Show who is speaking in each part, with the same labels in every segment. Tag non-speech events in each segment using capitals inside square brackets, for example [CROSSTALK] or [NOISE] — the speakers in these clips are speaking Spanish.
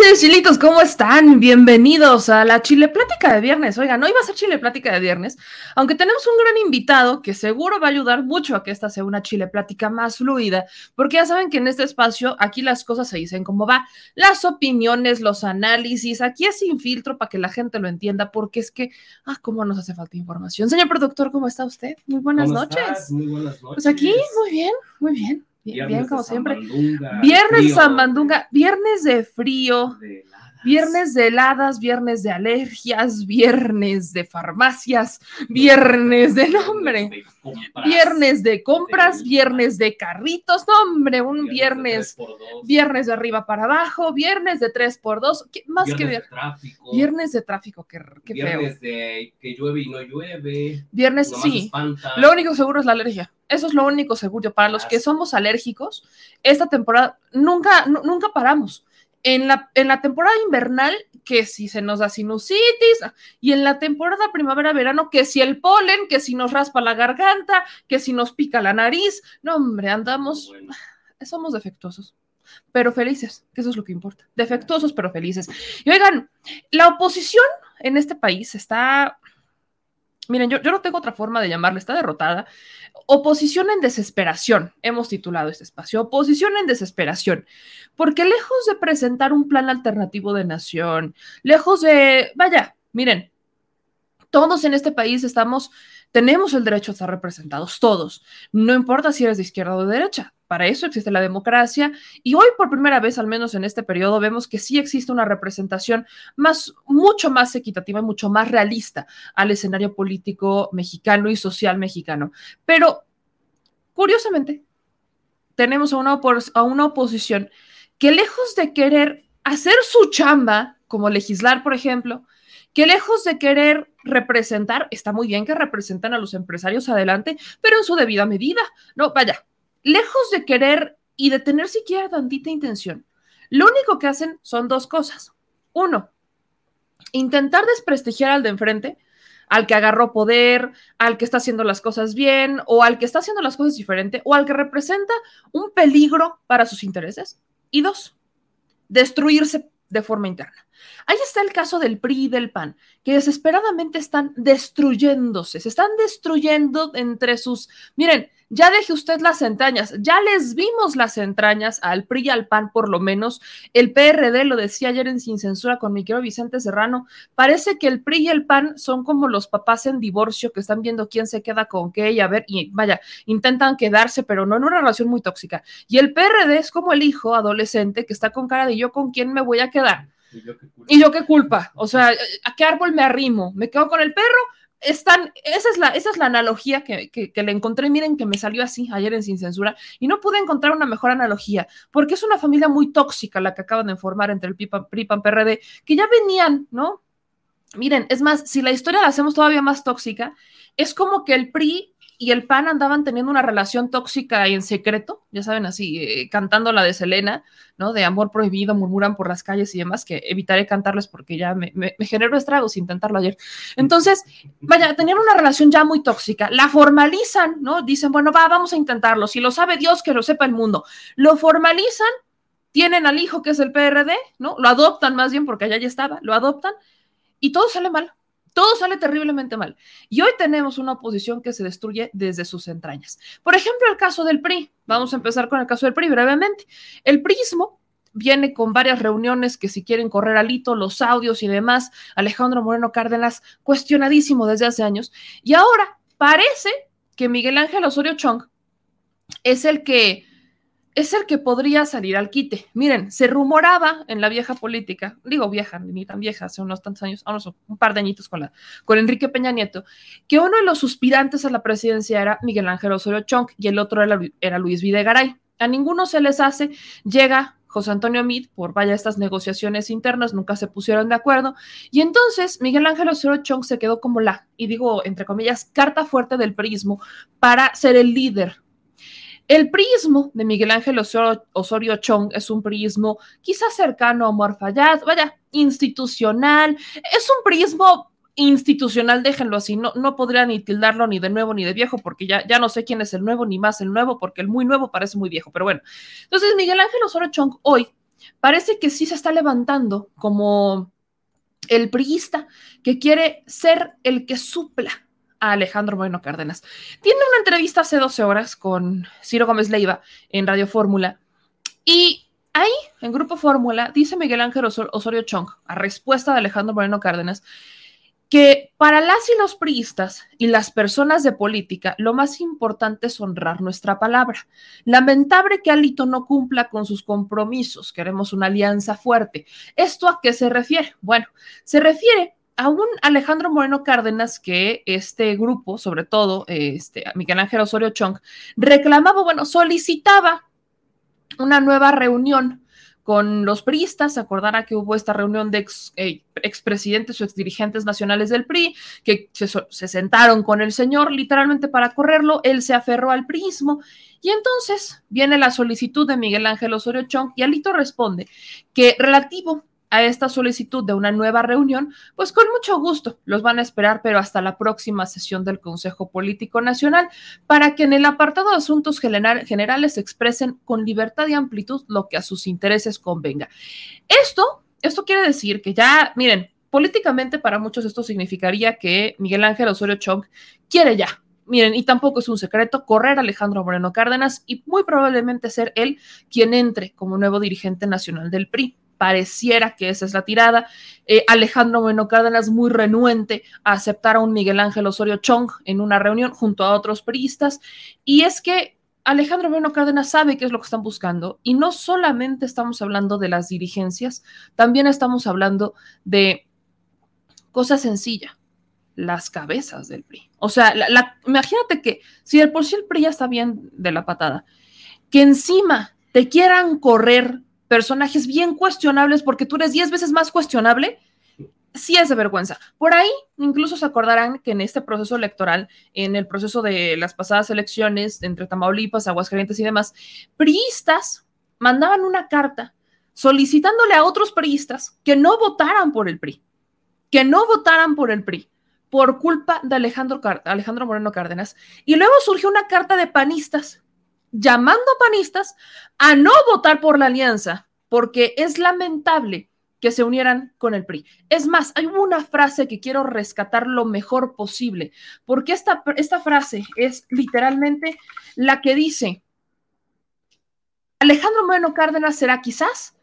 Speaker 1: Noches, chilitos, ¿cómo están? Bienvenidos a la Chile Plática de Viernes. Oigan, no iba a ser Chile Plática de Viernes, aunque tenemos un gran invitado que seguro va a ayudar mucho a que esta sea una Chile Plática más fluida, porque ya saben que en este espacio aquí las cosas se dicen como va, las opiniones, los análisis, aquí es sin filtro para que la gente lo entienda, porque es que, ah, cómo nos hace falta información. Señor productor, ¿cómo está usted? Muy buenas
Speaker 2: ¿Cómo
Speaker 1: noches.
Speaker 2: estás? Muy buenas noches.
Speaker 1: Pues aquí, muy bien, muy bien. Bien,
Speaker 2: de
Speaker 1: como siempre. Viernes
Speaker 2: frío,
Speaker 1: Zambandunga, viernes de frío,
Speaker 2: de
Speaker 1: viernes de heladas, viernes de alergias, viernes de farmacias, viernes de nombre, viernes de compras, viernes de carritos, no hombre, un viernes, viernes de arriba para abajo, viernes de tres por dos, ¿qué- más que
Speaker 2: viernes
Speaker 1: ver,
Speaker 2: de tráfico,
Speaker 1: viernes de tráfico, qué, qué feo.
Speaker 2: viernes de que llueve y no llueve,
Speaker 1: Viernes, sí. Lo único seguro es la alergia. Eso es lo único seguro. Para los que somos alérgicos, esta temporada nunca, nu- nunca paramos. En la, en la temporada invernal, que si se nos da sinusitis, y en la temporada primavera-verano, que si el polen, que si nos raspa la garganta, que si nos pica la nariz. No, hombre, andamos,
Speaker 2: Bueno,
Speaker 1: somos defectuosos, pero felices, que eso es lo que importa. Defectuosos, pero felices. Y oigan, la oposición en este país está Miren, yo, no tengo otra forma de llamarle, está derrotada. Oposición en desesperación, hemos titulado este espacio, oposición en desesperación, porque lejos de presentar un plan alternativo de nación, lejos de, vaya, miren, todos en este país estamos, tenemos el derecho a estar representados, todos, no importa si eres de izquierda o de derecha, para eso existe la democracia y hoy por primera vez, al menos en este periodo, vemos que sí existe una representación más, mucho más equitativa y mucho más realista al escenario político mexicano y social mexicano. Pero, curiosamente, tenemos a una, a una oposición que lejos de querer hacer su chamba, como legislar, por ejemplo, que lejos de querer representar, está muy bien que representan a los empresarios adelante, pero en su debida medida. No, vaya, lejos de querer y de tener siquiera tantita intención, lo único que hacen son dos cosas. Uno, intentar desprestigiar al de enfrente, al que agarró poder, al que está haciendo las cosas bien, o al que está haciendo las cosas diferente, o al que representa un peligro para sus intereses. Y dos, destruirse de forma interna. Ahí está el caso del PRI y del PAN, que desesperadamente están destruyéndose, se están destruyendo entre sus... Miren, ya deje usted las entrañas, ya les vimos las entrañas al PRI y al PAN por lo menos. El PRD lo decía ayer en Sin Censura con mi querido Vicente Serrano, parece que el PRI y el PAN son como los papás en divorcio que están viendo quién se queda con qué y a ver, y vaya, intentan quedarse, pero no en una relación muy tóxica. Y el PRD es como el hijo adolescente que está con cara de yo con quién me voy a quedar.
Speaker 2: y yo qué culpa.
Speaker 1: ¿Y yo qué culpa? O sea, ¿a qué árbol me arrimo? ¿Me quedo con el perro? Están, esa es la, esa es la analogía que, que, le encontré, miren que me salió así ayer en Sin Censura, y no pude encontrar una mejor analogía, porque es una familia muy tóxica la que acaban de formar entre el PRI, PAN, PRD, que ya venían, ¿no? Miren, es más, si la historia la hacemos todavía más tóxica, es como que el PRI y el PAN andaban teniendo una relación tóxica en secreto, ya saben, así, eh, cantando la de Selena, ¿no? De amor prohibido, murmuran por las calles y demás, que evitaré cantarles porque ya me, me, me generó estragos intentarlo ayer. Entonces, vaya, tenían una relación ya muy tóxica, la formalizan, ¿no? Dicen, bueno, va, vamos a intentarlo, si lo sabe Dios, que lo sepa el mundo. Lo formalizan, tienen al hijo que es el PRD, ¿no? Lo adoptan más bien porque allá ya estaba, lo adoptan y todo sale mal. Todo sale terriblemente mal. Y hoy tenemos una oposición que se destruye desde sus entrañas. Por ejemplo, el caso del PRI. Vamos a empezar con el caso del PRI brevemente. El PRIismo viene con varias reuniones que si quieren correr alito, los audios y demás. Alejandro Moreno Cárdenas, cuestionadísimo desde hace años. Y ahora parece que Miguel Ángel Osorio Chong es el que es el que podría salir al quite. Miren, se rumoraba en la vieja política, digo vieja, ni tan vieja, hace unos tantos años, unos, un par de añitos con, la, con Enrique Peña Nieto, que uno de los suspirantes a la presidencia era Miguel Ángel Osorio Chong y el otro era, era Luis Videgaray. A ninguno se les hace, llega José Antonio Mid, por vaya estas negociaciones internas, nunca se pusieron de acuerdo. Y entonces Miguel Ángel Osorio Chong se quedó como la, y digo entre comillas, carta fuerte del prismo para ser el líder. El prismo de Miguel Ángel Osorio, Chong es un prismo quizás cercano a Omar vaya, institucional. Es un prismo institucional, déjenlo así, no, no podría ni tildarlo ni de nuevo ni de viejo, porque ya, ya no sé quién es el nuevo ni más el nuevo, porque el muy nuevo parece muy viejo, pero bueno. Entonces, Miguel Ángel Osorio Chong hoy parece que sí se está levantando como el priista que quiere ser el que supla Alejandro Moreno Cárdenas. Tiene una entrevista hace 12 horas con Ciro Gómez Leiva en Radio Fórmula y ahí, en Grupo Fórmula, dice Miguel Ángel Osorio Chong, a respuesta de Alejandro Moreno Cárdenas, que para las y los priistas y las personas de política, lo más importante es honrar nuestra palabra. Lamentable que Alito no cumpla con sus compromisos. Queremos una alianza fuerte. ¿Esto a qué se refiere? Bueno, se refiere a un Alejandro Moreno Cárdenas que este grupo, sobre todo este, Miguel Ángel Osorio Chong, reclamaba, bueno, solicitaba una nueva reunión con los priistas. Acordará que hubo esta reunión de ex, eh, expresidentes o exdirigentes nacionales del PRI que se, se, sentaron con el señor literalmente para correrlo. Él se aferró al priismo y entonces viene la solicitud de Miguel Ángel Osorio Chong y Alito responde que relativo a esta solicitud de una nueva reunión, pues con mucho gusto los van a esperar, pero hasta la próxima sesión del Consejo Político Nacional, para que en el apartado de asuntos generales expresen con libertad y amplitud lo que a sus intereses convenga. Esto, esto quiere decir que ya, miren, políticamente para muchos esto significaría que Miguel Ángel Osorio Chong quiere ya miren, y tampoco es un secreto, correr a Alejandro Moreno Cárdenas y muy probablemente ser él quien entre como nuevo dirigente nacional del PRI pareciera que esa es la tirada. Eh, Alejandro Moreno Cárdenas muy renuente a aceptar a un Miguel Ángel Osorio Chong en una reunión junto a otros priistas. Y es que Alejandro Moreno Cárdenas sabe qué es lo que están buscando. Y no solamente estamos hablando de las dirigencias, también estamos hablando de cosa sencilla, las cabezas del PRI. O sea, imagínate que si el por sí el PRI ya está bien de la patada, que encima te quieran correr personajes bien cuestionables porque tú eres 10 veces más cuestionable, sí es de vergüenza. Por ahí incluso se acordarán que en este proceso electoral, en el proceso de las pasadas elecciones entre Tamaulipas, Aguascalientes y demás, priistas mandaban una carta solicitándole a otros priistas que no votaran por el PRI, que no votaran por el PRI por culpa de Alejandro, Alejandro Moreno Cárdenas. Y luego surgió una carta de panistas llamando a panistas a no votar por la alianza, porque es lamentable que se unieran con el PRI. Es más, hay una frase que quiero rescatar lo mejor posible, porque esta, esta frase es literalmente la que dice, Alejandro Moreno Cárdenas será quizás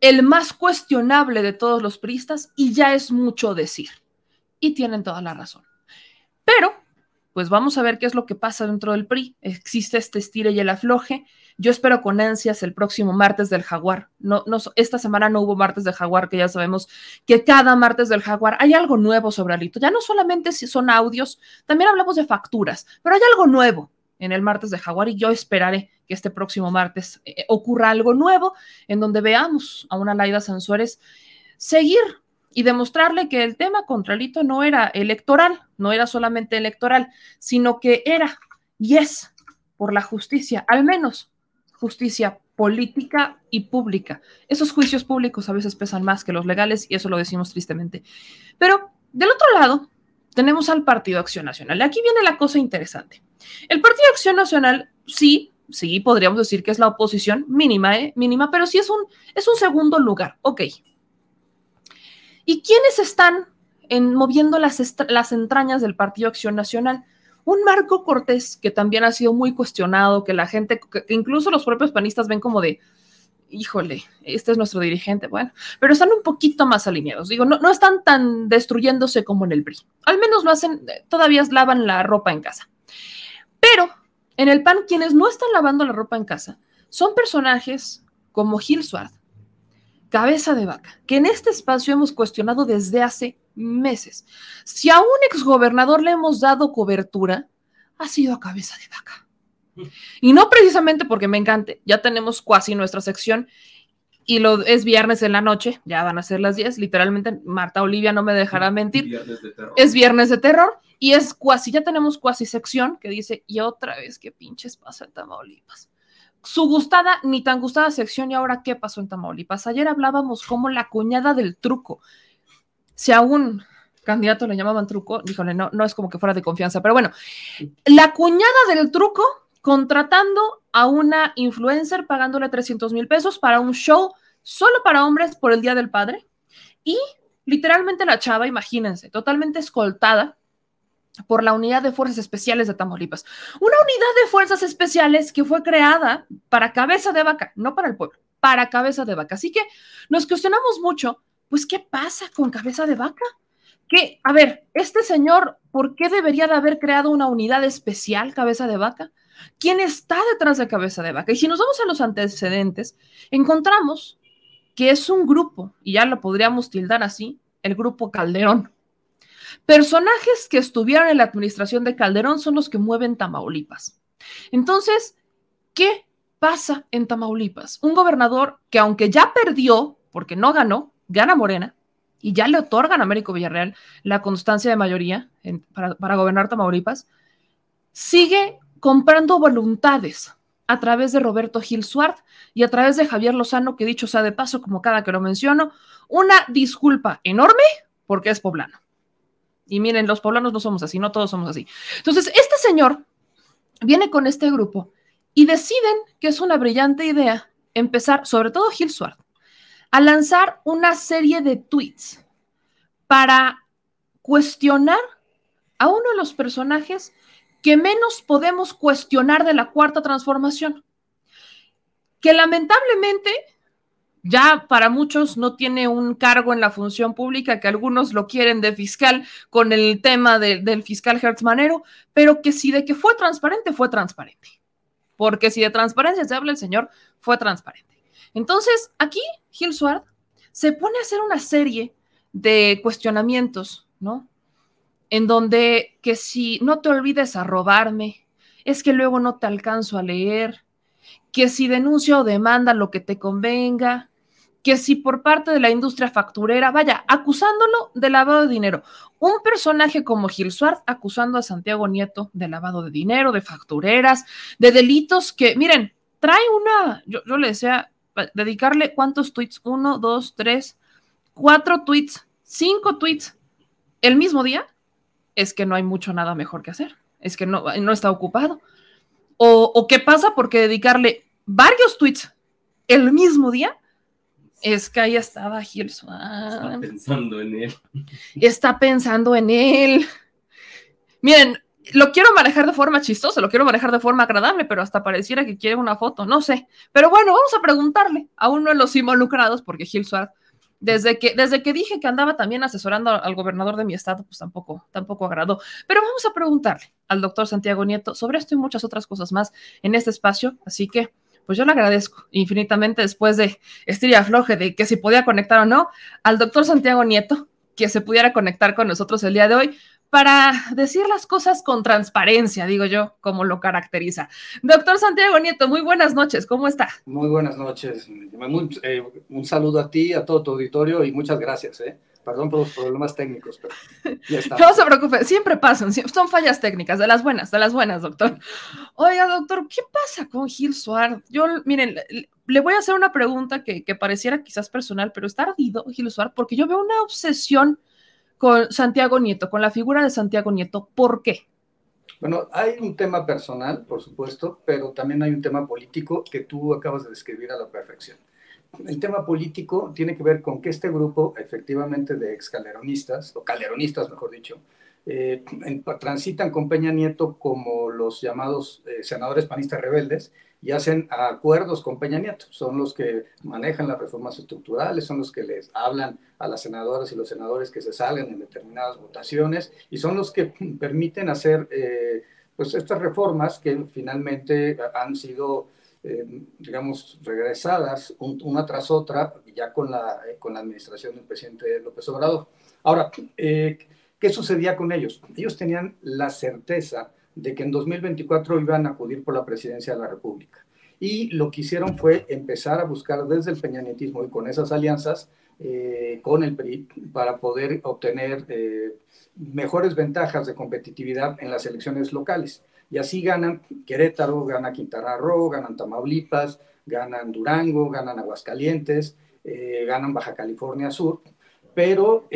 Speaker 1: el más cuestionable de todos los priistas y ya es mucho decir. Y tienen toda la razón. Pero pues vamos a ver qué es lo que pasa dentro del PRI. Existe este estire y el afloje. Yo espero con ansias el próximo martes del Jaguar. No, no, esta semana no hubo martes del Jaguar, que ya sabemos que cada martes del Jaguar hay algo nuevo sobre Alito. Ya no solamente si son audios, también hablamos de facturas, pero hay algo nuevo en el martes de Jaguar y yo esperaré que este próximo martes eh, ocurra algo nuevo en donde veamos a una Laida Sansuárez seguir y demostrarle que el tema contra Lito no era electoral, no era solamente electoral, sino que era y es por la justicia, al menos justicia política y pública. Esos juicios públicos a veces pesan más que los legales y eso lo decimos tristemente. Pero del otro lado, tenemos al Partido Acción Nacional. Aquí viene la cosa interesante. El Partido Acción Nacional, sí, sí, podríamos decir que es la oposición mínima, ¿eh? Mínima, pero sí es un, es un segundo lugar. Ok, ¿Y quiénes están en, moviendo las, las entrañas del Partido Acción Nacional? Un Marco Cortés que también ha sido muy cuestionado, que la gente, que incluso los propios panistas ven como de, híjole, este es nuestro dirigente, bueno, pero están un poquito más alineados. Digo, no, no están tan destruyéndose como en el PRI. Al menos lo hacen, eh, todavía lavan la ropa en casa. Pero en el PAN, quienes no están lavando la ropa en casa son personajes como Gil Suárez, cabeza de vaca, que en este espacio hemos cuestionado desde hace meses. Si a un exgobernador le hemos dado cobertura, ha sido a cabeza de vaca. Y no precisamente porque me encante, ya tenemos casi nuestra sección y lo es viernes en la noche, ya van a ser las 10, literalmente Marta Olivia no me dejará mentir.
Speaker 2: Viernes de.
Speaker 1: Es viernes de terror y es cuasi, ya tenemos cuasi sección que dice, y otra vez, ¿qué pinches pasa en Tamaulipas? Su gustada, ni tan gustada sección, y ahora, ¿qué pasó en Tamaulipas? Ayer hablábamos como la cuñada del truco. Si a un candidato le llamaban truco, díjole, no, no es como que fuera de confianza, pero bueno, la cuñada del truco contratando a una influencer pagándole 300 mil pesos para un show solo para hombres por el Día del Padre. Y literalmente la chava, imagínense, totalmente escoltada por la Unidad de Fuerzas Especiales de Tamaulipas. Una unidad de fuerzas especiales que fue creada para cabeza de vaca, no para el pueblo, para cabeza de vaca. Así que nos cuestionamos mucho, pues, ¿qué pasa con cabeza de vaca? Que, a ver, este señor, ¿por qué debería de haber creado una unidad especial cabeza de vaca? ¿Quién está detrás de cabeza de vaca? Y si nos vamos a los antecedentes, encontramos que es un grupo, y ya lo podríamos tildar así, el grupo Calderón. Personajes que estuvieron en la administración de Calderón son los que mueven Tamaulipas. Entonces, ¿qué pasa en Tamaulipas? Un gobernador que aunque ya perdió, porque no ganó, gana Morena, y ya le otorgan a Américo Villarreal la constancia de mayoría para, gobernar Tamaulipas, sigue comprando voluntades a través de Roberto Gil Suart y a través de Javier Lozano, que dicho sea de paso, como cada que lo menciono, una disculpa enorme porque es poblano. Y miren, los poblanos no somos así, no todos somos así. Entonces, este señor viene con este grupo y deciden que es una brillante idea empezar, sobre todo Gil Suart, a lanzar una serie de tweets para cuestionar a uno de los personajes que menos podemos cuestionar de la cuarta transformación, que lamentablemente ya para muchos no tiene un cargo en la función pública, que algunos lo quieren de fiscal con el tema de, del fiscal Hertz Manero, pero que si de que fue transparente, fue transparente. Porque si de transparencia se habla el señor, fue transparente. Entonces, aquí Gil Suárez se pone a hacer una serie de cuestionamientos, ¿no? En donde que si no te olvides a robarme, es que luego no te alcanzo a leer, que si denuncia o demanda lo que te convenga, que si por parte de la industria facturera, vaya, acusándolo de lavado de dinero. Un personaje como Gil Suárez acusando a Santiago Nieto de lavado de dinero, de factureras, de delitos que, miren, trae una, yo, yo le decía, dedicarle cuántos tweets, uno, dos, tres, cuatro tweets, cinco tweets el mismo día, es que no hay mucho nada mejor que hacer, es que no, no está ocupado. O, o qué pasa porque dedicarle varios tweets el mismo día, es que ahí estaba Gil.
Speaker 2: Está pensando en él.
Speaker 1: Está pensando en él. Miren, lo quiero manejar de forma chistosa, lo quiero manejar de forma agradable, pero hasta pareciera que quiere una foto, no sé. Pero bueno, vamos a preguntarle a uno de los involucrados, porque Gil Suárez, desde que, desde que dije que andaba también asesorando al gobernador de mi estado, pues tampoco, tampoco agradó. Pero vamos a preguntarle al doctor Santiago Nieto sobre esto y muchas otras cosas más en este espacio. Así que, pues yo le agradezco infinitamente después de y afloje de que si podía conectar o no, al doctor Santiago Nieto, que se pudiera conectar con nosotros el día de hoy para decir las cosas con transparencia, digo yo, como lo caracteriza. Doctor Santiago Nieto, muy buenas noches, ¿cómo está?
Speaker 3: Muy buenas noches. Muy, eh, un saludo a ti, a todo tu auditorio y muchas gracias. Eh. Perdón por los problemas técnicos, pero ya está. [LAUGHS]
Speaker 1: No se preocupe, siempre pasan, son fallas técnicas, de las buenas, de las buenas, doctor. Oiga, doctor, ¿qué pasa con Gil Suárez? Yo, miren, le voy a hacer una pregunta que, que pareciera quizás personal, pero está ardido Gil Suárez porque yo veo una obsesión con Santiago Nieto, con la figura de Santiago Nieto. ¿Por qué?
Speaker 3: Bueno, hay un tema personal, por supuesto, pero también hay un tema político que tú acabas de describir a la perfección. El tema político tiene que ver con que este grupo, efectivamente, de ex calderonistas, o calderonistas, mejor dicho, eh, transitan con Peña Nieto como los llamados eh, senadores panistas rebeldes, y hacen acuerdos con Peña Nieto. Son los que manejan las reformas estructurales, son los que les hablan a las senadoras y los senadores que se salgan en determinadas votaciones y son los que permiten hacer eh, pues estas reformas que finalmente han sido, eh, digamos, regresadas una tras otra ya con la, eh, con la administración del presidente López Obrador. Ahora, ¿qué sucedía con ellos? Ellos tenían la certeza de que en 2024 iban a acudir por la presidencia de la República. Y lo que hicieron fue empezar a buscar desde el peñanetismo y con esas alianzas eh, con el PRI para poder obtener eh, mejores ventajas de competitividad en las elecciones locales. Y así ganan Querétaro, gana Quintana Roo, ganan Tamaulipas, ganan Durango, ganan Aguascalientes, eh, ganan Baja California Sur. Pero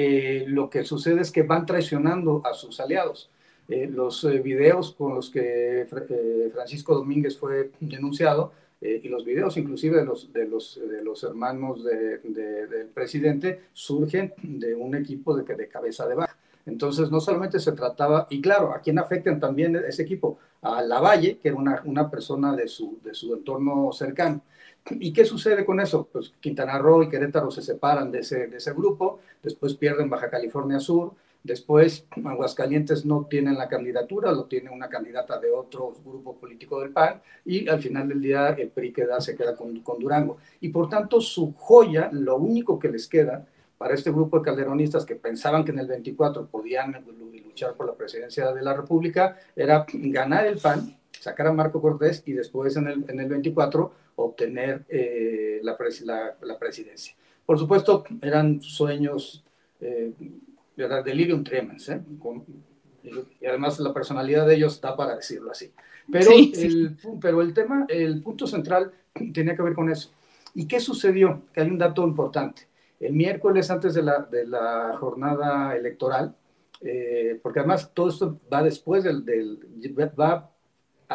Speaker 3: lo que sucede es que van traicionando a sus aliados eh, los eh, videos con los que eh, Francisco Domínguez fue denunciado y los videos inclusive de los, de los, de los hermanos del presidente surgen de un equipo de, de cabeza de baja. Entonces, no solamente se trataba, y claro, ¿a quién afectan también ese equipo? A Lavalle, que era una, una persona de su, de su entorno cercano. ¿Y qué sucede con eso? Pues Quintana Roo y Querétaro se separan de ese, de ese grupo, después pierden Baja California Sur, Después, Aguascalientes no tienen la candidatura, lo tiene una candidata de otro grupo político del PAN, y al final del día el PRI queda, se queda con, con Durango. Y por tanto, su joya, lo único que les queda para este grupo de calderonistas que pensaban que en el 24 podían luchar por la presidencia de la República, era ganar el PAN, sacar a Marco Cortés y después en el, en el 24 obtener eh, la, la, presidencia. Por supuesto, eran sueños eh, ¿verdad? Delirium tremens, ¿eh? y además la personalidad de ellos está para decirlo así. Pero, el, pero el tema, el punto central tenía que ver con eso. ¿Y qué sucedió? Que hay un dato importante. El miércoles antes de la, de la jornada electoral, eh, porque además todo esto va después del, del va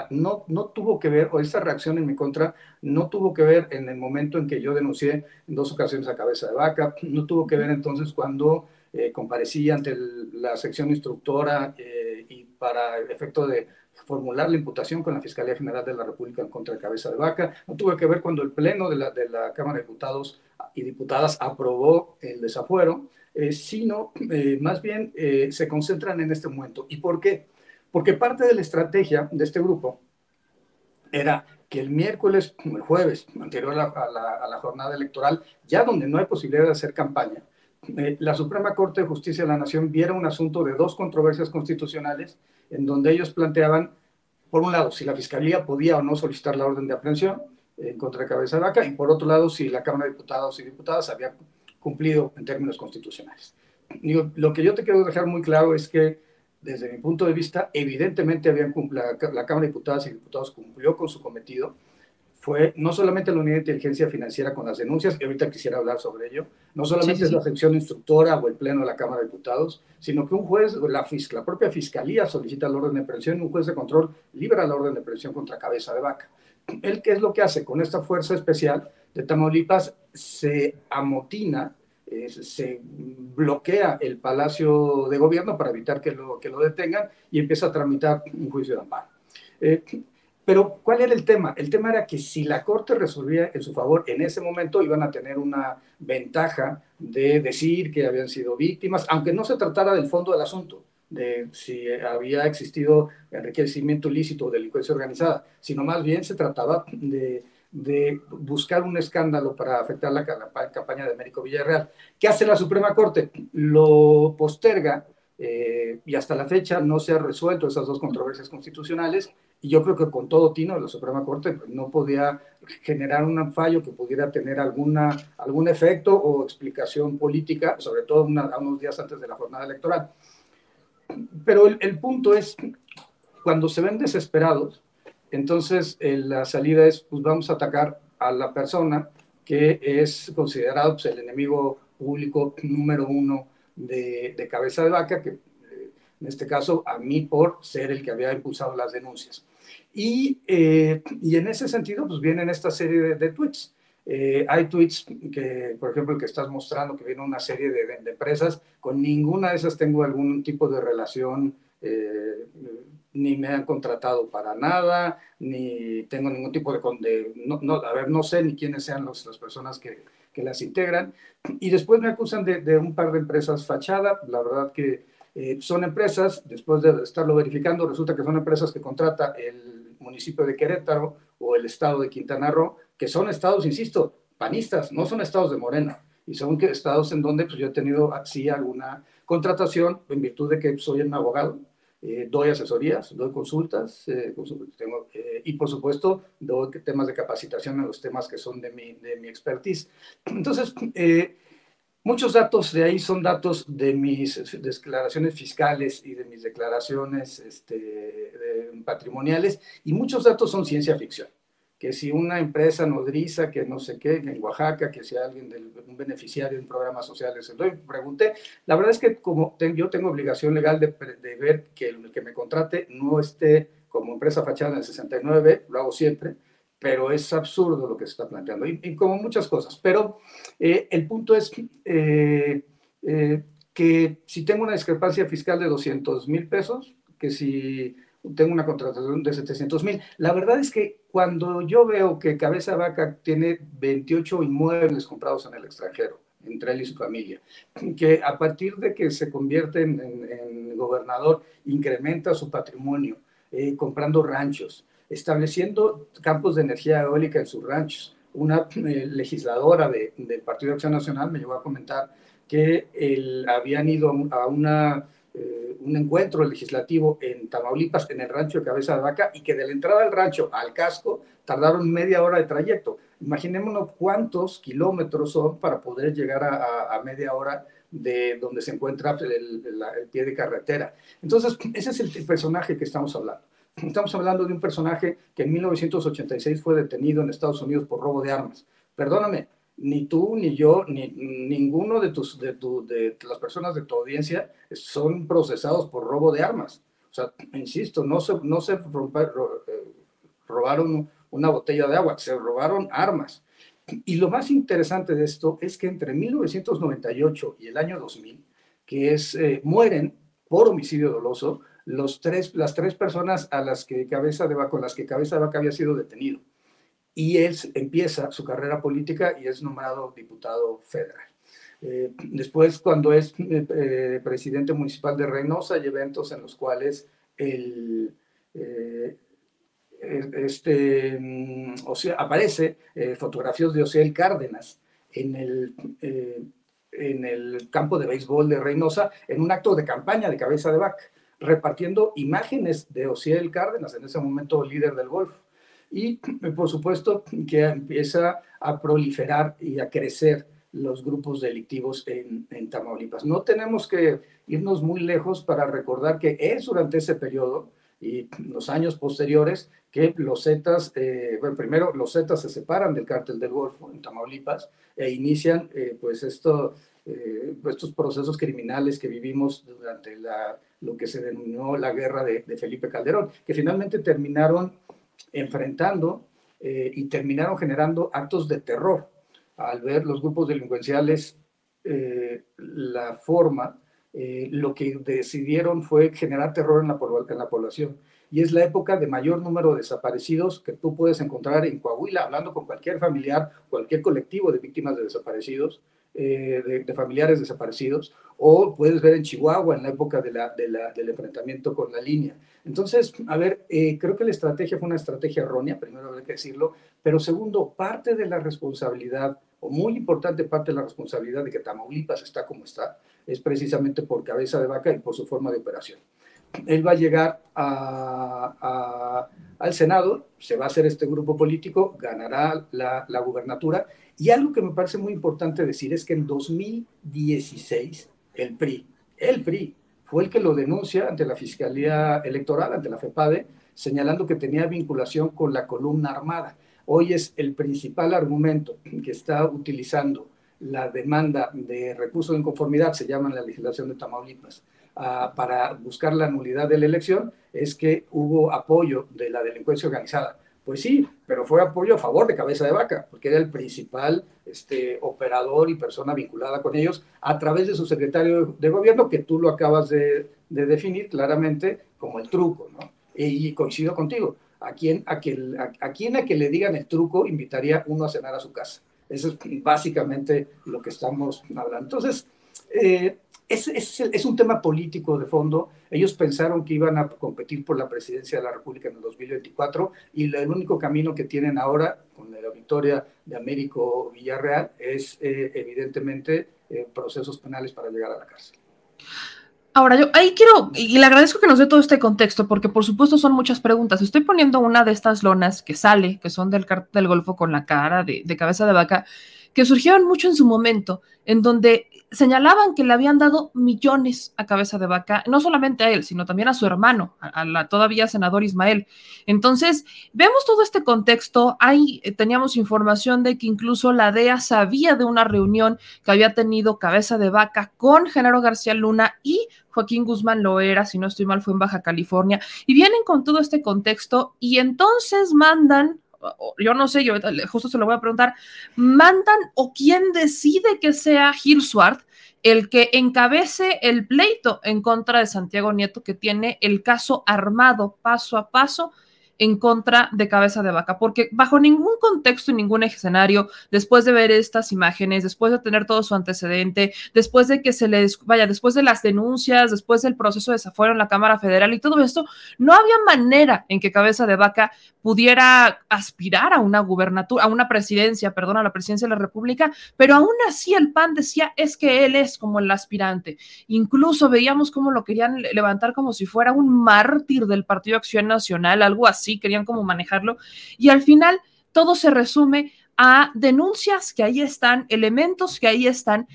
Speaker 3: no, no tuvo que ver, o esa reacción en mi contra, no tuvo que ver en el momento en que yo denuncié en dos ocasiones a cabeza de vaca, no tuvo que ver entonces cuando eh, comparecí ante la sección instructora eh, y para efecto de formular la imputación con la Fiscalía General de la República en contra de Cabeza de Vaca. No tuvo que ver cuando el Pleno de la, de la Cámara de Diputados y Diputadas aprobó el desafuero, eh, sino más bien se concentran en este momento. ¿Y por qué? Porque parte de la estrategia de este grupo era que el miércoles, el jueves, anterior a la, a la jornada electoral, ya donde no hay posibilidad de hacer campaña, eh, la Suprema Corte de Justicia de la Nación viera un asunto de dos controversias constitucionales en donde ellos planteaban, por un lado, si la Fiscalía podía o no solicitar la orden de aprehensión en contra Cabeza de Vaca, y por otro lado, si la Cámara de Diputados y Diputadas había cumplido en términos constitucionales. lo que yo te quiero dejar muy claro es que, desde mi punto de vista, evidentemente habían la, la Cámara de Diputadas y Diputados cumplió con su cometido, fue no solamente la unidad de inteligencia financiera con las denuncias, y ahorita quisiera hablar sobre ello, no solamente es la sección instructora o el pleno de la Cámara de Diputados, sino que un juez, la, la propia fiscalía solicita la orden de presión y un juez de control libra la orden de presión contra cabeza de vaca. ¿Él qué es lo que hace? Con esta fuerza especial de Tamaulipas se amotina, eh, se bloquea el Palacio de Gobierno para evitar que lo, que lo detengan y empieza a tramitar un juicio de amparo. Eh, pero, ¿cuál era el tema? El tema era que si la Corte resolvía en su favor en ese momento, iban a tener una ventaja de decir que habían sido víctimas, aunque no se tratara del fondo del asunto, de si había existido enriquecimiento ilícito o delincuencia organizada, sino más bien se trataba de, buscar un escándalo para afectar la, campaña de Américo Villarreal. ¿Qué hace la Suprema Corte? Lo posterga eh, y hasta la fecha no se ha resuelto esas dos controversias constitucionales y yo creo que con todo tino la Suprema Corte no podía generar un fallo que pudiera tener alguna, algún efecto o explicación política, sobre todo unos días antes de la jornada electoral. Pero el, punto es, cuando se ven desesperados, entonces eh, la salida es, pues vamos a atacar a la persona que es considerado pues, el enemigo público número uno de, de cabeza de vaca, que eh, en este caso a mí por ser el que había impulsado las denuncias. Y, eh, y en ese sentido, pues vienen esta serie de, tweets. Eh, hay tweets que, por ejemplo, el que estás mostrando, que viene una serie de, de, empresas, con ninguna de esas tengo algún tipo de relación, eh, ni me han contratado para nada, ni tengo ningún tipo de... de- no, no, a ver, no sé ni quiénes sean los- las personas que, que las integran. Y después me acusan de, de un par de empresas fachada. La verdad que eh, son empresas, después de estarlo verificando, resulta que son empresas que contrata el municipio de Querétaro o el estado de Quintana Roo, que son estados, insisto, panistas, no son estados de Morena. Y son que estados en donde pues, yo he tenido así alguna contratación en virtud de que soy un abogado, eh, doy asesorías, doy consultas, eh, eh, y por supuesto doy temas de capacitación en los temas que son de mi, de mi expertise. [CLEARS THROAT] Entonces, muchos datos de ahí son datos de mis eh, declaraciones fiscales y de mis declaraciones este, de- patrimoniales, y muchos datos son ciencia ficción que si una empresa nodriza, que no sé qué, en Oaxaca, que si alguien, del, un beneficiario de un programa social, les doy, pregunté. La verdad es que como te- yo tengo obligación legal de, de ver que el que me contrate no esté como empresa fachada en el 69, lo hago siempre, pero es absurdo lo que se está planteando, y, como muchas cosas. Pero eh, el punto es eh, eh, que si tengo una discrepancia fiscal de 200 mil pesos, que si tengo una contratación de 700 mil. La verdad es que cuando yo veo que Cabeza Vaca tiene 28 inmuebles comprados en el extranjero, entre él y su familia, que a partir de que se convierte en gobernador, incrementa su patrimonio, eh, comprando ranchos, estableciendo campos de energía eólica en sus ranchos. Una eh, legisladora de- del Partido de Acción Nacional me llegó a comentar que el- habían ido a un- a una eh, un encuentro legislativo en Tamaulipas, en el rancho de Cabeza de Vaca, y que de la entrada del rancho al casco tardaron media hora de trayecto. Imaginémonos cuántos kilómetros son para poder llegar a, a- a media hora de donde se encuentra el, el- el pie de carretera. Entonces, ese es el personaje que estamos hablando. Estamos hablando de un personaje que en 1986 fue detenido en Estados Unidos por robo de armas. Perdóname, ni tú, ni yo, ni ninguno de, tus, de, tu, de las personas de tu audiencia son procesados por robo de armas. O sea, insisto, no se, no se eh, robaron una botella de agua, se robaron armas. Y lo más interesante de esto es que entre 1998 y el año 2000, que es, eh, mueren por homicidio doloso los tres, las tres personas a las que Cabeza de Vaca, con las que Cabeza de Vaca había sido detenido y él empieza su carrera política y es nombrado diputado federal. Eh, después, cuando es eh, presidente municipal de Reynosa, hay eventos en los cuales el, eh, este, mm, aparece fotografías de Ociel Cárdenas en el, en el campo de béisbol de Reynosa en un acto de campaña de cabeza de vaca, repartiendo imágenes de Ociel Cárdenas, en ese momento líder del golf. Y [CLEARS THROAT] por supuesto que empieza a proliferar y a crecer los grupos delictivos en, en, Tamaulipas. No tenemos que irnos muy lejos para recordar que es durante ese periodo y los años posteriores que los Zetas, eh, bueno, primero los Zetas se separan del cártel del Golfo en Tamaulipas e inician eh, pues esto, eh, estos procesos criminales que vivimos durante la, lo que se denominó la guerra de, Felipe Calderón, que finalmente terminaron enfrentando eh, y terminaron generando actos de terror al ver los grupos delincuenciales eh, la forma, lo que decidieron fue generar terror en la, en la, población. Y es la época de mayor número de desaparecidos que tú puedes encontrar en Coahuila, hablando con cualquier familiar, cualquier colectivo de víctimas de desaparecidos, eh, de, familiares desaparecidos, o puedes ver en Chihuahua en la época de del enfrentamiento con la línea. Entonces, a ver, eh, creo que la estrategia fue una estrategia errónea, primero hay que decirlo, pero segundo, parte de la responsabilidad, o muy importante parte de la responsabilidad de que Tamaulipas está como está, es precisamente por cabeza de vaca y por su forma de operación. Él va a llegar a, al Senado, se va a hacer este grupo político, ganará la, la gubernatura, y algo que me parece muy importante decir es que en 2016 el PRI, el PRI, fue el que lo denuncia ante la Fiscalía Electoral, ante la FEPADE, señalando que tenía vinculación con la columna armada. Hoy es el principal argumento que está utilizando la demanda de recurso de inconformidad, se llama en la legislación de Tamaulipas, uh, para buscar la nulidad de la elección, es que hubo apoyo de la delincuencia organizada. Pues sí, pero fue apoyo a favor de Cabeza de Vaca, porque era el principal este, operador y persona vinculada con ellos a través de su secretario de gobierno, que tú lo acabas de, de definir claramente como el truco, ¿no? Y coincido contigo. ¿A quién a, que, a, quién a que le digan el truco invitaría uno a cenar a su casa? Eso es básicamente lo que estamos hablando. Entonces, eh, es, es, es, un tema político de fondo. Ellos pensaron que iban a competir por la presidencia de la República en el 2024 y el único camino que tienen ahora, con la victoria de Américo Villarreal, es eh, evidentemente eh, procesos penales para llegar a la cárcel.
Speaker 1: Ahora, yo ahí quiero, y le agradezco que nos dé todo este contexto, porque por supuesto son muchas preguntas. Estoy poniendo una de estas lonas que sale, que son del cartel del Golfo con la cara de, de cabeza de vaca, que surgieron mucho en su momento, en donde señalaban que le habían dado millones a cabeza de vaca, no solamente a él, sino también a su hermano, a, la todavía senador Ismael. Entonces, vemos todo este contexto. Ahí eh, teníamos información de que incluso la DEA sabía de una reunión que había tenido cabeza de vaca con Genaro García Luna y Joaquín Guzmán Loera, si no estoy mal, fue en Baja California, y vienen con todo este contexto y entonces mandan yo no sé, yo justo se lo voy a preguntar, ¿mandan o quién decide que sea Gil Swart el que encabece el pleito en contra de Santiago Nieto, que tiene el caso armado paso a paso en contra de Cabeza de Vaca, porque bajo ningún contexto y ningún escenario, después de ver estas imágenes, después de tener todo su antecedente, después de que se les, vaya, después de las denuncias, después del proceso de desafuero en la Cámara Federal y todo esto, no había manera en que Cabeza de Vaca pudiera aspirar a una gubernatura, a una presidencia, perdón, a la presidencia de la República, pero aún así el PAN decía es que él es como el aspirante. Incluso veíamos cómo lo querían levantar como si fuera un mártir del Partido Acción Nacional, algo así así, querían como manejarlo. Y al final todo se resume a denuncias que ahí están, elementos que ahí están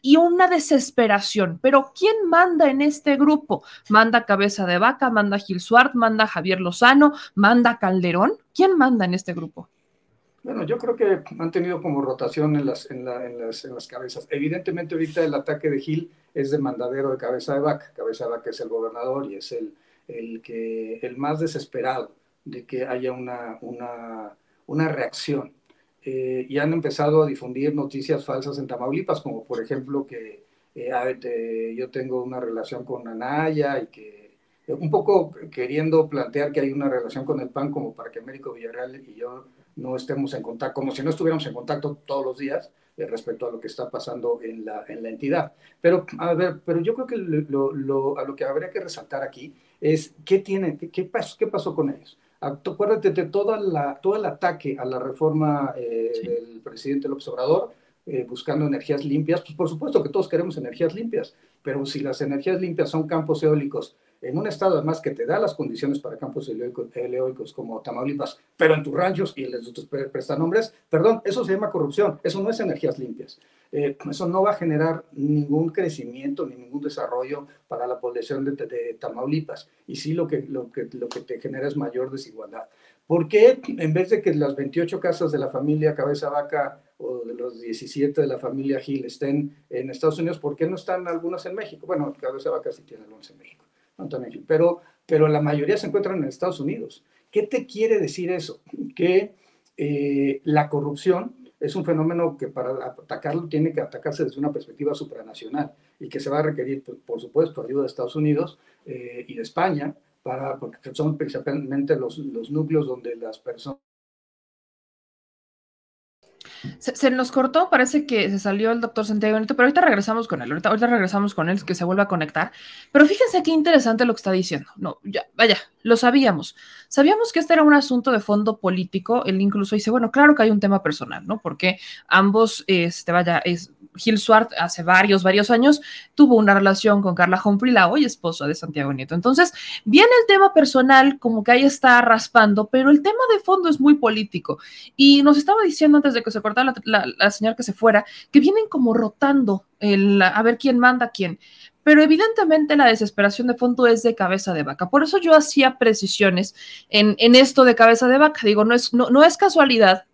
Speaker 1: y una desesperación. Pero ¿quién manda en este grupo? ¿Manda Cabeza de Vaca? ¿Manda Gil Suart? ¿Manda Javier Lozano? ¿Manda Calderón? ¿Quién manda en este grupo?
Speaker 3: Bueno, yo creo que han tenido como rotación en las, en, la, en, las, en las cabezas. Evidentemente ahorita el ataque de Gil es de mandadero de Cabeza de Vaca. Cabeza de Vaca es el gobernador y es el, el, que, el más desesperado de que haya una, una, una reacción. Eh, y han empezado a difundir noticias falsas en Tamaulipas, como por ejemplo que eh, yo tengo una relación con Anaya y que eh, un poco queriendo plantear que hay una relación con el PAN como para que Américo Villarreal y yo no estemos en contacto, como si no estuviéramos en contacto todos los días respecto a lo que está pasando en la, en la entidad. Pero, a ver, pero yo creo que lo, lo, a lo que habría que resaltar aquí es qué, tiene, qué, qué, pasó, qué pasó con ellos. Acuérdate de toda la, todo el ataque a la reforma eh, sí. del presidente López Obrador, eh, buscando energías limpias. Pues por supuesto que todos queremos energías limpias, pero si las energías limpias son campos eólicos, en un estado además que te da las condiciones para campos eólicos como Tamaulipas, pero en tus ranchos y en tus prestanombres, perdón, eso se llama corrupción, eso no es energías limpias. Eh, eso no va a generar ningún crecimiento ni ningún desarrollo para la población de, de, Tamaulipas. Y sí lo que, lo, que, lo que te genera es mayor desigualdad. ¿Por qué en vez de que las 28 casas de la familia Cabeza Vaca o de los 17 de la familia Gil estén en Estados Unidos, ¿por qué no están algunas en México? Bueno, Cabeza Vaca sí tiene algunas en México, no también, pero, pero la mayoría se encuentran en Estados Unidos. ¿Qué te quiere decir eso? Que eh, la corrupción es un fenómeno que para atacarlo tiene que atacarse desde una perspectiva supranacional y que se va a requerir, por, por supuesto, ayuda de Estados Unidos eh, y de España, para, porque son principalmente los, los núcleos donde las personas
Speaker 1: se, se, nos cortó, parece que se salió el doctor Santiago Nieto, pero ahorita regresamos con él, ahorita, ahorita, regresamos con él, que se vuelva a conectar. Pero fíjense qué interesante lo que está diciendo. No, ya, vaya, lo sabíamos. Sabíamos que este era un asunto de fondo político. Él incluso dice, bueno, claro que hay un tema personal, ¿no? Porque ambos, este, vaya, es, Gil Swart hace varios, varios años tuvo una relación con Carla Humphrey, la hoy esposa de Santiago Nieto. Entonces, viene el tema personal, como que ahí está raspando, pero el tema de fondo es muy político. Y nos estaba diciendo antes de que se cortara la, la, que se fuera, que vienen como rotando el, a ver quién manda quién. Pero evidentemente la desesperación de fondo es de cabeza de vaca. Por eso yo hacía precisiones en, en esto de cabeza de vaca. Digo, no es, no, no es casualidad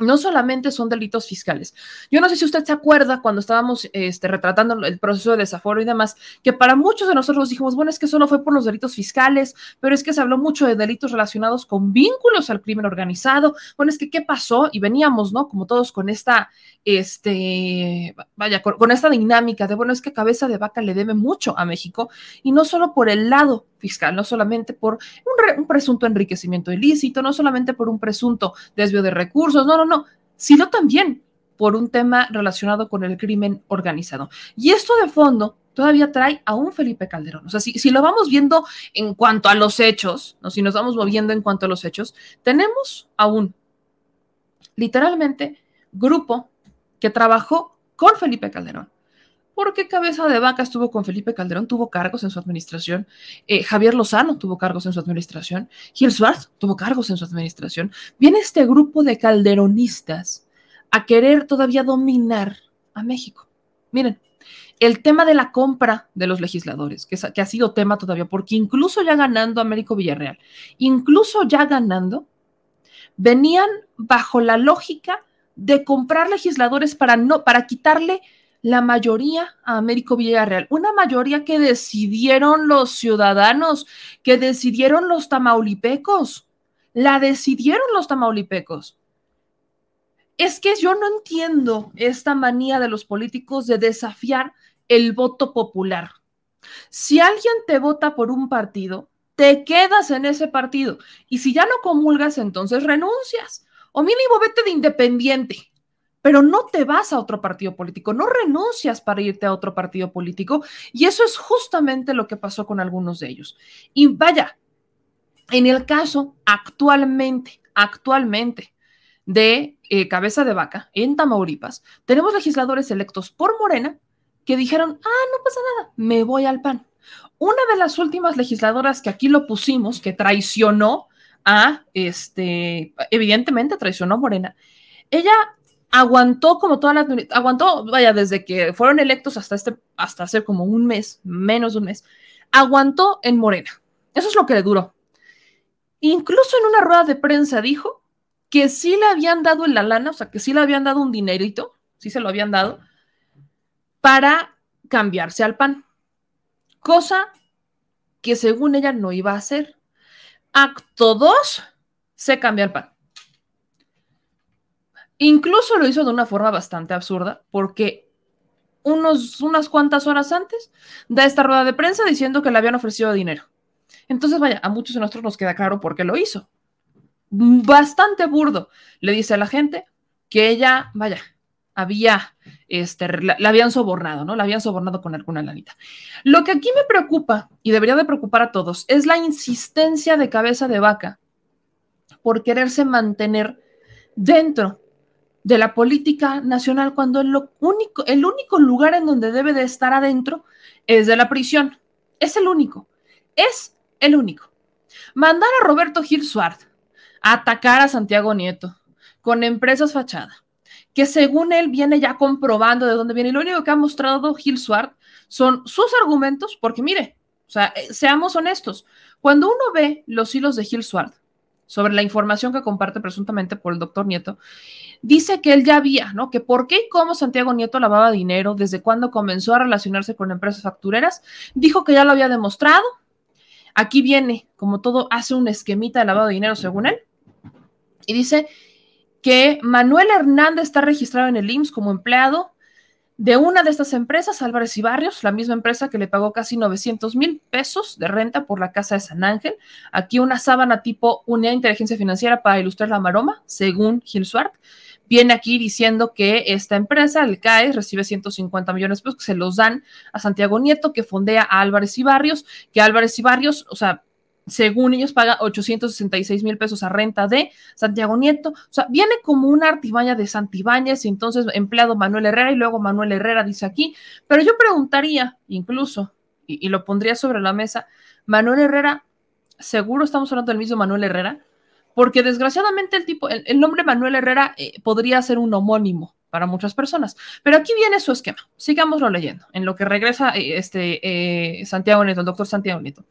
Speaker 1: no solamente son delitos fiscales. Yo no sé si usted se acuerda cuando estábamos este, retratando el proceso de desaforo y demás, que para muchos de nosotros dijimos, bueno, es que solo fue por los delitos fiscales, pero es que se habló mucho de delitos relacionados con vínculos al crimen organizado. Bueno, es que qué pasó y veníamos, ¿no? Como todos con esta, este, vaya, con, con esta dinámica de, bueno, es que cabeza de vaca le debe mucho a México y no solo por el lado fiscal, no solamente por un, re- un presunto enriquecimiento ilícito, no solamente por un presunto desvío de recursos, no, no, no, sino también por un tema relacionado con el crimen organizado. Y esto de fondo todavía trae a un Felipe Calderón. O sea, si, si lo vamos viendo en cuanto a los hechos, ¿no? si nos vamos moviendo en cuanto a los hechos, tenemos a un literalmente grupo que trabajó con Felipe Calderón. Porque Cabeza de Vaca estuvo con Felipe Calderón, tuvo cargos en su administración. Eh, Javier Lozano tuvo cargos en su administración. Gil Schwartz tuvo cargos en su administración. Viene este grupo de calderonistas a querer todavía dominar a México. Miren, el tema de la compra de los legisladores, que, es- que ha sido tema todavía, porque incluso ya ganando Américo Villarreal, incluso ya ganando, venían bajo la lógica de comprar legisladores para no, para quitarle la mayoría a Américo Villarreal, una mayoría que decidieron los ciudadanos, que decidieron los tamaulipecos, la decidieron los tamaulipecos. Es que yo no entiendo esta manía de los políticos de desafiar el voto popular. Si alguien te vota por un partido, te quedas en ese partido. Y si ya no comulgas, entonces renuncias. O mínimo vete de independiente. Pero no te vas a otro partido político, no renuncias para irte a otro partido político. Y eso es justamente lo que pasó con algunos de ellos. Y vaya, en el caso actualmente, actualmente de eh, Cabeza de Vaca en Tamaulipas, tenemos legisladores electos por Morena que dijeron, ah, no pasa nada, me voy al PAN. Una de las últimas legisladoras que aquí lo pusimos, que traicionó a, este, evidentemente traicionó a Morena, ella aguantó como todas las, aguantó, vaya, desde que fueron electos hasta, este, hasta hace como un mes, menos de un mes, aguantó en Morena. Eso es lo que le duró. Incluso en una rueda de prensa dijo que sí le habían dado en la lana, o sea, que sí le habían dado un dinerito, sí se lo habían dado, para cambiarse al PAN. Cosa que según ella no iba a hacer. Acto 2, se cambia al PAN. Incluso lo hizo de una forma bastante absurda, porque unos, unas cuantas horas antes da esta rueda de prensa diciendo que le habían ofrecido dinero. Entonces, vaya, a muchos de nosotros nos queda claro por qué lo hizo. Bastante burdo. Le dice a la gente que ella, vaya, había, este, la, la, habían sobornado, ¿no? La habían sobornado con alguna lanita. Lo que aquí me preocupa, y debería de preocupar a todos, es la insistencia de cabeza de vaca por quererse mantener dentro de la política nacional cuando el único, el único lugar en donde debe de estar adentro es de la prisión. Es el único. Es el único. Mandar a Roberto Gil Suárez a atacar a Santiago Nieto con empresas fachada, que según él viene ya comprobando de dónde viene. Y lo único que ha mostrado Gil Suárez son sus argumentos, porque mire, o sea, eh, seamos honestos, cuando uno ve los hilos de Gil Suárez sobre la información que comparte presuntamente por el doctor Nieto, dice que él ya había, ¿no? Que por qué y cómo Santiago Nieto lavaba dinero, desde cuándo comenzó a relacionarse con empresas factureras, dijo que ya lo había demostrado. Aquí viene, como todo, hace un esquemita de lavado de dinero según él, y dice que Manuel Hernández está registrado en el IMSS como empleado de una de estas empresas, Álvarez y Barrios, la misma empresa que le pagó casi 900 mil pesos de renta por la casa de San Ángel. Aquí una sábana tipo Unidad de Inteligencia Financiera para ilustrar la maroma, según Gil Suárez. Viene aquí diciendo que esta empresa, el CAE, recibe 150 millones de pesos que se los dan a Santiago Nieto, que fondea a Álvarez y Barrios, que Álvarez y Barrios, o sea, según ellos paga 866 mil pesos a renta de Santiago Nieto, o sea, viene como una artimaña de Santibáñez entonces empleado Manuel Herrera y luego Manuel Herrera dice aquí, pero yo preguntaría incluso, y, lo pondría sobre la mesa, Manuel Herrera, seguro estamos hablando del mismo Manuel Herrera, porque desgraciadamente el tipo, el, el nombre Manuel Herrera eh, podría ser un homónimo para muchas personas. Pero aquí viene su esquema. Sigámoslo leyendo, en lo que regresa eh, este eh, Santiago Nieto, el doctor Santiago Nieto.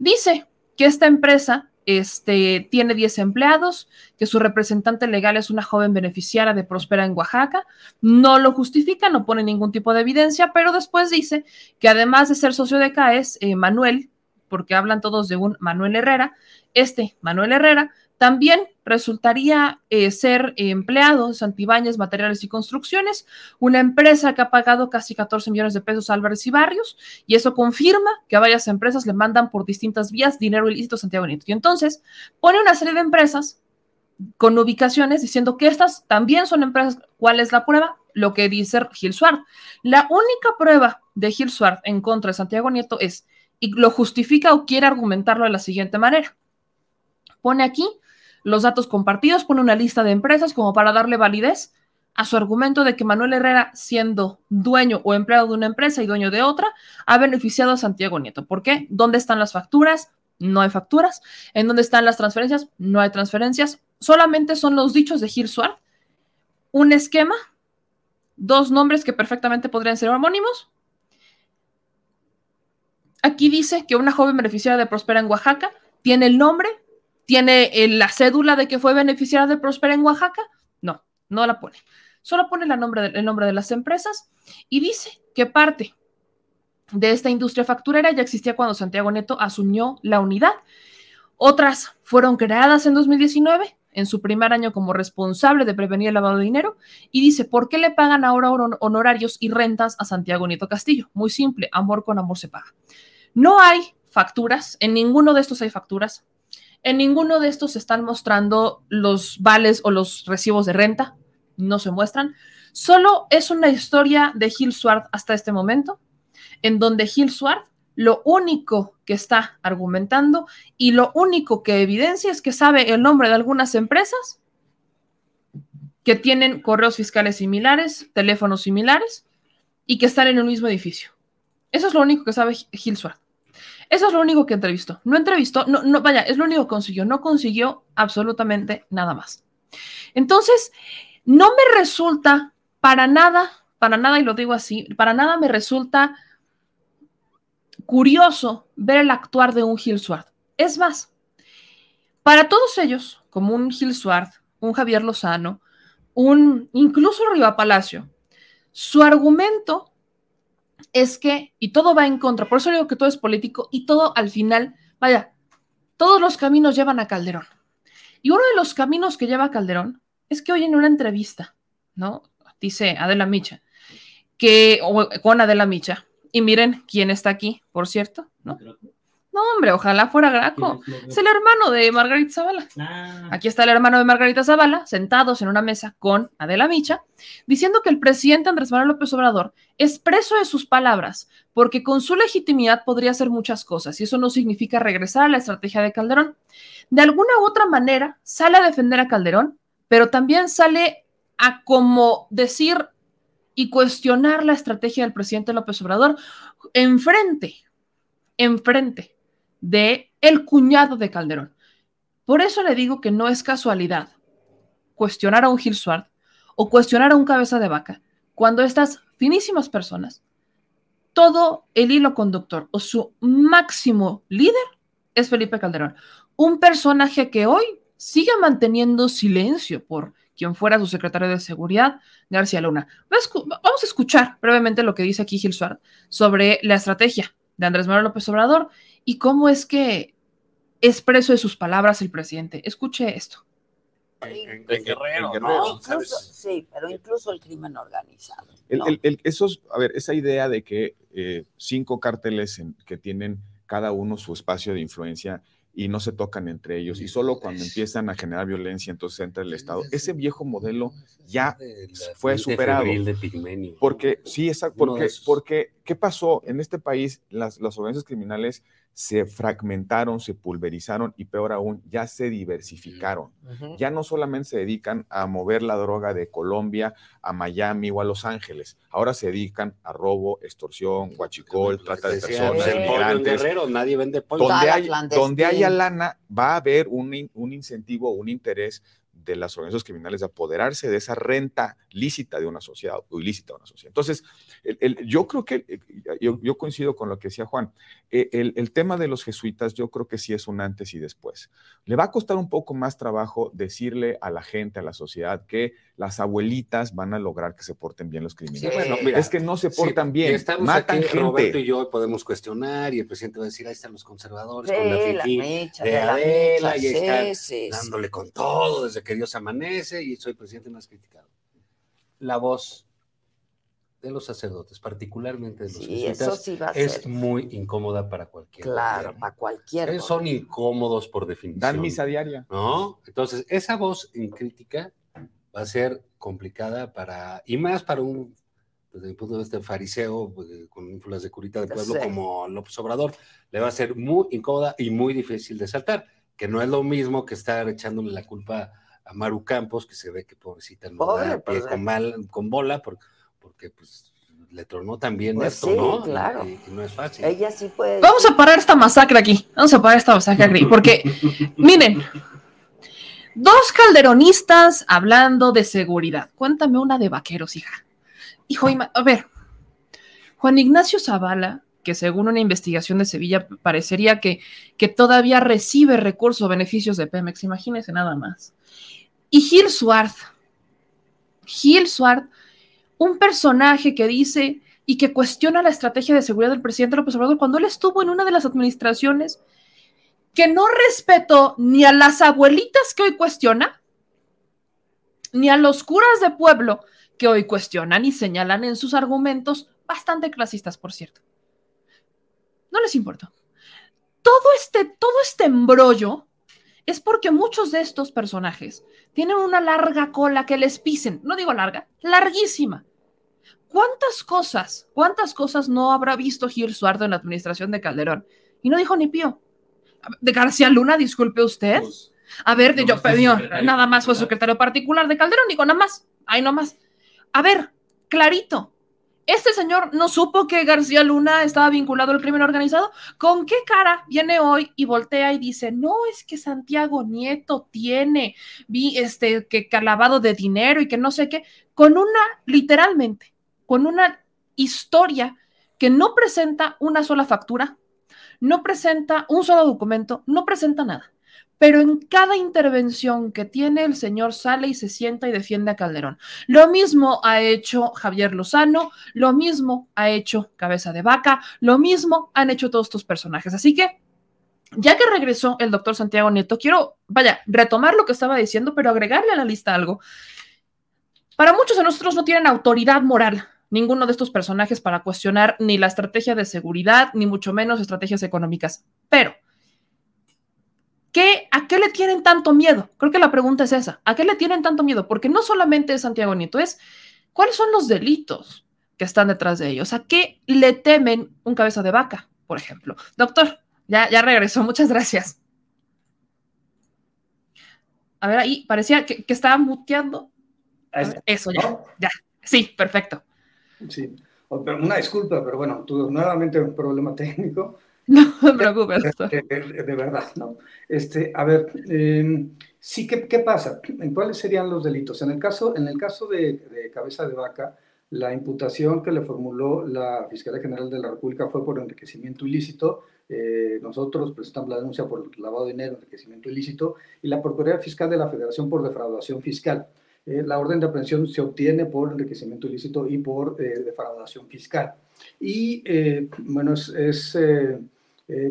Speaker 1: Dice que esta empresa este, tiene 10 empleados, que su representante legal es una joven beneficiaria de Prospera en Oaxaca. No lo justifica, no pone ningún tipo de evidencia, pero después dice que además de ser socio de CAES, eh, Manuel porque hablan todos de un Manuel Herrera. Este Manuel Herrera también resultaría eh, ser empleado de Santibáñez Materiales y Construcciones, una empresa que ha pagado casi 14 millones de pesos a Álvarez y Barrios, y eso confirma que a varias empresas le mandan por distintas vías dinero ilícito a Santiago Nieto. Y entonces pone una serie de empresas con ubicaciones diciendo que estas también son empresas. ¿Cuál es la prueba? Lo que dice Gil Suárez. La única prueba de Gil Suárez en contra de Santiago Nieto es, y lo justifica o quiere argumentarlo de la siguiente manera. Pone aquí los datos compartidos, pone una lista de empresas como para darle validez a su argumento de que Manuel Herrera, siendo dueño o empleado de una empresa y dueño de otra, ha beneficiado a Santiago Nieto. ¿Por qué? ¿Dónde están las facturas? No hay facturas. ¿En dónde están las transferencias? No hay transferencias. Solamente son los dichos de Gil Suárez, un esquema, dos nombres que perfectamente podrían ser homónimos. Aquí dice que una joven beneficiaria de Prospera en Oaxaca tiene el nombre ¿Tiene eh, la cédula de que fue beneficiaria de Prospera en Oaxaca? No, no la pone. Solo pone la nombre el nombre de las empresas y dice que parte de esta industria facturera ya existía cuando Santiago Neto asumió la unidad. Otras fueron creadas en 2019, en su primer año como responsable de prevenir el lavado de dinero, y dice, ¿por qué le pagan ahora honorarios y rentas a Santiago Nieto Castillo? Muy simple, amor con amor se paga. No hay facturas, en ninguno de estos hay facturas, en ninguno de estos se están mostrando los vales o los recibos de renta, no se muestran. Solo es una historia de Gil Swart hasta este momento, en donde Gil Swart lo único que está argumentando y lo único que evidencia es que sabe el nombre de algunas empresas que tienen correos fiscales similares, teléfonos similares y que están en el mismo edificio. Eso es lo único que sabe Gil Swart. Eso es lo único que entrevistó. No entrevistó, no, no, vaya, es lo único que consiguió. No consiguió absolutamente nada más. Entonces, no me resulta para nada, para nada, y lo digo así, para nada me resulta curioso ver el actuar de un Gil Swart. Es más, para todos ellos, como un Gil Swart, un Javier Lozano, un incluso Riva Palacio, su argumento es que, y todo va en contra, por eso digo que todo es político y todo al final, vaya, todos los caminos llevan a Calderón. Y uno de los caminos que lleva a Calderón es que hoy en una entrevista, ¿no? Dice Adela Micha, que, o, con Adela Micha, y miren quién está aquí, por cierto, ¿no? No, hombre, ojalá fuera Graco. Es el hermano de Margarita Zavala. Ah. Aquí está el hermano de Margarita Zavala, sentados en una mesa con Adela Micha, diciendo que el presidente Andrés Manuel López Obrador es preso de sus palabras, porque con su legitimidad podría hacer muchas cosas, y eso no significa regresar a la estrategia de Calderón. De alguna u otra manera, sale a defender a Calderón, pero también sale a como decir y cuestionar la estrategia del presidente López Obrador enfrente, enfrente de el cuñado de Calderón. Por eso le digo que no es casualidad cuestionar a un Gil Swart o cuestionar a un cabeza de vaca cuando estas finísimas personas, todo el hilo conductor o su máximo líder es Felipe Calderón, un personaje que hoy sigue manteniendo silencio por quien fuera su secretario de seguridad, García Luna. Vamos a escuchar brevemente lo que dice aquí Gil Suárez sobre la estrategia de Andrés Manuel López Obrador y cómo es que expreso de sus palabras el presidente. Escuche esto.
Speaker 4: En, Guerrero, sí, pero incluso el crimen organizado.
Speaker 5: a ver, esa idea de que eh, cinco cárteles que tienen cada uno su espacio de influencia y no se tocan entre ellos y solo cuando empiezan a generar violencia entonces entra el Estado. Ese viejo modelo ya fue superado. Porque sí, exacto, porque, porque ¿qué pasó? En este país las, las organizaciones criminales se fragmentaron, se pulverizaron y peor aún, ya se diversificaron. Ya no solamente se dedican a mover la droga de Colombia a Miami o a Los Ángeles, ahora se dedican a robo, extorsión, guachicol, trata de personas, migrantes.
Speaker 4: nadie vende
Speaker 5: Donde, hay, donde haya lana, va a haber un, un incentivo, un interés de las organizaciones criminales de apoderarse de esa renta lícita de una sociedad o ilícita de una sociedad. Entonces, yo creo que, eh, yo, coincido con lo que decía Juan, eh, el, tema de los jesuitas yo creo que sí es un antes y después. Le va a costar un poco más trabajo decirle a la gente, a la sociedad, que las abuelitas van a lograr que se porten bien los criminales. bueno, es que no se portan bien, matan gente.
Speaker 6: Roberto y yo podemos cuestionar y el presidente va a decir, ahí están los conservadores con la, fifi de Adela y están dándole con todo desde que Dios amanece y soy presidente más criticado. La voz de los sacerdotes, particularmente de los jesuitas, es muy incómoda para cualquiera.
Speaker 4: Claro, para cualquiera.
Speaker 6: Son incómodos por definición.
Speaker 5: Dan misa diaria.
Speaker 6: ¿No? Entonces, esa voz en crítica va a ser complicada para, y más para un, desde mi punto de vista, fariseo, pues, con ínfulas de curita de pueblo como López Obrador, le va a ser muy incómoda y muy difícil de saltar, que no es lo mismo que estar echándole la culpa a Maru Campos, que se ve que pobrecita no da pie pues, con, mal, con bola, porque, porque pues le tronó también pues esto, ¿no?
Speaker 4: Claro.
Speaker 6: Y, no es fácil.
Speaker 4: Ella sí puede.
Speaker 1: Vamos a parar esta masacre aquí. Vamos a parar esta masacre aquí. Porque, [LAUGHS] miren, dos calderonistas hablando de seguridad. Cuéntame una de vaqueros, hija. Hijo, a ver. Juan Ignacio Zavala, que según una investigación de Sevilla parecería que, que todavía recibe recursos o beneficios de Pemex, imagínense nada más. Y Gil Suárez. Gil Suárez un personaje que dice y que cuestiona la estrategia de seguridad del presidente López Obrador cuando él estuvo en una de las administraciones que no respetó ni a las abuelitas que hoy cuestiona, ni a los curas de pueblo que hoy cuestionan y señalan en sus argumentos, bastante clasistas, por cierto. No les importa. Todo este, todo este embrollo es porque muchos de estos personajes tienen una larga cola que les pisen. No digo larga, larguísima. ¿Cuántas cosas, cuántas cosas no habrá visto Gil Suardo en la administración de Calderón? Y no dijo ni pío. De García Luna, disculpe usted. Pues, a ver, yo pedí, nada más fue secretario particular de Calderón, digo, nada más, ahí nomás. A ver, clarito, este señor no supo que García Luna estaba vinculado al crimen organizado. ¿Con qué cara viene hoy y voltea y dice, no, es que Santiago Nieto tiene vi, este, que calabado de dinero y que no sé qué? Con una, literalmente, con una historia que no presenta una sola factura, no presenta un solo documento, no presenta nada. Pero en cada intervención que tiene el señor sale y se sienta y defiende a Calderón. Lo mismo ha hecho Javier Lozano, lo mismo ha hecho Cabeza de Vaca, lo mismo han hecho todos estos personajes. Así que ya que regresó el doctor Santiago Nieto, quiero, vaya, retomar lo que estaba diciendo, pero agregarle a la lista algo. Para muchos de nosotros no tienen autoridad moral ninguno de estos personajes para cuestionar ni la estrategia de seguridad, ni mucho menos estrategias económicas. Pero, ¿qué, ¿a qué le tienen tanto miedo? Creo que la pregunta es esa. ¿A qué le tienen tanto miedo? Porque no solamente es Santiago Nieto, es cuáles son los delitos que están detrás de ellos. ¿A qué le temen un cabeza de vaca, por ejemplo? Doctor, ya, ya regresó. Muchas gracias. A ver, ahí parecía que, que estaba muteando. Eso, ya, ya. Sí, perfecto.
Speaker 3: Sí, una disculpa, pero bueno, tuve nuevamente un problema [LAUGHS] técnico.
Speaker 1: No me preocupes.
Speaker 3: De, de, verdad, ¿no? Este, a ver, em, sí, ¿qué, ¿qué, pasa? ¿En cuáles serían los delitos? En el caso, en el caso de, Cabeza de Vaca, la imputación que le formuló la Fiscalía General de la República fue por enriquecimiento ilícito. Eh, nosotros presentamos la denuncia por lavado de dinero, enriquecimiento ilícito, y la Procuraduría Fiscal de la Federación por defraudación fiscal. Eh, la orden de aprehensión se obtiene por enriquecimiento ilícito y por eh, defraudación fiscal. Y eh, bueno, es,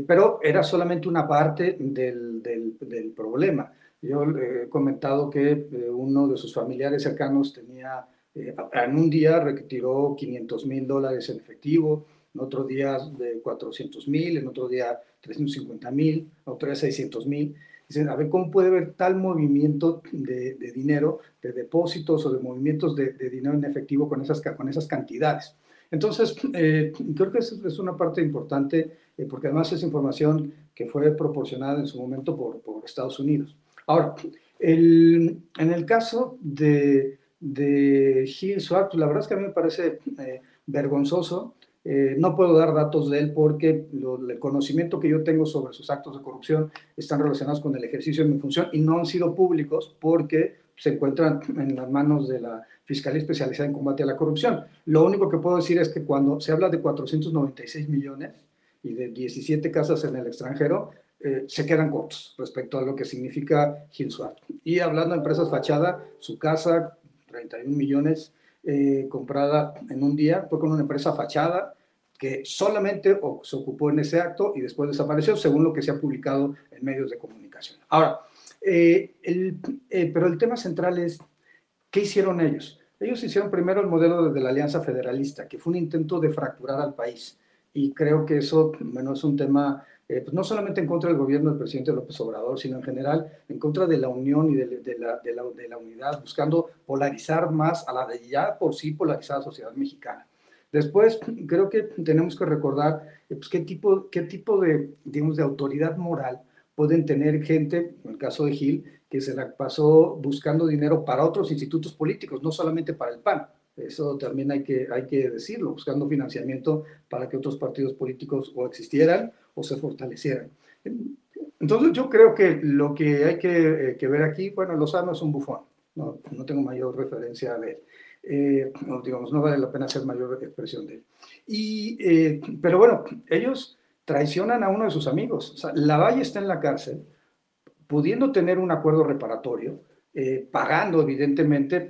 Speaker 3: pero era solamente una parte del, del, problema. Yo he comentado que uno de sus familiares cercanos tenía, en un día retiró 500 mil dólares en efectivo, en otro día de 400 mil, en otro día 350 mil, otro día 600 mil. Dicen, a ver, ¿cómo puede haber tal movimiento de, dinero, de depósitos o de movimientos de, dinero en efectivo con esas, con esas cantidades? Entonces, eh, creo que es, es, una parte importante eh, porque además es información que fue proporcionada en su momento por, Estados Unidos. Ahora, el, en el caso de, de Gil la verdad es que a mí me parece eh, vergonzoso Eh, no puedo dar datos de él porque el conocimiento que yo tengo sobre sus actos de corrupción están relacionados con el ejercicio de mi función y no han sido públicos porque se encuentran en las manos de la Fiscalía Especializada en Combate a la Corrupción. Lo único que puedo decir es que cuando se habla de 496 millones y de 17 casas en el extranjero, eh, se quedan cortos respecto a lo que significa Gilsuat. Y hablando de empresas fachada, su casa, 31 millones, eh, comprada en un día, fue con una empresa fachada que solamente se ocupó en ese acto y después desapareció, según lo que se ha publicado en medios de comunicación. Ahora, eh, eh, pero el tema central es, ¿qué hicieron ellos? Ellos hicieron primero el modelo desde la Alianza Federalista, que fue un intento de fracturar al país. Y creo que eso, bueno, es un tema eh, pues no solamente en contra del gobierno del presidente López Obrador, sino en general en contra de la unión y de, la, de, la, unidad, buscando polarizar más a la ya por sí polarizada sociedad mexicana. Después, creo que tenemos que recordar eh, pues, qué tipo, qué tipo de, digamos, de autoridad moral pueden tener gente, en el caso de Gil, que se la pasó buscando dinero para otros institutos políticos, no solamente para el PAN. Eso también hay que, hay que decirlo, buscando financiamiento para que otros partidos políticos o existieran o se fortalecieran. Entonces yo creo que lo que hay que, eh, ver aquí, bueno, Lozano es un bufón, no, no tengo mayor referencia a ver. Eh, digamos, no vale la pena hacer mayor expresión de él. Y, eh, pero bueno, ellos traicionan a uno de sus amigos. O sea, Lavalle está en la cárcel, pudiendo tener un acuerdo reparatorio, eh, pagando evidentemente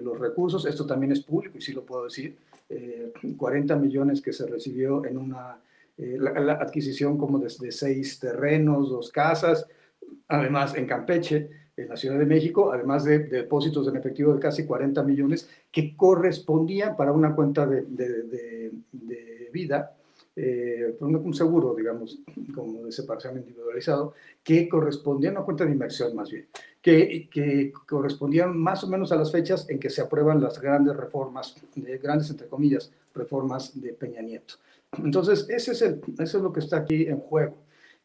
Speaker 3: los recursos, esto también es público y sí lo puedo decir, 40 eh, millones que se recibió en una eh, la, adquisición como de, seis terrenos, dos casas, además en Campeche, en la Ciudad de México, además de, depósitos en efectivo de casi 40 millones que correspondían para una cuenta de, de vida eh, un seguro, digamos, como de separación individualizado, que correspondía a una cuenta de inversión más bien, que, que correspondían más o menos a las fechas en que se aprueban las grandes reformas, de, grandes entre comillas, reformas de Peña Nieto. Entonces, ese es, el, eso es lo que está aquí en juego.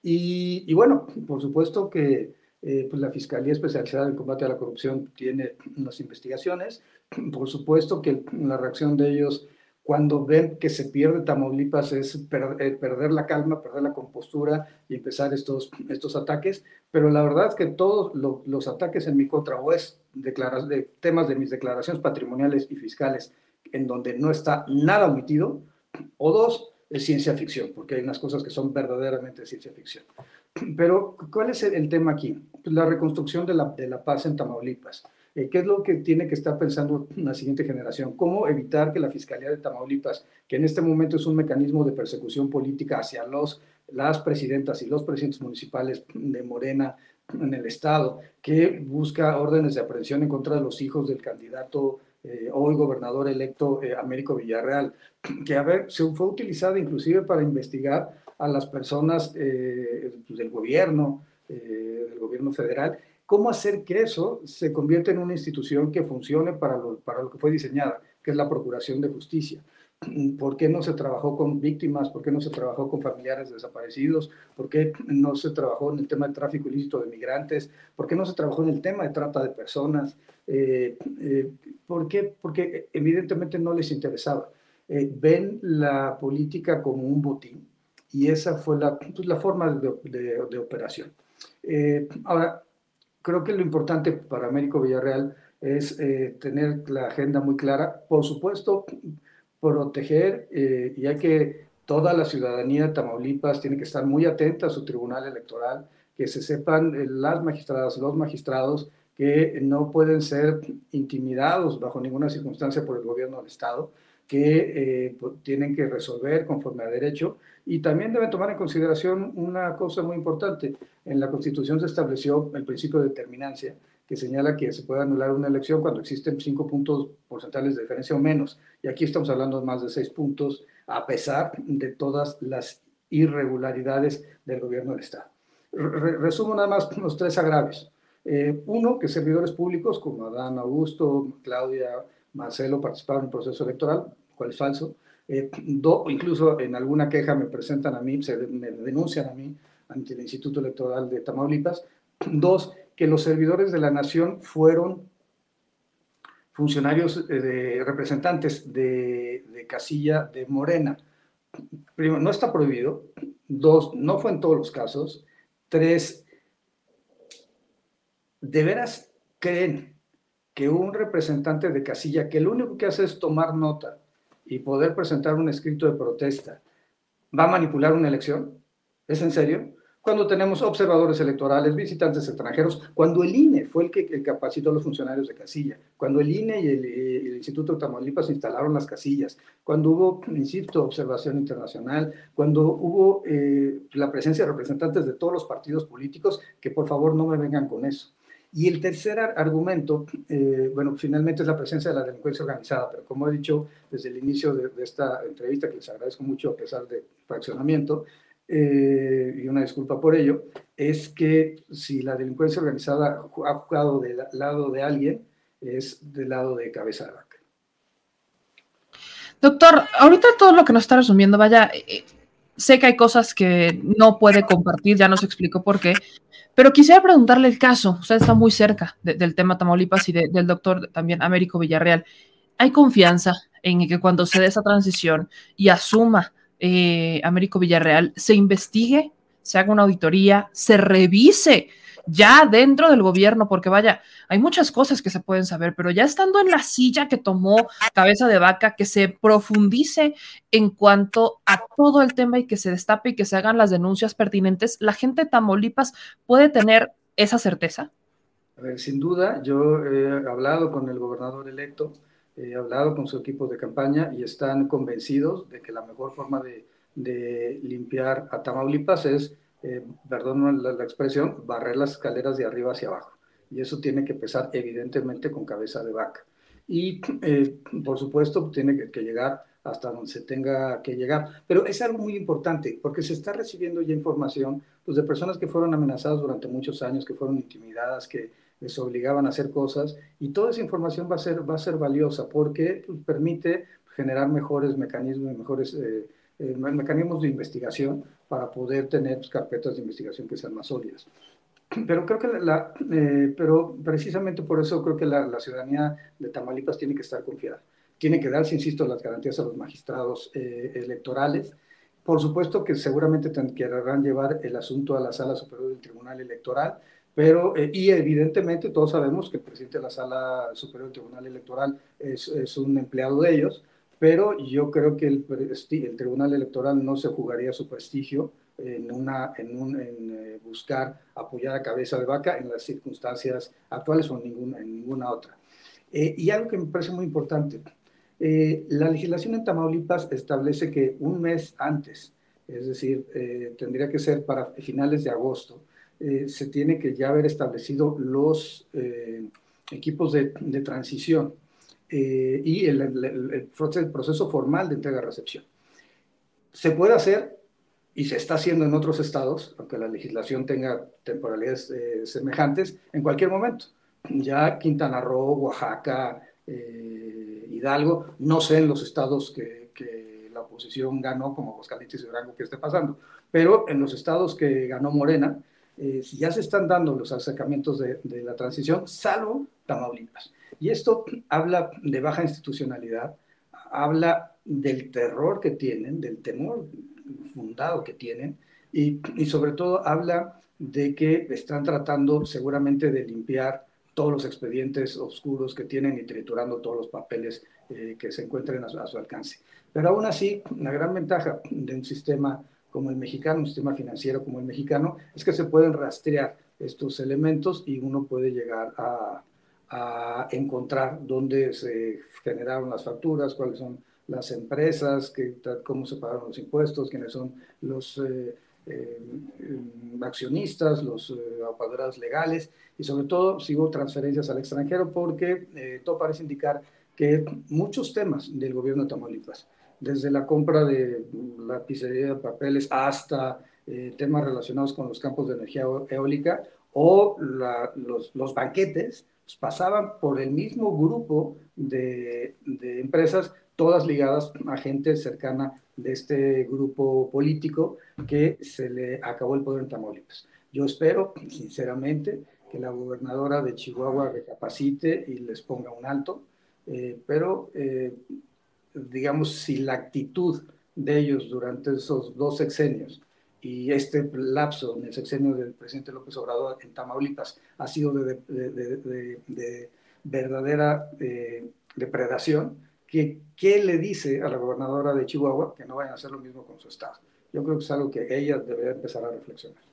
Speaker 3: Y, y bueno, por supuesto que eh, pues la Fiscalía Especializada en Combate a la Corrupción tiene las investigaciones. Por supuesto que la reacción de ellos cuando ven que se pierde Tamaulipas es eh, perder la calma, perder la compostura y empezar estos, estos ataques. Pero la verdad es que todos los ataques en mi contra o es de temas de mis declaraciones patrimoniales y fiscales en donde no está nada omitido, o dos, es ciencia ficción, porque hay unas cosas que son verdaderamente ciencia ficción. [CLEARS THROAT] Pero, ¿cuál es el, tema aquí? Pues la reconstrucción de la, de la paz en Tamaulipas. Eh, ¿Qué es lo que tiene que estar pensando la siguiente generación? ¿Cómo evitar que la Fiscalía de Tamaulipas, que en este momento es un mecanismo de persecución política hacia los, las presidentas y los presidentes municipales de Morena en el Estado, que busca órdenes de aprehensión en contra de los hijos del candidato eh, hoy gobernador electo eh, Américo Villarreal, [CLEARS THROAT] que a ver, se fue utilizada inclusive para investigar a las personas pues, del gobierno, del gobierno federal, cómo hacer que eso se convierta en una institución que funcione para lo, para lo que fue diseñada, que es la Procuración de Justicia. ¿Por qué no se trabajó con víctimas? ¿Por qué no se trabajó con familiares desaparecidos? ¿Por qué no se trabajó en el tema de tráfico ilícito de migrantes? ¿Por qué no se trabajó en el tema de trata de personas? Eh, eh, ¿Por qué? Porque evidentemente no les interesaba. Eh, ven la política como un botín y esa fue la, pues, la forma de, de, de operación. ahora, creo que lo importante para Américo Villarreal es eh, tener la agenda muy clara. Por supuesto, proteger eh, y hay que, toda la ciudadanía de Tamaulipas tiene que estar muy atenta a su tribunal electoral, que se sepan eh, las magistradas, los magistrados, que no pueden ser intimidados bajo ninguna circunstancia por el gobierno del Estado, que tienen que resolver conforme a derecho y también deben tomar en consideración una cosa muy importante. En la Constitución se estableció el principio de determinancia, señala que se puede anular una elección cuando existen cinco puntos porcentuales de diferencia o menos. Y aquí estamos hablando de más de seis puntos, a pesar de todas las irregularidades del gobierno del Estado. resumo nada más los tres agravios. Eh, uno, que servidores públicos como Adán Augusto, Claudia, Marcelo participaron en el proceso electoral, cual es falso. Eh, incluso en alguna queja me presentan a mí, se me denuncian a mí ante el Instituto Electoral de Tamaulipas. Dos, que los servidores de la nación fueron funcionarios, eh, de, representantes de, de, casilla de Morena. primero, no está prohibido. Dos, no fue en todos los casos. Tres, ¿de veras creen que un representante de casilla que lo único que hace es tomar nota y poder presentar un escrito de protesta va a manipular una elección? ¿Es en serio? Cuando tenemos observadores electorales, visitantes extranjeros, cuando el INE fue el que, capacitó a los funcionarios de casilla, cuando el INE y el, Instituto de Tamaulipas instalaron las casillas, cuando hubo, insisto, observación internacional, cuando hubo eh, la presencia de representantes de todos los partidos políticos, que por favor no me vengan con eso. Y el tercer argumento, eh, bueno, finalmente es la presencia de la delincuencia organizada, pero como he dicho desde el inicio de, de esta entrevista, que les agradezco mucho a pesar de fraccionamiento, eh, y una disculpa por ello, es que si la delincuencia organizada ha jugado del lado de alguien, es del lado de cabeza de vaca.
Speaker 1: Doctor, ahorita todo lo que nos está resumiendo, vaya, eh, sé que hay cosas que no puede compartir, ya nos explicó por qué, pero quisiera preguntarle el caso, usted está muy cerca del tema Tamaulipas y del doctor también Américo Villarreal. ¿Hay confianza en que cuando se dé esa transición y asuma eh, Américo Villarreal, se investigue, se haga una auditoría, se revise ya dentro del gobierno, porque vaya, hay muchas cosas que se pueden saber, pero ya estando en la silla que tomó cabeza de vaca, que se profundice en cuanto a todo el tema y que se destape y que se hagan las denuncias pertinentes, la gente de Tamaulipas puede tener esa certeza.
Speaker 3: A ver, sin duda, yo he hablado con el gobernador electo, he hablado con su equipo de campaña y están convencidos de que la mejor forma de, limpiar a Tamaulipas es, eh, perdón la, expresión, barrer las escaleras de arriba hacia abajo. Y eso tiene que empezar evidentemente con cabeza de vaca. Y eh, por supuesto tiene que, llegar hasta donde se tenga que llegar. Pero es algo muy importante porque se está recibiendo ya información pues, de personas que fueron amenazadas durante muchos años, que fueron intimidadas, que les obligaban a hacer cosas y toda esa información va a ser, va a ser valiosa porque permite generar mejores mecanismos, mejores eh, eh, mecanismos de investigación para poder tener pues, carpetas de investigación que sean más sólidas. Pero creo que la, eh, pero precisamente por eso creo que la, la, ciudadanía de Tamaulipas tiene que estar confiada. Tiene que darse, insisto, las garantías a los magistrados electorales. Por supuesto que seguramente querrán llevar el asunto a la Sala Superior del Tribunal Electoral, pero, eh, y evidentemente todos sabemos que el presidente de la Sala Superior del Tribunal Electoral es, es un empleado de ellos, pero yo creo que el, el, Tribunal Electoral no se jugaría su prestigio en, una, en, un, en eh, buscar apoyar a cabeza de vaca en las circunstancias actuales o en ninguna, en ninguna otra. Eh, y algo que me parece muy importante, la legislación en Tamaulipas establece que un mes antes, es decir, tendría que ser para finales de agosto, eh, se tiene que ya haber establecido los eh, equipos de, transición eh, y el, proceso formal de entrega-recepción. Se puede hacer y se está haciendo en otros estados, aunque la legislación tenga temporalidades semejantes, en cualquier momento. Ya Quintana Roo, Oaxaca, Hidalgo, no sé en los estados que, la oposición ganó, como Aguascalientes y Durango, que esté pasando, pero en los estados que ganó Morena, eh, ya se están dando los acercamientos de, la transición, salvo Tamaulipas. Y esto habla de baja institucionalidad, habla del terror que tienen, del temor fundado que tienen, y, sobre todo habla de que están tratando seguramente de limpiar todos los expedientes oscuros que tienen y triturando todos los papeles eh, que se encuentren a su, alcance. Pero aún así, la gran ventaja de un sistema como el mexicano, un sistema financiero como el mexicano, es que se pueden rastrear estos elementos y uno puede llegar a, encontrar dónde se generaron las facturas, cuáles son las empresas, qué, cómo se pagaron los impuestos, quiénes son los eh, eh, accionistas, los eh, legales y sobre todo si hubo transferencias al extranjero porque eh, todo parece indicar que muchos temas del gobierno de Tamaulipas desde la compra de la pizzería de papeles hasta eh, temas relacionados con los campos de energía eólica o los, los, banquetes, pues, pasaban por el mismo grupo de, de, empresas, todas ligadas a gente cercana de este grupo político que se le acabó el poder en Tamaulipas. Yo espero, sinceramente, que la gobernadora de Chihuahua recapacite y les ponga un alto, eh, pero eh, digamos, si la actitud de ellos durante esos dos sexenios y este lapso en el sexenio del presidente López Obrador en Tamaulipas ha sido de, de, verdadera eh, depredación, ¿qué, ¿qué le dice a la gobernadora de Chihuahua que no vayan a hacer lo mismo con su estado? Yo creo que es algo que ella debería empezar a reflexionar.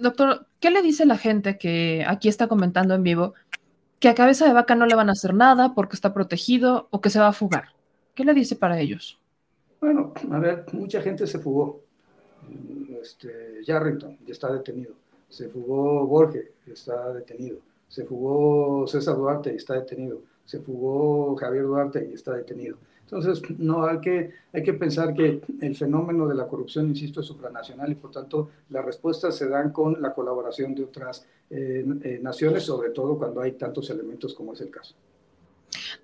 Speaker 1: Doctor, ¿qué le dice la gente que aquí está comentando en vivo que a cabeza de vaca no le van a hacer nada porque está protegido o que se va a fugar? ¿Qué le dice para ellos?
Speaker 3: Bueno, a ver, mucha gente se fugó. Este, Yarrington ya está detenido. Se fugó Borges, está detenido. Se fugó César Duarte y está detenido. Se fugó Javier Duarte y está detenido. Entonces, no hay que, hay que pensar que el fenómeno de la corrupción, insisto, es supranacional y por tanto las respuestas se dan con la colaboración de otras eh, eh, naciones, sobre todo cuando hay tantos elementos como es el caso.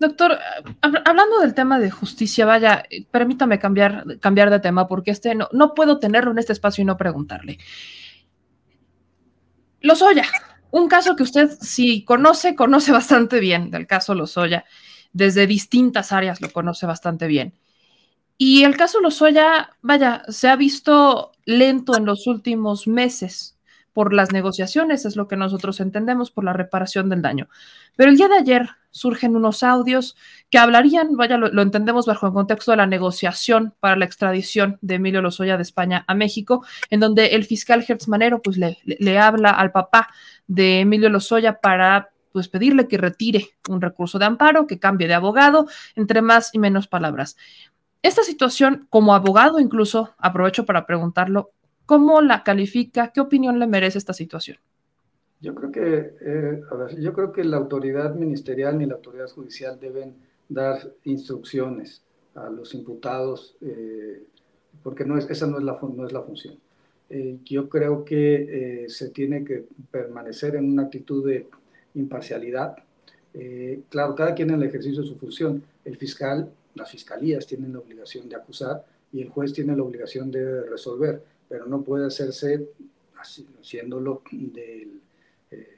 Speaker 1: Doctor, hablando del tema de justicia, vaya, permítame cambiar, cambiar de tema porque este no, no puedo tenerlo en este espacio y no preguntarle. Lozoya, un caso que usted si conoce, conoce bastante bien del caso Lozoya desde distintas áreas lo conoce bastante bien. Y el caso Lozoya, vaya, se ha visto lento en los últimos meses por las negociaciones, es lo que nosotros entendemos, por la reparación del daño. Pero el día de ayer surgen unos audios que hablarían, vaya, lo, entendemos bajo el contexto de la negociación para la extradición de Emilio Lozoya de España a México, en donde el fiscal Hertz Manero pues le, le habla al papá de Emilio Lozoya para pues pedirle que retire un recurso de amparo, que cambie de abogado, entre más y menos palabras. Esta situación, como abogado incluso, aprovecho para preguntarlo, ¿cómo la califica? ¿Qué opinión le merece esta situación?
Speaker 3: Yo creo que, eh, yo creo que la autoridad ministerial ni la autoridad judicial deben dar instrucciones a los imputados, eh, porque no es, esa no es la, no es la función. Eh, yo creo que se tiene que permanecer en una actitud de imparcialidad. Eh, claro, cada quien en el ejercicio de su función. El fiscal, las fiscalías tienen la obligación de acusar y el juez tiene la obligación de resolver, pero no puede hacerse haciéndolo del, eh,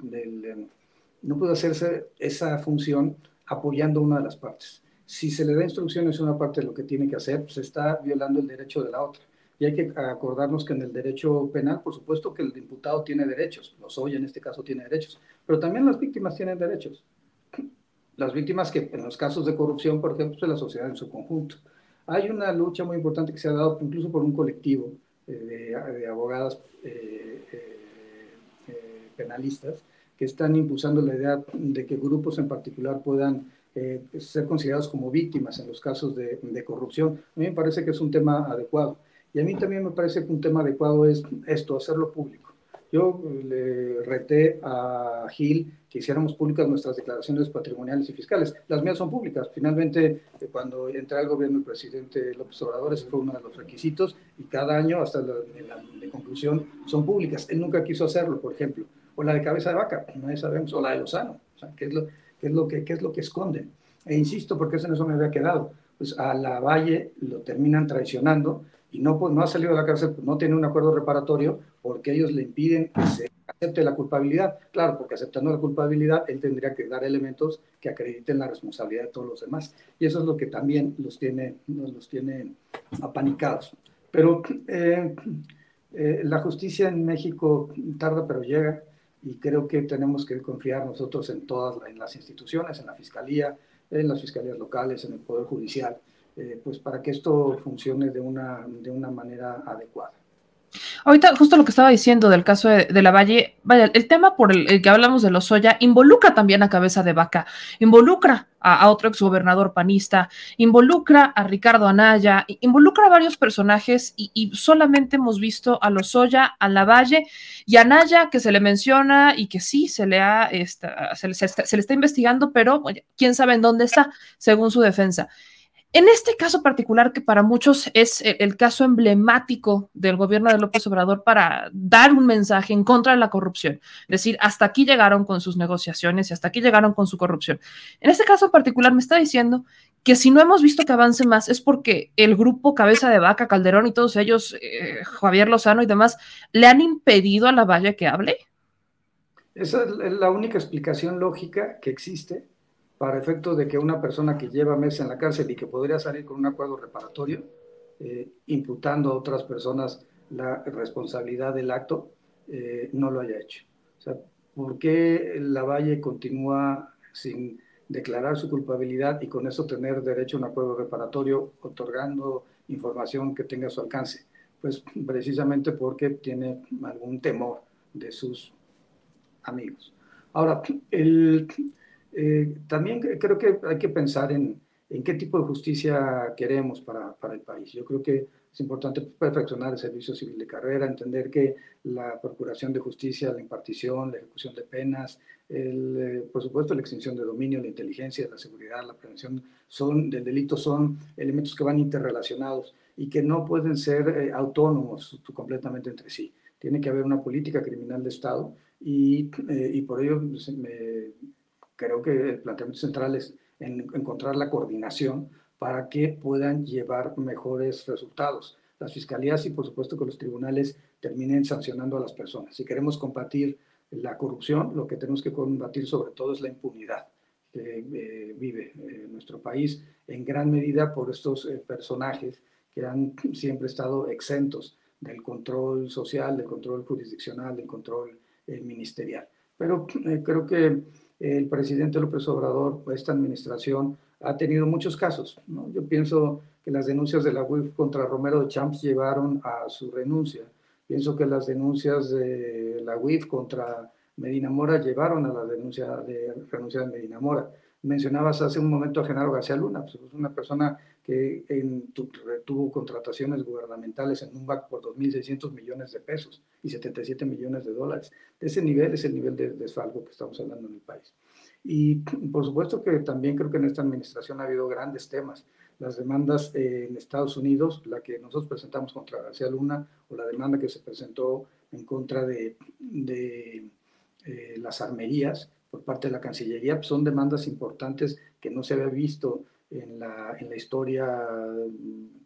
Speaker 3: del eh, no puede hacerse esa función apoyando una de las partes. Si se le da instrucciones a una parte de lo que tiene que hacer, se está violando el derecho de la otra. Y hay que acordarnos que en el derecho penal, por supuesto que el imputado tiene derechos, los hoy en este caso tiene derechos, pero también las víctimas tienen derechos. Las víctimas que en los casos de corrupción, por ejemplo, es la sociedad en su conjunto. Hay una lucha muy importante que se ha dado incluso por un colectivo eh, de, abogadas eh, eh, penalistas que están impulsando la idea de que grupos en particular puedan ser considerados como víctimas en los casos de, de corrupción. A mí me parece que es un tema adecuado. Y a mí también me parece que un tema adecuado es esto, hacerlo público. Yo le reté a Gil que hiciéramos públicas nuestras declaraciones patrimoniales y fiscales. Las mías son públicas. Finalmente, eh, cuando entré al gobierno el presidente López Obrador, ese fue uno de los requisitos y cada año, hasta la, de conclusión, son públicas. Él nunca quiso hacerlo, por ejemplo. O la de cabeza de vaca, nadie sabemos, o la de Lozano. O sea, ¿qué es lo, qué es lo, que, qué es lo que esconden? E insisto, porque eso en eso me había quedado. Pues a la Valle lo terminan traicionando y no, ha salido de la cárcel, no tiene un acuerdo reparatorio porque ellos le impiden que acepte la culpabilidad. Claro, porque aceptando la culpabilidad, él tendría que dar elementos que acrediten la responsabilidad de todos los demás. Y eso es lo que también los tiene, los tiene apanicados. Pero eh, eh, la justicia en México tarda pero llega y creo que tenemos que confiar nosotros en todas en las instituciones, en la fiscalía, en las fiscalías locales, en el Poder Judicial eh, pues para que esto funcione de una, de una manera adecuada.
Speaker 1: Ahorita, justo lo que estaba diciendo del caso de, la Valle, vaya, el tema por el, que hablamos de Lozoya involucra también a Cabeza de Vaca, involucra a, otro exgobernador panista, involucra a Ricardo Anaya, involucra a varios personajes y, solamente hemos visto a Lozoya, a la Valle y a Anaya que se le menciona y que sí se le, ha, se, le está investigando, pero quién sabe en dónde está, según su defensa. En este caso particular, que para muchos es el, caso emblemático del gobierno de López Obrador para dar un mensaje en contra de la corrupción, es decir, hasta aquí llegaron con sus negociaciones y hasta aquí llegaron con su corrupción. En este caso particular me está diciendo que si no hemos visto que avance más es porque el grupo Cabeza de Vaca, Calderón y todos ellos, eh, Javier Lozano y demás, le han impedido a la Valle que hable.
Speaker 3: Esa es la única explicación lógica que existe para efecto de que una persona que lleva meses en la cárcel y que podría salir con un acuerdo reparatorio, eh, imputando a otras personas la responsabilidad del acto, eh, no lo haya hecho. O sea, ¿por qué Lavalle continúa sin declarar su culpabilidad y con eso tener derecho a un acuerdo reparatorio, otorgando información que tenga a su alcance? Pues precisamente porque tiene algún temor de sus amigos. Ahora, el, eh, también creo que hay que pensar en, en, qué tipo de justicia queremos para, para, el país. Yo creo que es importante perfeccionar el servicio civil de carrera, entender que la procuración de justicia, la impartición, la ejecución de penas, el, eh, por supuesto la extinción de dominio, la inteligencia, la seguridad, la prevención son, del delito son elementos que van interrelacionados y que no pueden ser eh, autónomos completamente entre sí. Tiene que haber una política criminal de Estado y, y por ello me, creo que el planteamiento central es en encontrar la coordinación para que puedan llevar mejores resultados. Las fiscalías y por supuesto que los tribunales terminen sancionando a las personas. Si queremos combatir la corrupción, lo que tenemos que combatir sobre todo es la impunidad que eh, vive eh, nuestro país en gran medida por estos eh, personajes que han siempre estado exentos del control social, del control jurisdiccional, del control ministerial. Pero creo que el presidente López Obrador, esta administración, ha tenido muchos casos. Yo pienso que las denuncias de la UIF contra Romero de Champs llevaron a su renuncia. Pienso que las denuncias de la UIF contra Medina Mora llevaron a la denuncia de renuncia de Medina Mora. Mencionabas hace un momento a Genaro García Luna, pues es una persona que en, tuvo contrataciones gubernamentales en un BAC por 2.600 millones de pesos y 77 millones de dólares. Ese nivel es el nivel de desfalco que estamos hablando en el país. Y por supuesto que también creo que en esta administración ha habido grandes temas. Las demandas en Estados Unidos, la que nosotros presentamos contra García Luna o la demanda que se presentó en contra de, de eh, las armerías por parte de la Cancillería, pues son demandas importantes que no se había visto en la, en la historia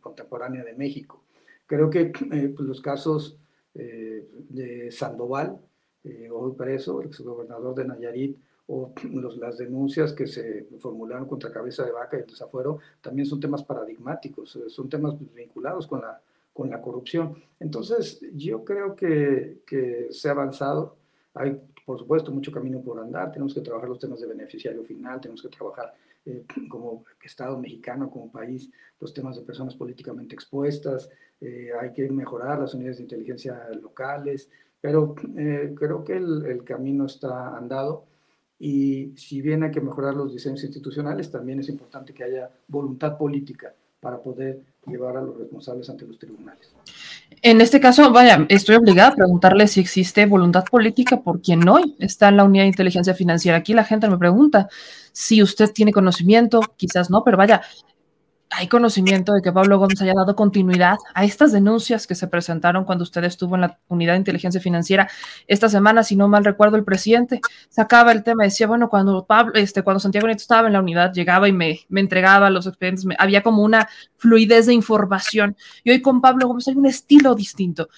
Speaker 3: contemporánea de México. Creo que eh, pues los casos eh, de Sandoval, eh, hoy preso, el exgobernador de Nayarit, o [CLEARS THROAT] los, las denuncias que se formularon contra Cabeza de Vaca y el desafuero, también son temas paradigmáticos, son temas vinculados con la, con la corrupción. Entonces, yo creo que, que se ha avanzado. Hay, por supuesto, mucho camino por andar. Tenemos que trabajar los temas de beneficiario final, tenemos que trabajar eh, como Estado mexicano, como país, los temas de personas políticamente expuestas, eh, hay que mejorar las unidades de inteligencia locales, pero eh, creo que el, el, camino está andado y si bien hay que mejorar los diseños institucionales, también es importante que haya voluntad política para poder llevar a los responsables ante los tribunales.
Speaker 1: En este caso, vaya, estoy obligada a preguntarle si existe voluntad política por quien hoy está en la unidad de inteligencia financiera. Aquí la gente me pregunta si usted tiene conocimiento, quizás no, pero vaya, hay conocimiento de que Pablo Gómez haya dado continuidad a estas denuncias que se presentaron cuando usted estuvo en la unidad de inteligencia financiera esta semana, si no mal recuerdo, el presidente sacaba el tema, decía, bueno, cuando Pablo, este, cuando Santiago Nieto estaba en la unidad, llegaba y me, me entregaba los expedientes, me, había como una fluidez de información. Y hoy con Pablo Gómez hay un estilo distinto.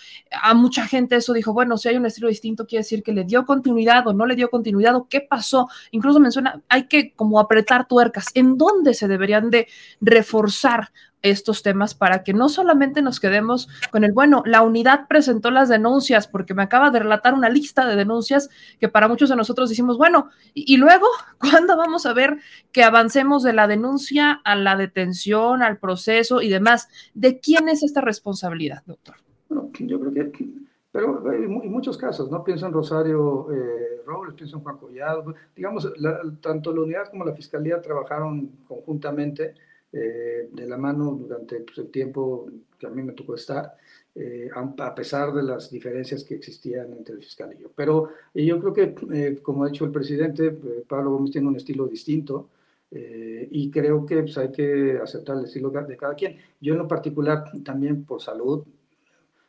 Speaker 1: A mucha gente eso dijo, bueno, si hay un estilo distinto, quiere decir que le dio continuidad o no le dio continuidad o qué pasó. Incluso menciona, hay que como apretar tuercas. ¿En dónde se deberían de reforzar? Reforzar estos temas para que no solamente nos quedemos con el, bueno, la unidad presentó las denuncias, porque me acaba de relatar una lista de denuncias que para muchos de nosotros decimos, bueno, y, luego, [LAUGHS] ¿cuándo vamos a ver que avancemos de la denuncia a la detención, al proceso y demás? ¿De quién es esta responsabilidad, doctor?
Speaker 3: Bueno, yo creo que, pero hay muchos casos, ¿no? Pienso en Rosario eh, Robles, pienso en Juan Collado, digamos, la, tanto la unidad como la fiscalía trabajaron conjuntamente eh, de la mano durante pues, el tiempo que a mí me tocó estar, eh, a, pesar de las diferencias que existían entre el fiscal y yo. Pero yo creo que, eh, como ha dicho el presidente, eh, Pablo Gómez tiene un estilo distinto eh, y creo que pues, hay que aceptar el estilo de cada quien. Yo en lo particular, también por salud,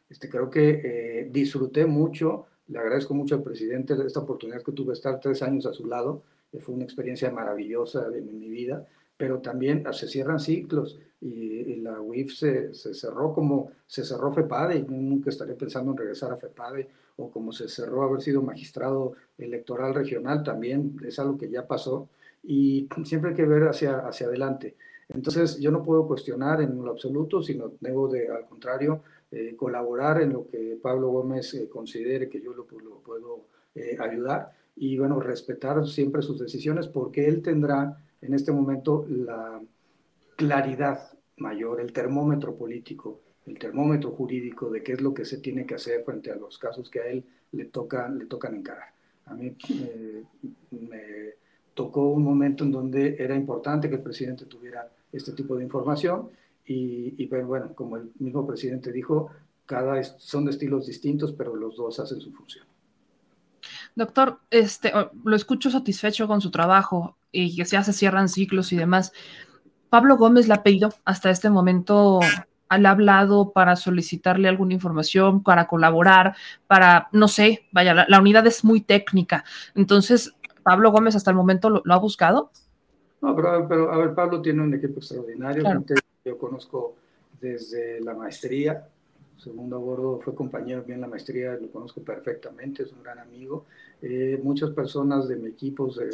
Speaker 3: este, creo que disfruté mucho, le agradezco mucho al presidente esta oportunidad que tuve de estar tres años a su lado, fue una experiencia maravillosa en mi vida pero también se cierran ciclos y, la UIF se, se, cerró como se cerró FEPADE y nunca estaré pensando en regresar a FEPADE o como se cerró haber sido magistrado electoral regional también es algo que ya pasó y siempre hay que ver hacia, hacia adelante. Entonces, yo no puedo cuestionar en lo absoluto, sino debo de, al contrario, eh, colaborar en lo que Pablo Gómez eh, considere que yo lo, lo puedo eh, ayudar y, bueno, respetar siempre sus decisiones porque él tendrá en este momento la claridad mayor, el termómetro político, el termómetro jurídico de qué es lo que se tiene que hacer frente a los casos que a él le tocan, le tocan encarar. A mí me tocó un momento en donde era importante que el presidente tuviera este tipo de información y, pues, bueno, como el mismo presidente dijo, cada son de estilos distintos, pero los dos hacen su función.
Speaker 1: Doctor, este, lo escucho satisfecho con su trabajo y que ya se cierran ciclos y demás. Pablo Gómez le ha pedido hasta este momento, ha hablado para solicitarle alguna información, para colaborar, para, no sé, vaya, la, unidad es muy técnica. Entonces, Pablo Gómez hasta el momento lo, ha buscado.
Speaker 3: No, pero, pero, a ver, Pablo tiene un equipo extraordinario. Yo conozco desde la maestría, segundo a bordo, fue compañero bien en la maestría, lo conozco perfectamente, es un gran amigo. Eh, muchas personas de mi equipo se,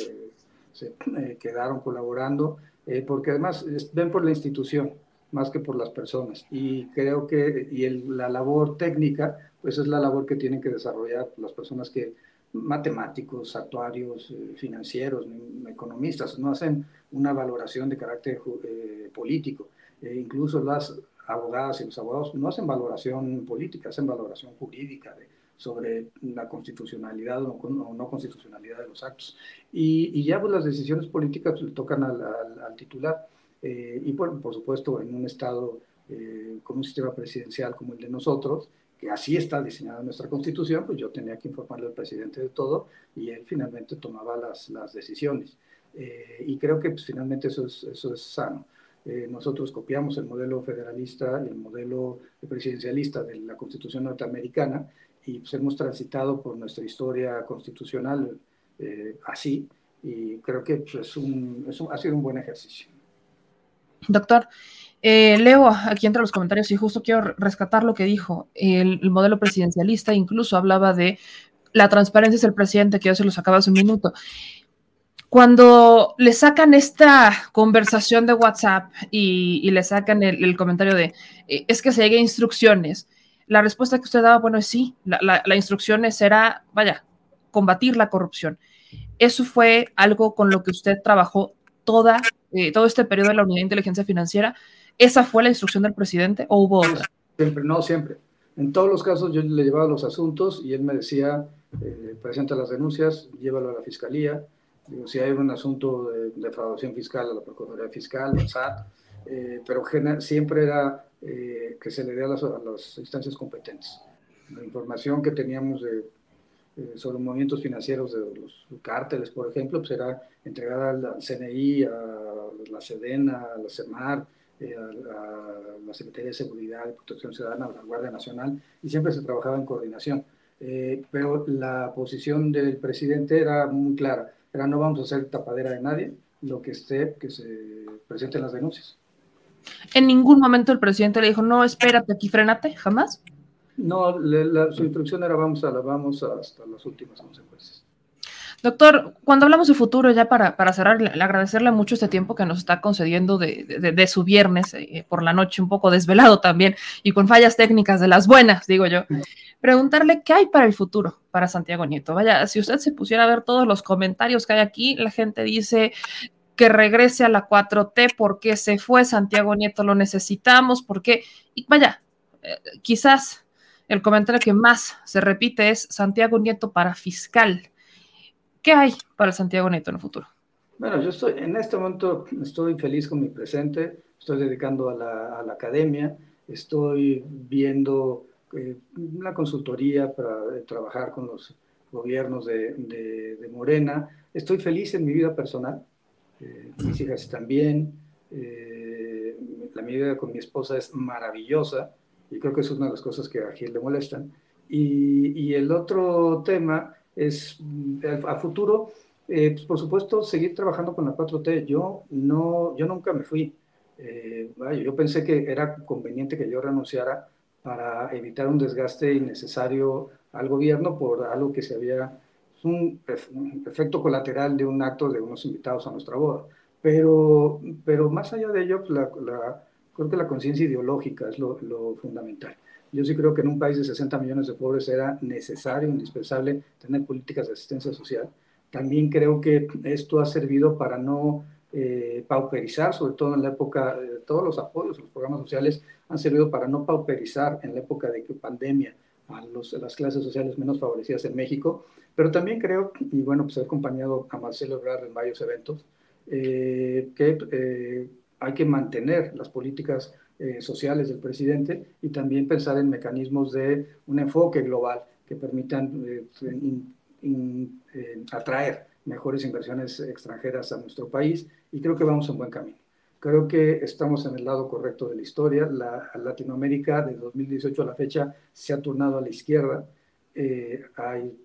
Speaker 3: eh, quedaron colaborando eh, porque además ven por la institución más que por las personas. Y creo que y la labor técnica, pues es la labor que tienen que desarrollar las personas que, matemáticos, actuarios, eh, financieros, economistas, no hacen una valoración de carácter eh, político. incluso las abogadas y los abogados no hacen valoración política, hacen valoración jurídica sobre la constitucionalidad o no, constitucionalidad de los actos. Y, ya pues, las decisiones políticas le tocan al, titular. Eh, y por, por, supuesto, en un Estado eh, con un sistema presidencial como el de nosotros, que así está diseñada nuestra constitución, pues yo tenía que informarle al presidente de todo y él finalmente tomaba las, las decisiones. Eh, y creo que pues, finalmente eso es, eso es sano. Nosotros copiamos el modelo federalista y el modelo presidencialista de la constitución norteamericana y pues hemos transitado por nuestra historia constitucional así y creo que pues, es un, es un, ha sido un buen ejercicio.
Speaker 1: Doctor, eh, leo aquí entre los comentarios y justo quiero rescatar lo que dijo. El, modelo presidencialista incluso hablaba de la transparencia es el presidente, que yo se lo sacaba hace un minuto. Cuando le sacan esta conversación de WhatsApp y, le sacan el, comentario de eh, es que se llegue instrucciones, la respuesta que usted daba, bueno, es sí, la, la, la instrucción era, vaya, combatir la corrupción. Eso fue algo con lo que usted trabajó toda eh, todo este periodo de la Unidad de Inteligencia Financiera, ¿esa fue la instrucción del presidente o hubo otra?
Speaker 3: Siempre, no, siempre. En todos los casos yo le llevaba los asuntos y él me decía, eh, presenta las denuncias, llévalo a la fiscalía. Digo, si hay un asunto de defraudación fiscal, a la Procuraduría Fiscal, al SAT, eh, pero siempre era que se le dé a las, a las instancias competentes. La información que teníamos de eh, sobre movimientos financieros de los cárteles, por ejemplo, pues era entregada al, CNI, a la SEDENA, a la CEMAR, eh, a, la Secretaría de Seguridad y Protección Ciudadana, a la Guardia Nacional, y siempre se trabajaba en coordinación. Eh, pero la posición del presidente era muy clara, era no vamos a hacer tapadera de nadie, lo que esté, que se presenten las denuncias.
Speaker 1: En ningún momento el presidente le dijo, no, espérate aquí, frénate, jamás.
Speaker 3: No, la, su instrucción era vamos a la vamos hasta las últimas consecuencias.
Speaker 1: Doctor, cuando hablamos de futuro, ya para, para cerrar, le, agradecerle mucho este tiempo que nos está concediendo de, su viernes eh, por la noche, un poco desvelado también y con fallas técnicas de las buenas, digo yo. Preguntarle qué hay para el futuro para Santiago Nieto. Vaya, si usted se pusiera a ver todos los comentarios que hay aquí, la gente dice que regrese a la 4T porque se fue Santiago Nieto, lo necesitamos, porque, y vaya, eh, quizás el comentario que más se repite es Santiago Nieto para fiscal. ¿Qué hay para Santiago Nieto en el futuro?
Speaker 3: Bueno, yo estoy, en este momento estoy feliz con mi presente, estoy dedicando a la, academia, estoy viendo eh, una consultoría para trabajar con los gobiernos de, Morena, estoy feliz en mi vida personal, eh, mis hijas bien, eh, la vida con mi esposa es maravillosa, y creo que es una de las cosas que a Gil le molestan. Y, y el otro tema es, mm, a futuro, eh, pues por supuesto, seguir trabajando con la 4T. Yo, no, yo nunca me fui. Eh, yo pensé que era conveniente que yo renunciara para evitar un desgaste innecesario al gobierno por algo que se había un, efecto colateral de un acto de unos invitados a nuestra boda. Pero, pero más allá de ello, pues la, creo que la conciencia ideológica es lo, lo, fundamental. Yo sí creo que en un país de 60 millones de pobres era necesario, indispensable tener políticas de asistencia social. También creo que esto ha servido para no eh, pauperizar, sobre todo en la época, de todos los apoyos, los programas sociales han servido para no pauperizar en la época de pandemia a, los, las clases sociales menos favorecidas en México, pero también creo, y bueno, pues he acompañado a Marcelo Ebrard en varios eventos, eh, que eh, hay que mantener las políticas eh, sociales del presidente y también pensar en mecanismos de un enfoque global que permitan atraer mejores inversiones extranjeras a nuestro país y creo que vamos en buen camino. Creo que estamos en el lado correcto de la historia. La, Latinoamérica de 2018 a la fecha se ha turnado a la izquierda hay,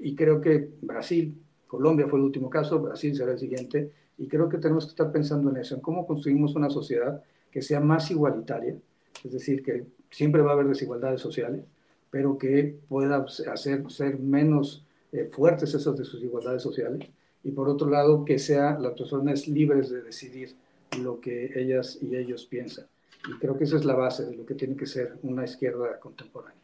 Speaker 3: y creo que Brasil Colombia fue el último caso, Brasil será el siguiente, y creo que tenemos que estar pensando en eso, en cómo construimos una sociedad que sea más igualitaria, es decir, que siempre va a haber desigualdades sociales, pero que pueda hacer ser menos eh, fuertes esas desigualdades sociales, y por otro lado, que sean las personas libres de decidir lo que ellas y ellos piensan. Y creo que esa es la base de lo que tiene que ser una izquierda contemporánea.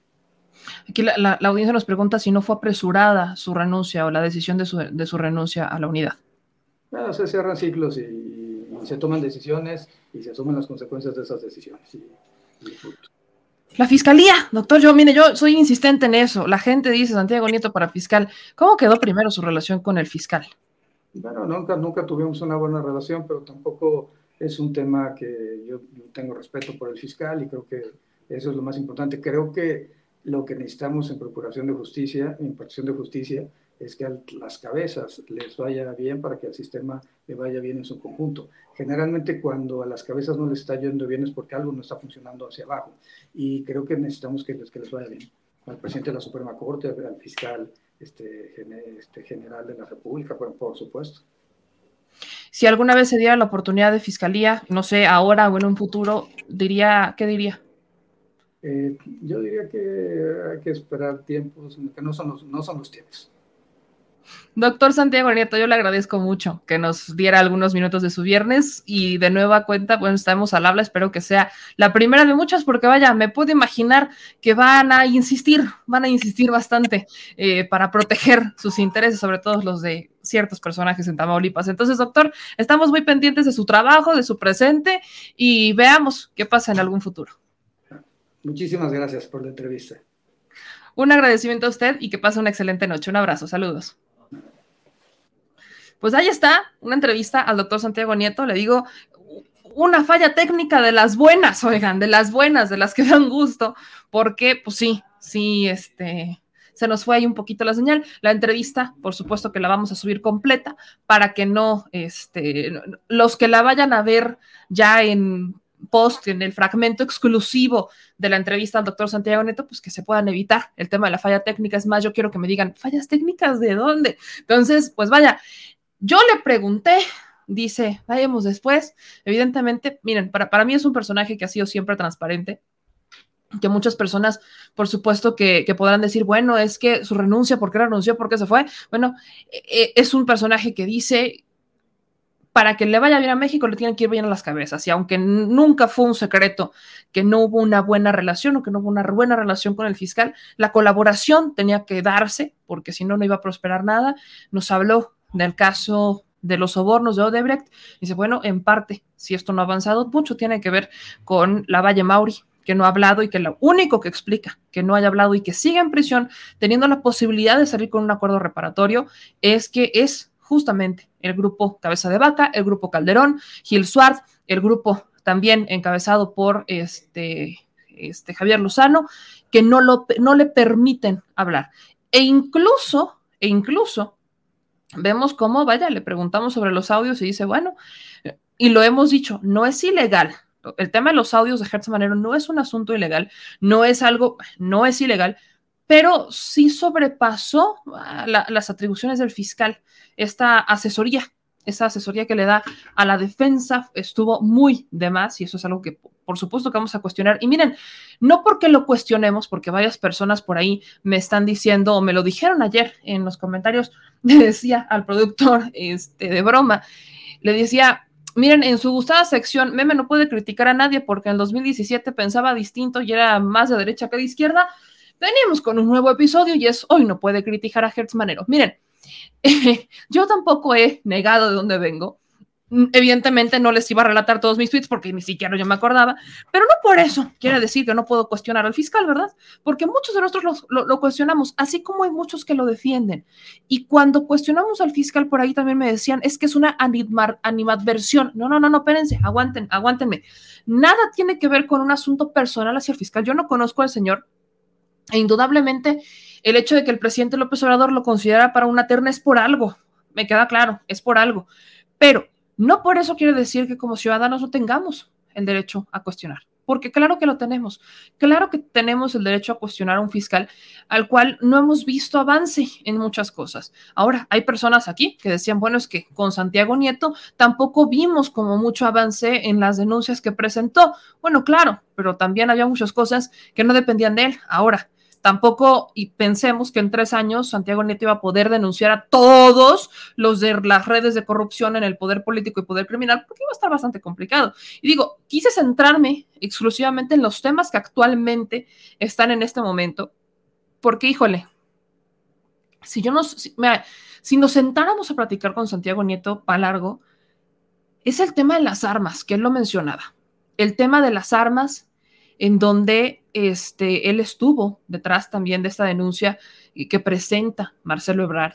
Speaker 1: Aquí la, audiencia nos pregunta si no fue apresurada su renuncia o la decisión de su, renuncia a la unidad.
Speaker 3: Bueno, se cierran ciclos y, se toman decisiones y se asumen las consecuencias de esas decisiones.
Speaker 1: La fiscalía, doctor, yo, mire, yo soy insistente en eso. La gente dice Santiago Nieto para fiscal. ¿Cómo quedó primero su relación con el fiscal?
Speaker 3: Bueno, nunca, nunca tuvimos una buena relación, pero tampoco es un tema que yo tengo respeto por el fiscal y creo que eso es lo más importante. Creo que lo que necesitamos en Procuración de Justicia, en impartición de justicia, es que a las cabezas les vaya bien para que al sistema le vaya bien en su conjunto. Generalmente cuando a las cabezas no les está yendo bien es porque algo no está funcionando hacia abajo y creo que necesitamos que les, que les vaya bien. Al presidente de la Suprema Corte, al fiscal este, este general de la República, por, por supuesto.
Speaker 1: Si alguna vez se diera la oportunidad de fiscalía, no sé, ahora o en un futuro, diría, ¿qué diría?
Speaker 3: Eh, yo diría que hay que esperar tiempos que no son los, no son los tiempos.
Speaker 1: Doctor Santiago Nieto, yo le agradezco mucho que nos diera algunos minutos de su viernes y de nueva cuenta, bueno, estamos al habla, espero que sea la primera de muchas, porque vaya, me puedo imaginar que van a insistir, van a insistir bastante eh, para proteger sus intereses, sobre todo los de ciertos personajes en Tamaulipas. Entonces, doctor, estamos muy pendientes de su trabajo, de su presente y veamos qué pasa en algún futuro.
Speaker 3: Muchísimas gracias por la entrevista.
Speaker 1: Un agradecimiento a usted y que pase una excelente noche. Un abrazo, saludos. Pues ahí está, una entrevista al doctor Santiago Nieto. Le digo, una falla técnica de las buenas, [LAUGHS] oigan, de las buenas, de las que dan gusto, porque, pues sí, sí, este, se nos fue ahí un poquito la señal. La entrevista, por supuesto que la vamos a subir completa para que no, este, los que la vayan a ver ya en post, en el fragmento exclusivo de la entrevista al doctor Santiago Neto, pues que se puedan evitar el tema de la falla técnica. Es más, yo quiero que me digan, ¿fallas técnicas de dónde? Entonces, pues vaya, yo le pregunté, dice, vayamos después. Evidentemente, miren, para, para mí es un personaje que ha sido siempre transparente, que muchas personas, por supuesto, que, podrán decir, bueno, es que su renuncia, ¿por qué renunció? ¿Por qué se fue? Bueno, e, e, es un personaje que dice para que le vaya bien a México le tienen que ir bien a las cabezas. Y aunque nunca fue un secreto que no hubo una buena relación o que no hubo una buena relación con el fiscal, la colaboración tenía que darse, porque si no, no iba a prosperar nada. Nos habló del caso de los sobornos de Odebrecht. Dice, bueno, en parte, si esto no ha avanzado, mucho tiene que ver con la Valle Mauri, que no ha hablado y que lo único que explica que no haya hablado y que sigue en prisión, teniendo la posibilidad de salir con un acuerdo reparatorio, es que es justamente el grupo Cabeza de Vaca, el grupo Calderón, Gil Suárez, el grupo también encabezado por este, este Javier Lozano, que no, lo, no le permiten hablar. E incluso, e incluso, vemos cómo, vaya, le preguntamos sobre los audios y dice, bueno, y lo hemos dicho, no es ilegal. El tema de los audios de Gertz Manero no es un asunto ilegal, no es algo, no es ilegal, pero sí sobrepasó las atribuciones del fiscal, esta asesoría, esa asesoría que le da a la defensa estuvo muy de más y eso es algo que por supuesto que vamos a cuestionar. Y miren, no porque lo cuestionemos, porque varias personas por ahí me están diciendo o me lo dijeron ayer en los comentarios, [LAUGHS] le decía al productor este, de broma, le decía, miren, en su gustada sección, Meme no puede criticar a nadie porque en 2017 pensaba distinto y era más de derecha que de izquierda. Venimos con un nuevo episodio y es hoy no puede criticar a Hertz Manero. Miren, [LAUGHS] yo tampoco he negado de dónde vengo. Mm, evidentemente no les iba a relatar todos mis tweets porque ni siquiera yo me acordaba, pero no por eso quiere decir que no puedo cuestionar al fiscal, ¿verdad? Porque muchos de nosotros lo, lo, cuestionamos, así como hay muchos que lo defienden. Y cuando cuestionamos al fiscal, por ahí también me decían, es que es una animadversión. No, no, no, no, espérense, aguanten, aguántenme. Nada tiene que ver con un asunto personal hacia el fiscal. Yo no conozco al señor e indudablemente el hecho de que el presidente López Obrador lo considera para una terna es por algo, me queda claro, es por algo. Pero no por eso quiere decir que como ciudadanos no tengamos el derecho a cuestionar, porque claro que lo tenemos, claro que tenemos el derecho a cuestionar a un fiscal al cual no hemos visto avance en muchas cosas. Ahora, hay personas aquí que decían, bueno, es que con Santiago Nieto tampoco vimos como mucho avance en las denuncias que presentó. Bueno, claro, pero también había muchas cosas que no dependían de él. Ahora, Tampoco y pensemos que en tres años Santiago Nieto iba a poder denunciar a todos los de las redes de corrupción en el poder político y poder criminal, porque iba a estar bastante complicado. Y digo, quise centrarme exclusivamente en los temas que actualmente están en este momento, porque híjole, si yo nos, si, si nos sentáramos a platicar con Santiago Nieto para largo, es el tema de las armas, que él lo mencionaba. El tema de las armas en donde este, él estuvo detrás también de esta denuncia que presenta Marcelo Ebrard.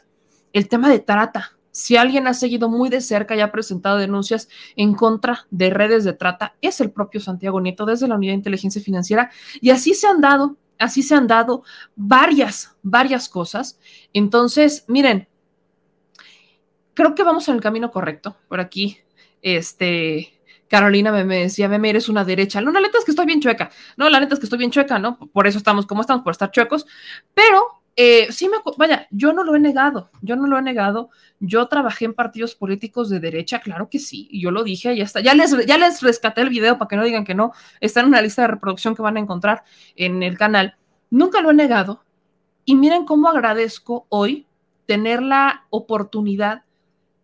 Speaker 1: El tema de trata. Si alguien ha seguido muy de cerca y ha presentado denuncias en contra de redes de trata, es el propio Santiago Nieto desde la Unidad de Inteligencia Financiera. Y así se han dado, así se han dado varias, varias cosas. Entonces, miren, creo que vamos en el camino correcto. Por aquí, este, Carolina me, decía, Meme, eres una derecha. No, la neta es que estoy bien chueca. No, la neta es que estoy bien chueca, ¿no? Por eso estamos como estamos, por estar chuecos. Pero eh, sí me, vaya, yo no lo he negado, yo no lo he negado. Yo trabajé en partidos políticos de derecha, claro que sí, yo lo dije, ya está. Ya les, ya les rescaté el video para que no digan que no. Está en una lista de reproducción que van a encontrar en el canal. Nunca lo he negado. Y miren cómo agradezco hoy tener la oportunidad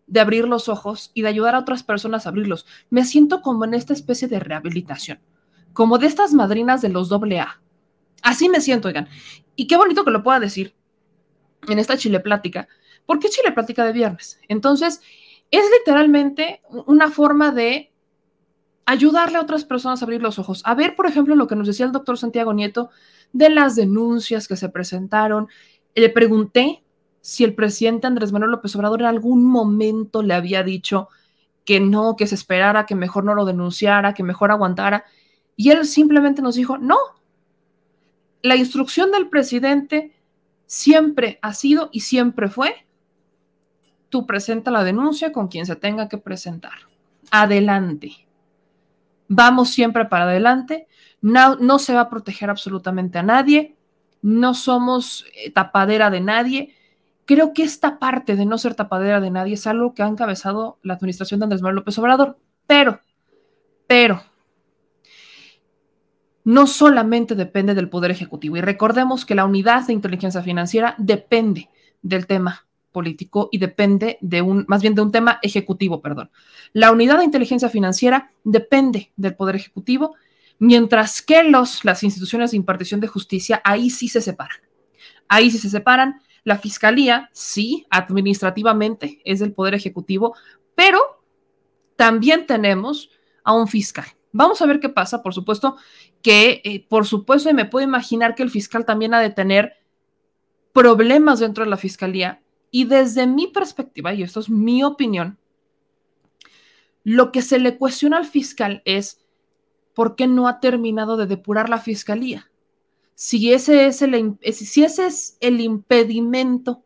Speaker 1: de abrir los ojos y de ayudar a otras personas a abrirlos. Me siento como en esta especie de rehabilitación, como de estas madrinas de los doble A. Así me siento, oigan. Y qué bonito que lo pueda decir en esta Chile Plática. ¿Por qué Chile Plática de viernes? Entonces, es literalmente una forma de ayudarle a otras personas a abrir los ojos. A ver, por ejemplo, lo que nos decía el doctor Santiago Nieto de las denuncias que se presentaron. Le pregunté si el presidente Andrés Manuel López Obrador en algún momento le había dicho que no, que se esperara, que mejor no lo denunciara, que mejor aguantara. Y él simplemente nos dijo, no. La instrucción del presidente siempre ha sido y siempre fue, tú presenta la denuncia con quien se tenga que presentar. Adelante. Vamos siempre para adelante. No, no se va a proteger absolutamente a nadie. No somos eh, tapadera de nadie Creo que esta parte de no ser tapadera de nadie es algo que ha encabezado la administración de Andrés Manuel López Obrador. Pero, pero, no solamente depende del Poder Ejecutivo. Y recordemos que la unidad de inteligencia financiera depende del tema político y depende de un, más bien de un tema ejecutivo, perdón. La unidad de inteligencia financiera depende del Poder Ejecutivo, mientras que los, las instituciones de impartición de justicia ahí sí se separan. Ahí sí se separan la fiscalía, sí, administrativamente es del Poder Ejecutivo, pero también tenemos a un fiscal. Vamos a ver qué pasa, por supuesto, que eh, por supuesto, y me puedo imaginar que el fiscal también ha de tener problemas dentro de la fiscalía. Y desde mi perspectiva, y esto es mi opinión, lo que se le cuestiona al fiscal es por qué no ha terminado de depurar la fiscalía si ese es el, si ese es el impedimento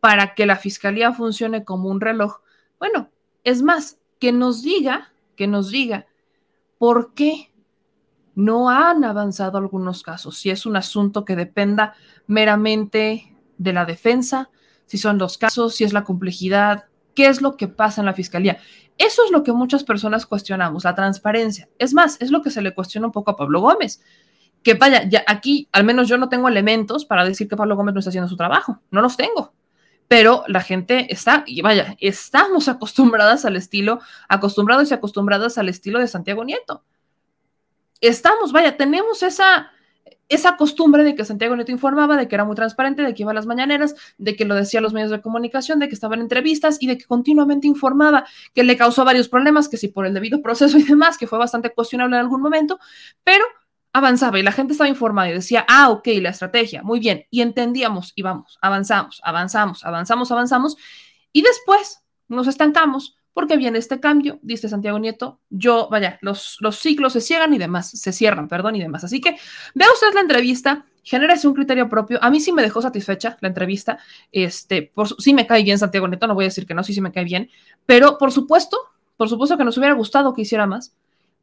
Speaker 1: para que la fiscalía funcione como un reloj, bueno, es más, que nos diga, que nos diga por qué no han avanzado algunos casos, si es un asunto que dependa meramente de la defensa, si son los casos, si es la complejidad qué es lo que pasa en la fiscalía. Eso es lo que muchas personas cuestionamos, la transparencia. Es más, es lo que se le cuestiona un poco a Pablo Gómez. Que vaya, ya aquí al menos yo no tengo elementos para decir que Pablo Gómez no está haciendo su trabajo. No los tengo. Pero la gente está, y vaya, estamos [LAUGHS] acostumbradas al estilo, acostumbrados y acostumbradas al estilo de Santiago Nieto. Estamos, vaya, tenemos esa, esa costumbre de que Santiago Nieto informaba, de que era muy transparente, de que iba a las mañaneras, de que lo decía a los medios de comunicación, de que estaba en entrevistas y de que continuamente informaba, que le causó varios problemas, que si por el debido proceso y demás, que fue bastante cuestionable en algún momento, pero avanzaba y la gente estaba informada y decía, ah, ok, la estrategia, muy bien, y entendíamos y vamos, avanzamos, avanzamos, avanzamos, avanzamos, y después nos estancamos porque viene este cambio, dice Santiago Nieto, yo, vaya, los, los ciclos se cierran y demás, se cierran, perdón, y demás. Así que vea usted la entrevista, genérese un criterio propio. A mí sí me dejó satisfecha la entrevista, este, por, sí me cae bien Santiago Nieto, no voy a decir que no, sí, sí me cae bien, pero por supuesto, por supuesto que nos hubiera gustado que hiciera más.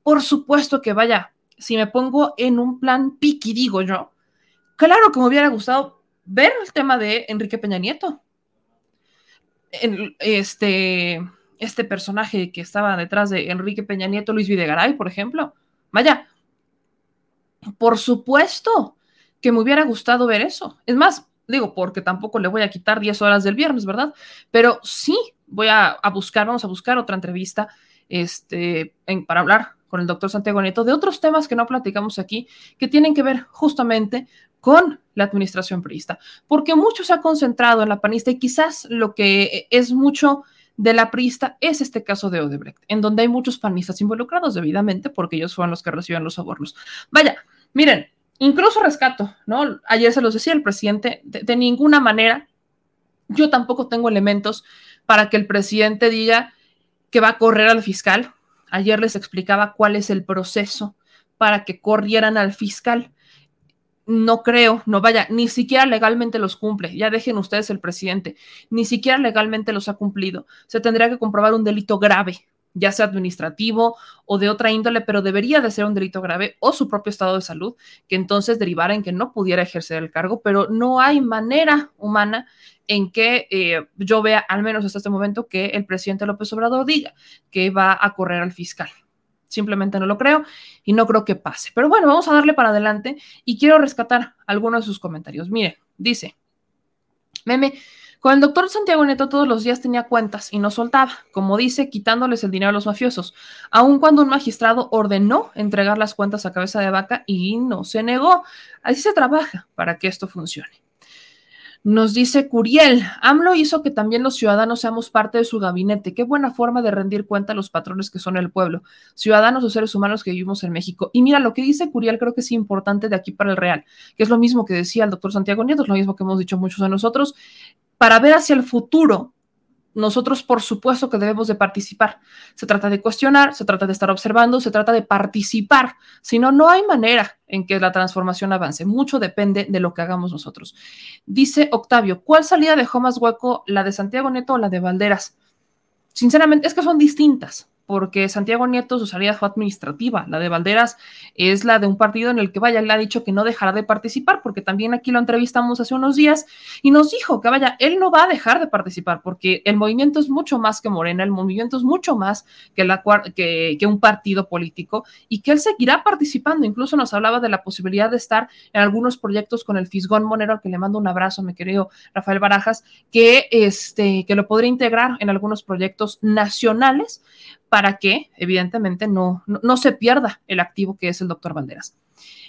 Speaker 1: Por supuesto que, vaya, si me pongo en un plan piqui, digo yo, claro que me hubiera gustado ver el tema de Enrique Peña Nieto. Este este personaje que estaba detrás de Enrique Peña Nieto, Luis Videgaray, por ejemplo. Vaya, por supuesto que me hubiera gustado ver eso. Es más, digo, porque tampoco le voy a quitar 10 horas del viernes, ¿verdad? Pero sí voy a, buscar, vamos a buscar otra entrevista este, para hablar con el doctor Santiago Nieto de otros temas que no platicamos aquí, que tienen que ver justamente con la administración priista, porque mucho se ha concentrado en la panista y quizás lo que es mucho de la prista es este caso de Odebrecht, en donde hay muchos panistas involucrados debidamente porque ellos fueron los que reciben los sobornos. Vaya, miren, incluso rescato, ¿no? Ayer se los decía el presidente, de, ninguna manera, yo tampoco tengo elementos para que el presidente diga que va a correr al fiscal. Ayer les explicaba cuál es el proceso para que corrieran al fiscal. No creo, no vaya, ni siquiera legalmente los cumple, ya dejen ustedes el presidente, ni siquiera legalmente los ha cumplido. Se tendría que comprobar un delito grave, ya sea administrativo o de otra índole, pero debería de ser un delito grave o su propio estado de salud, que entonces derivara en que no pudiera ejercer el cargo, pero no hay manera humana en que eh, yo vea, al menos hasta este momento, que el presidente López Obrador diga que va a correr al fiscal. Simplemente no lo creo y no creo que pase. Pero bueno, vamos a darle para adelante y quiero rescatar algunos de sus comentarios. Mire, dice, meme, con el doctor Santiago Neto todos los días tenía cuentas y no soltaba, como dice, quitándoles el dinero a los mafiosos, aun cuando un magistrado ordenó entregar las cuentas a cabeza de vaca y no se negó. Así se trabaja para que esto funcione. Nos dice Curiel, AMLO hizo que también los ciudadanos seamos parte de su gabinete. Qué buena forma de rendir cuenta a los patrones que son el pueblo, ciudadanos o seres humanos que vivimos en México. Y mira, lo que dice Curiel creo que es importante de aquí para el real, que es lo mismo que decía el doctor Santiago Nieto, es lo mismo que hemos dicho muchos de nosotros, para ver hacia el futuro nosotros por supuesto que debemos de participar. Se trata de cuestionar, se trata de estar observando, se trata de participar. Si no, no hay manera en que la transformación avance. Mucho depende de lo que hagamos nosotros. Dice Octavio, ¿cuál salida dejó más hueco, la de Santiago Neto o la de Valderas? Sinceramente, es que son distintas porque Santiago Nieto su salida fue administrativa, la de Valderas es la de un partido en el que vaya, le ha dicho que no dejará de participar, porque también aquí lo entrevistamos hace unos días y nos dijo que vaya, él no va a dejar de participar, porque el movimiento es mucho más que Morena, el movimiento es mucho más que, la, que, que un partido político y que él seguirá participando, incluso nos hablaba de la posibilidad de estar en algunos proyectos con el Fisgón Monero, al que le mando un abrazo, mi querido Rafael Barajas, que, este, que lo podría integrar en algunos proyectos nacionales para que, evidentemente, no, no, se pierda el activo que es el doctor Banderas.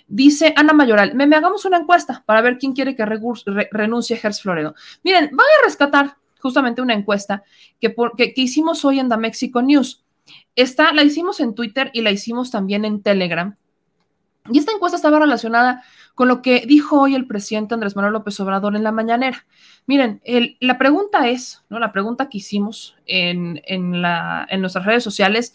Speaker 1: Dice Ana Mayoral, me, me, hagamos una encuesta para ver quién quiere que renuncie Gers Floredo. Miren, voy a rescatar justamente una encuesta que, que, hicimos hoy en The Mexico News. Esta la hicimos en Twitter y la hicimos también en Telegram. Y esta encuesta estaba relacionada con lo que dijo hoy el presidente Andrés Manuel López Obrador en la mañanera. Miren, la pregunta es, ¿no? La pregunta que hicimos en, nuestras redes sociales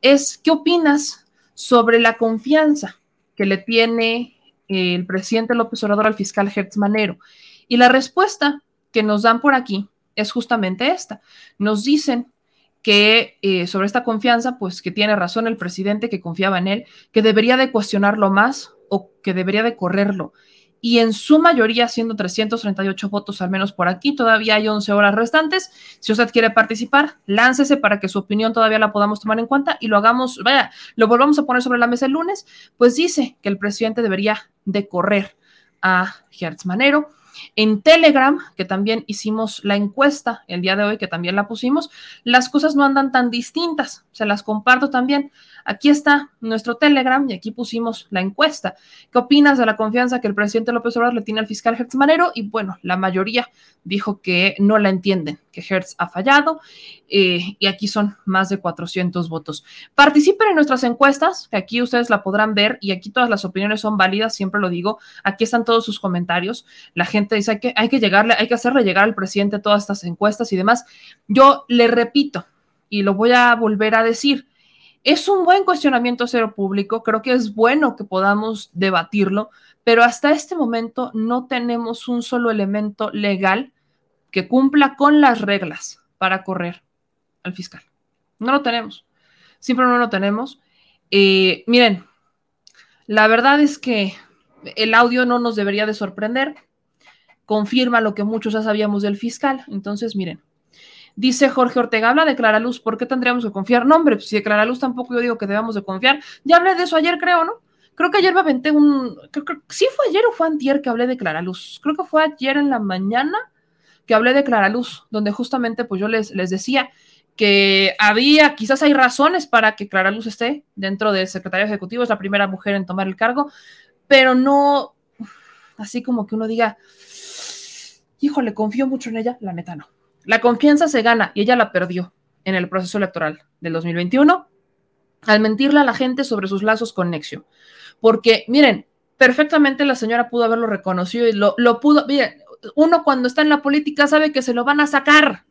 Speaker 1: es, ¿qué opinas sobre la confianza que le tiene el presidente López Obrador al fiscal Hertz Manero? Y la respuesta que nos dan por aquí es justamente esta. Nos dicen que eh, sobre esta confianza, pues que tiene razón el presidente que confiaba en él, que debería de cuestionarlo más o que debería de correrlo. y en su mayoría siendo 338 votos al menos por aquí. Todavía hay 11 horas restantes. Si usted quiere participar, láncese para que su opinión todavía la podamos tomar en cuenta y lo hagamos, vaya, lo volvamos a poner sobre la mesa el lunes, pues dice que el presidente debería de correr a Gertz Manero. En Telegram, que también hicimos la encuesta el día de hoy, que también la pusimos, las cosas no andan tan distintas. Se las comparto también. Aquí está nuestro Telegram y aquí pusimos la encuesta. ¿Qué opinas de la confianza que el presidente López Obrador le tiene al fiscal Hertz Manero? Y bueno, la mayoría dijo que no la entienden, que Hertz ha fallado eh, y aquí son más de 400 votos. Participen en nuestras encuestas, que aquí ustedes la podrán ver y aquí todas las opiniones son válidas, siempre lo digo. Aquí están todos sus comentarios. La gente dice que, hay que llegarle, hay que hacerle llegar al presidente todas estas encuestas y demás. Yo le repito y lo voy a volver a decir es un buen cuestionamiento cero público, creo que es bueno que podamos debatirlo, pero hasta este momento no tenemos un solo elemento legal que cumpla con las reglas para correr al fiscal. No lo tenemos, siempre no lo tenemos. Eh, miren, la verdad es que el audio no nos debería de sorprender, confirma lo que muchos ya sabíamos del fiscal, entonces miren, Dice Jorge Ortega, habla de Clara Luz, ¿por qué tendríamos que confiar? No, hombre, pues si de Clara Luz tampoco yo digo que debamos de confiar. Ya hablé de eso ayer, creo, ¿no? Creo que ayer me aventé un... sí fue ayer o fue antier que hablé de Clara Luz. Creo que fue ayer en la mañana que hablé de Clara Luz, donde justamente pues yo les, les decía que había, quizás hay razones para que Clara Luz esté dentro del secretario ejecutivo, es la primera mujer en tomar el cargo, pero no así como que uno diga, híjole, confío mucho en ella, la neta no. La confianza se gana y ella la perdió en el proceso electoral del 2021 al mentirle a la gente sobre sus lazos con Nexio. Porque, miren, perfectamente la señora pudo haberlo reconocido y lo, pudo. Miren, uno cuando está en la política sabe que se lo van a sacar.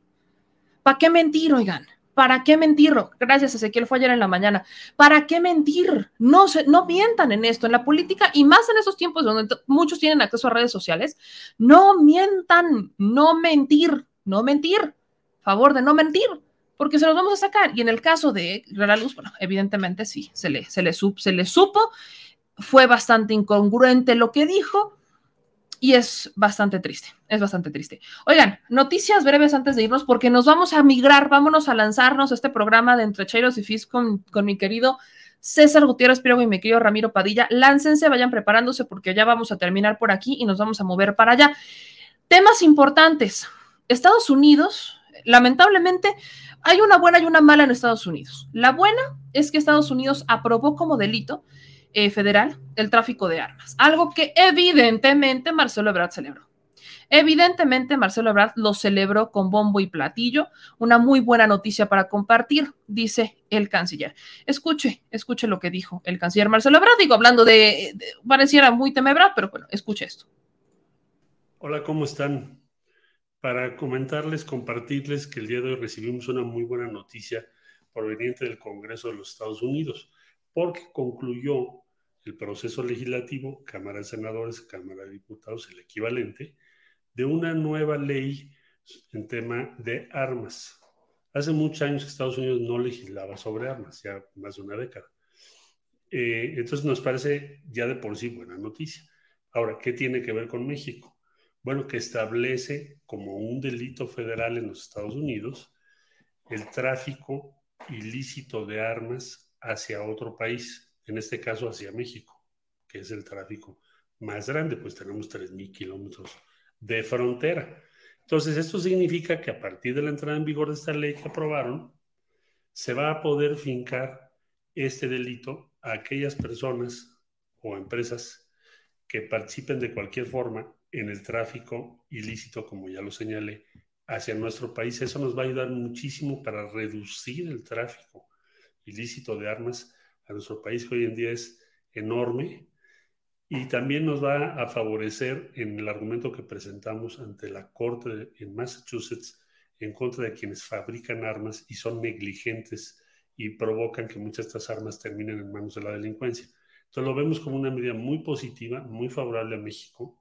Speaker 1: ¿Para qué mentir, oigan? ¿Para qué mentir? Gracias, Ezequiel, fue ayer en la mañana. ¿Para qué mentir? No, se, no mientan en esto, en la política y más en esos tiempos donde muchos tienen acceso a redes sociales. No mientan, no mentir no mentir, favor de no mentir, porque se los vamos a sacar. Y en el caso de Clara Luz, bueno, evidentemente sí, se le, se le, se le supo, fue bastante incongruente lo que dijo y es bastante triste, es bastante triste. Oigan, noticias breves antes de irnos, porque nos vamos a migrar, vámonos a lanzarnos a este programa de Entre Cheiros y Fis con, con mi querido César Gutiérrez Pirogo y mi querido Ramiro Padilla. Láncense, vayan preparándose porque ya vamos a terminar por aquí y nos vamos a mover para allá. Temas importantes. Estados Unidos, lamentablemente, hay una buena y una mala en Estados Unidos. La buena es que Estados Unidos aprobó como delito eh, federal el tráfico de armas, algo que evidentemente Marcelo Ebrard celebró. Evidentemente, Marcelo Ebrard lo celebró con bombo y platillo. Una muy buena noticia para compartir, dice el canciller. Escuche, escuche lo que dijo el canciller Marcelo Ebrard. Digo, hablando de, de pareciera muy temebra, pero bueno, escuche esto.
Speaker 7: Hola, ¿cómo están? Para comentarles, compartirles que el día de hoy recibimos una muy buena noticia proveniente del Congreso de los Estados Unidos, porque concluyó el proceso legislativo, Cámara de Senadores, Cámara de Diputados, el equivalente, de una nueva ley en tema de armas. Hace muchos años que Estados Unidos no legislaba sobre armas, ya más de una década. Eh, entonces nos parece ya de por sí buena noticia. Ahora, ¿qué tiene que ver con México? Bueno, que establece como un delito federal en los Estados Unidos el tráfico ilícito de armas hacia otro país, en este caso hacia México, que es el tráfico más grande, pues tenemos 3.000 kilómetros de frontera. Entonces, esto significa que a partir de la entrada en vigor de esta ley que aprobaron, se va a poder fincar este delito a aquellas personas o empresas que participen de cualquier forma en el tráfico ilícito, como ya lo señalé, hacia nuestro país. Eso nos va a ayudar muchísimo para reducir el tráfico ilícito de armas a nuestro país, que hoy en día es enorme. Y también nos va a favorecer en el argumento que presentamos ante la Corte en Massachusetts en contra de quienes fabrican armas y son negligentes y provocan que muchas de estas armas terminen en manos de la delincuencia. Entonces lo vemos como una medida muy positiva, muy favorable a México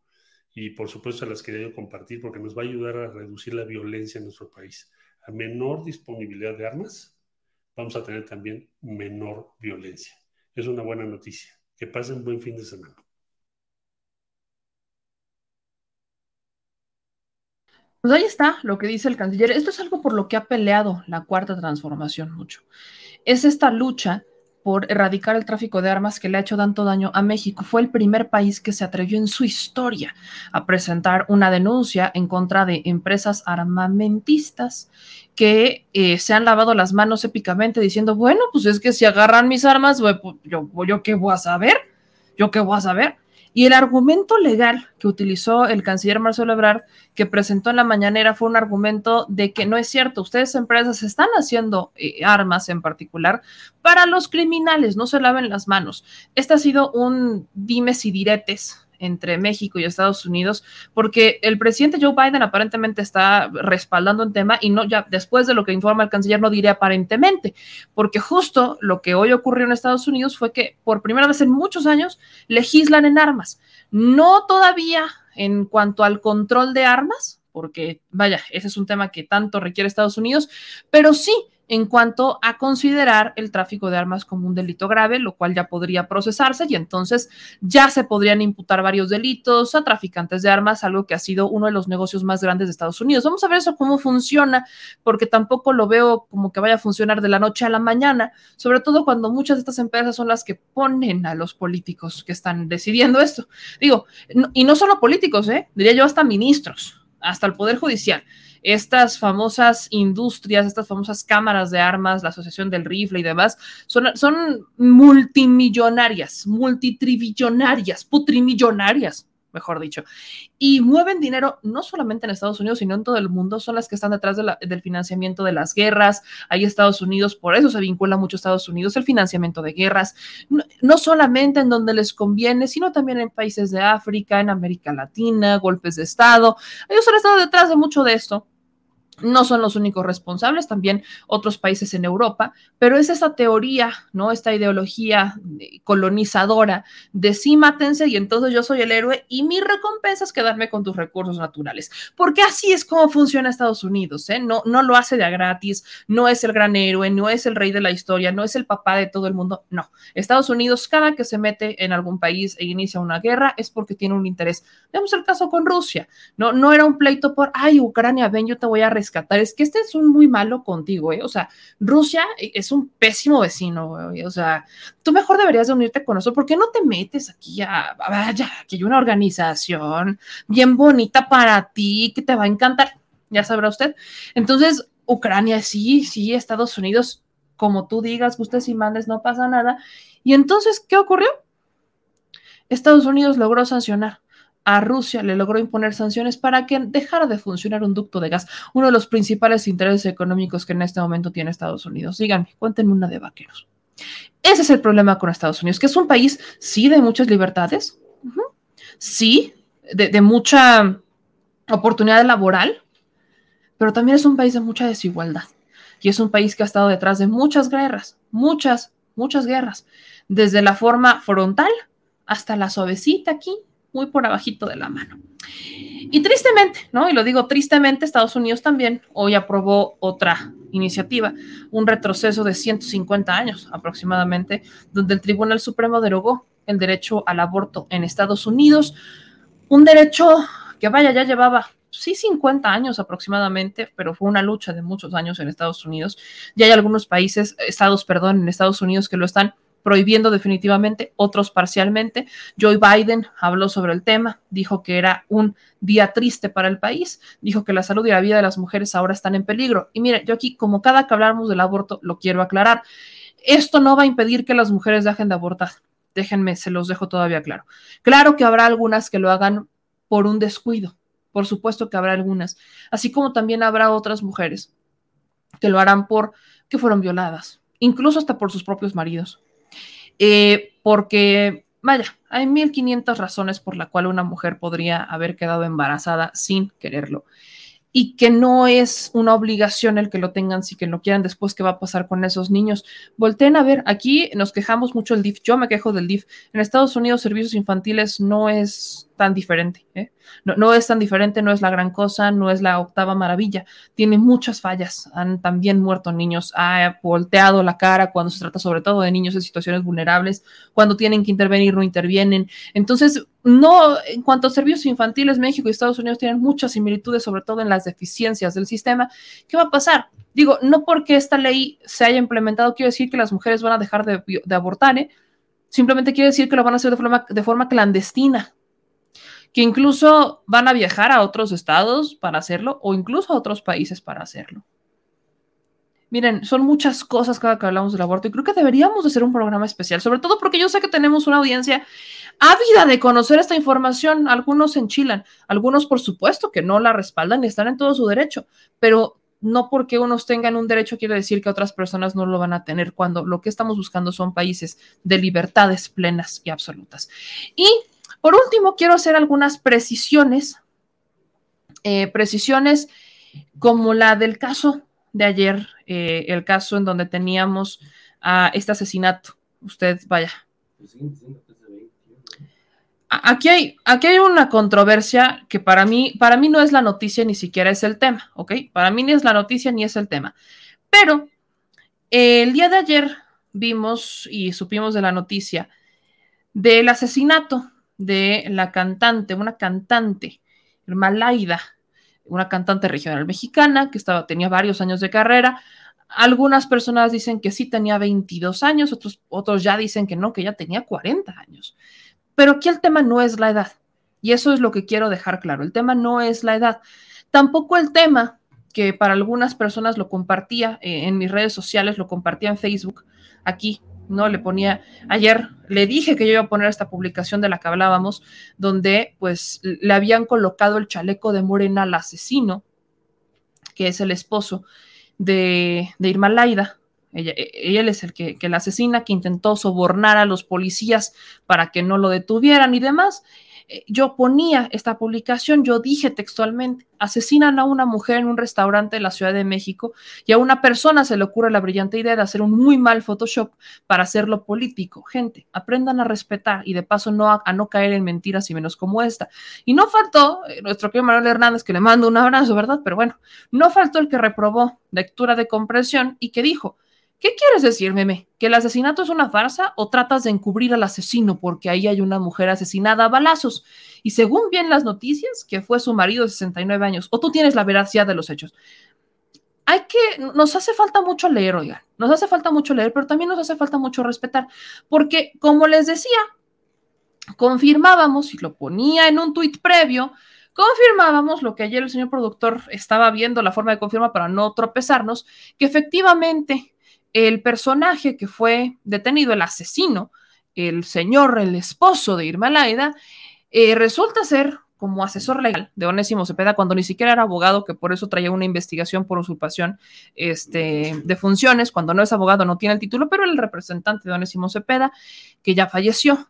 Speaker 7: y por supuesto las quería yo compartir porque nos va a ayudar a reducir la violencia en nuestro país. A menor disponibilidad de armas, vamos a tener también menor violencia. Es una buena noticia. Que pasen buen fin de semana.
Speaker 1: Pues ahí está lo que dice el canciller. Esto es algo por lo que ha peleado la cuarta transformación mucho. Es esta lucha por erradicar el tráfico de armas que le ha hecho tanto daño a México. Fue el primer país que se atrevió en su historia a presentar una denuncia en contra de empresas armamentistas que eh, se han lavado las manos épicamente diciendo, bueno, pues es que si agarran mis armas, pues, yo, yo qué voy a saber, yo qué voy a saber. Y el argumento legal que utilizó el canciller Marcelo Ebrard, que presentó en la mañanera, fue un argumento de que no es cierto, ustedes empresas están haciendo eh, armas en particular para los criminales, no se laven las manos. Este ha sido un dimes y diretes entre México y Estados Unidos, porque el presidente Joe Biden aparentemente está respaldando un tema y no ya después de lo que informa el canciller no diré aparentemente, porque justo lo que hoy ocurrió en Estados Unidos fue que por primera vez en muchos años legislan en armas, no todavía en cuanto al control de armas, porque vaya, ese es un tema que tanto requiere Estados Unidos, pero sí en cuanto a considerar el tráfico de armas como un delito grave, lo cual ya podría procesarse y entonces ya se podrían imputar varios delitos a traficantes de armas, algo que ha sido uno de los negocios más grandes de Estados Unidos. Vamos a ver eso cómo funciona, porque tampoco lo veo como que vaya a funcionar de la noche a la mañana, sobre todo cuando muchas de estas empresas son las que ponen a los políticos que están decidiendo esto. Digo, y no solo políticos, ¿eh? diría yo hasta ministros, hasta el Poder Judicial estas famosas industrias, estas famosas cámaras de armas, la Asociación del Rifle y demás, son, son multimillonarias, multitrillonarias, putrimillonarias, mejor dicho, y mueven dinero no solamente en Estados Unidos, sino en todo el mundo, son las que están detrás del financiamiento de las guerras, hay Estados Unidos, por eso se vincula mucho a Estados Unidos el financiamiento de guerras, no, no, solamente en donde les conviene, sino también en países de África, en América Latina, golpes de Estado, ellos han estado detrás de mucho de esto no son los únicos responsables, también otros países en Europa, pero es esa teoría, ¿no? Esta ideología colonizadora de sí, mátense y entonces yo soy el héroe y mi recompensa es quedarme con tus recursos naturales. Porque así es como funciona Estados Unidos, ¿eh? No, no lo hace de a gratis, no es el gran héroe, no es el rey de la historia, no es el papá de todo el mundo, no. Estados Unidos, cada que se mete en algún país e inicia una guerra es porque tiene un interés. Vemos el caso con Rusia, ¿no? No era un pleito por, ay, Ucrania, ven, yo te voy a. Es que este es un muy malo contigo, ¿eh? O sea, Rusia es un pésimo vecino, O sea, tú mejor deberías de unirte con nosotros. ¿Por qué no te metes aquí a, vaya, que hay una organización bien bonita para ti, que te va a encantar? Ya sabrá usted. Entonces, Ucrania, sí, sí, Estados Unidos, como tú digas, gustes y mandes, no pasa nada. Y entonces, ¿qué ocurrió? Estados Unidos logró sancionar a Rusia le logró imponer sanciones para que dejara de funcionar un ducto de gas, uno de los principales intereses económicos que en este momento tiene Estados Unidos. Díganme, cuéntenme una de vaqueros. Ese es el problema con Estados Unidos, que es un país, sí, de muchas libertades, sí, de, de mucha oportunidad laboral, pero también es un país de mucha desigualdad. Y es un país que ha estado detrás de muchas guerras, muchas, muchas guerras, desde la forma frontal hasta la suavecita aquí, muy por abajito de la mano. Y tristemente, ¿no? Y lo digo tristemente, Estados Unidos también hoy aprobó otra iniciativa, un retroceso de 150 años aproximadamente, donde el Tribunal Supremo derogó el derecho al aborto en Estados Unidos, un derecho que vaya, ya llevaba sí 50 años aproximadamente, pero fue una lucha de muchos años en Estados Unidos. Ya hay algunos países, estados, perdón, en Estados Unidos que lo están prohibiendo definitivamente, otros parcialmente. Joe Biden habló sobre el tema, dijo que era un día triste para el país, dijo que la salud y la vida de las mujeres ahora están en peligro. Y mire, yo aquí, como cada que hablamos del aborto, lo quiero aclarar. Esto no va a impedir que las mujeres dejen de abortar. Déjenme, se los dejo todavía claro. Claro que habrá algunas que lo hagan por un descuido. Por supuesto que habrá algunas. Así como también habrá otras mujeres que lo harán por que fueron violadas, incluso hasta por sus propios maridos. Eh, porque, vaya, hay 1500 razones por la cual una mujer podría haber quedado embarazada sin quererlo. Y que no es una obligación el que lo tengan si que lo quieran después, ¿qué va a pasar con esos niños? Volten a ver, aquí nos quejamos mucho del DIF, yo me quejo del DIF. En Estados Unidos, servicios infantiles no es tan diferente. ¿eh? No, no, es tan diferente, no es la gran cosa, no es la octava maravilla. Tiene muchas fallas. Han también muerto niños, ha volteado la cara cuando se trata sobre todo de niños en situaciones vulnerables, cuando tienen que intervenir, no intervienen. Entonces, no, en cuanto a servicios infantiles, México y Estados Unidos tienen muchas similitudes, sobre todo en las deficiencias del sistema. ¿Qué va a pasar? Digo, no porque esta ley se haya implementado, quiere decir que las mujeres van a dejar de, de abortar, ¿eh? Simplemente quiere decir que lo van a hacer de forma, de forma clandestina que incluso van a viajar a otros estados para hacerlo o incluso a otros países para hacerlo. Miren, son muchas cosas cada que hablamos del aborto y creo que deberíamos de hacer un programa especial, sobre todo porque yo sé que tenemos una audiencia ávida de conocer esta información. Algunos enchilan, algunos por supuesto que no la respaldan y están en todo su derecho, pero no porque unos tengan un derecho quiere decir que otras personas no lo van a tener cuando lo que estamos buscando son países de libertades plenas y absolutas. Y por último, quiero hacer algunas precisiones, eh, precisiones como la del caso de ayer, eh, el caso en donde teníamos a este asesinato. Usted, vaya. Aquí hay, aquí hay una controversia que para mí, para mí no es la noticia, ni siquiera es el tema, ¿ok? Para mí ni es la noticia ni es el tema. Pero el día de ayer vimos y supimos de la noticia del asesinato de la cantante, una cantante, Malaida, una cantante regional mexicana que estaba, tenía varios años de carrera. Algunas personas dicen que sí tenía 22 años, otros, otros ya dicen que no, que ya tenía 40 años. Pero aquí el tema no es la edad. Y eso es lo que quiero dejar claro. El tema no es la edad. Tampoco el tema que para algunas personas lo compartía eh, en mis redes sociales, lo compartía en Facebook, aquí ¿no? Le ponía, ayer le dije que yo iba a poner esta publicación de la que hablábamos, donde pues le habían colocado el chaleco de Morena al asesino, que es el esposo de, de Irma Laida. Ella, él es el que, que la asesina, que intentó sobornar a los policías para que no lo detuvieran y demás. Eh, yo ponía esta publicación, yo dije textualmente, asesinan a una mujer en un restaurante de la Ciudad de México y a una persona se le ocurre la brillante idea de hacer un muy mal Photoshop para hacerlo político. Gente, aprendan a respetar y de paso no a, no caer en mentiras y menos como esta. Y no faltó eh, nuestro querido Manuel Hernández, que le mando un abrazo, ¿verdad? Pero bueno, no faltó el que reprobó lectura de comprensión y que dijo, ¿Qué quieres decir, meme? ¿Que el asesinato es una farsa o tratas de encubrir al asesino porque ahí hay una mujer asesinada a balazos? Y según bien las noticias, que fue su marido de 69 años, o tú tienes la veracidad de los hechos. Hay que, nos hace falta mucho leer, oigan, nos hace falta mucho leer, pero también nos hace falta mucho respetar, porque como les decía, confirmábamos, y lo ponía en un tuit previo, confirmábamos lo que ayer el señor productor estaba viendo, la forma de confirmar para no tropezarnos, que efectivamente el personaje que fue detenido, el asesino, el señor, el esposo de Irma Laida, eh, resulta ser como asesor legal de Onésimo Cepeda cuando ni siquiera era abogado, que por eso traía una investigación por usurpación este, de funciones, cuando no es abogado no tiene el título, pero el representante de Onésimo Cepeda, que ya falleció,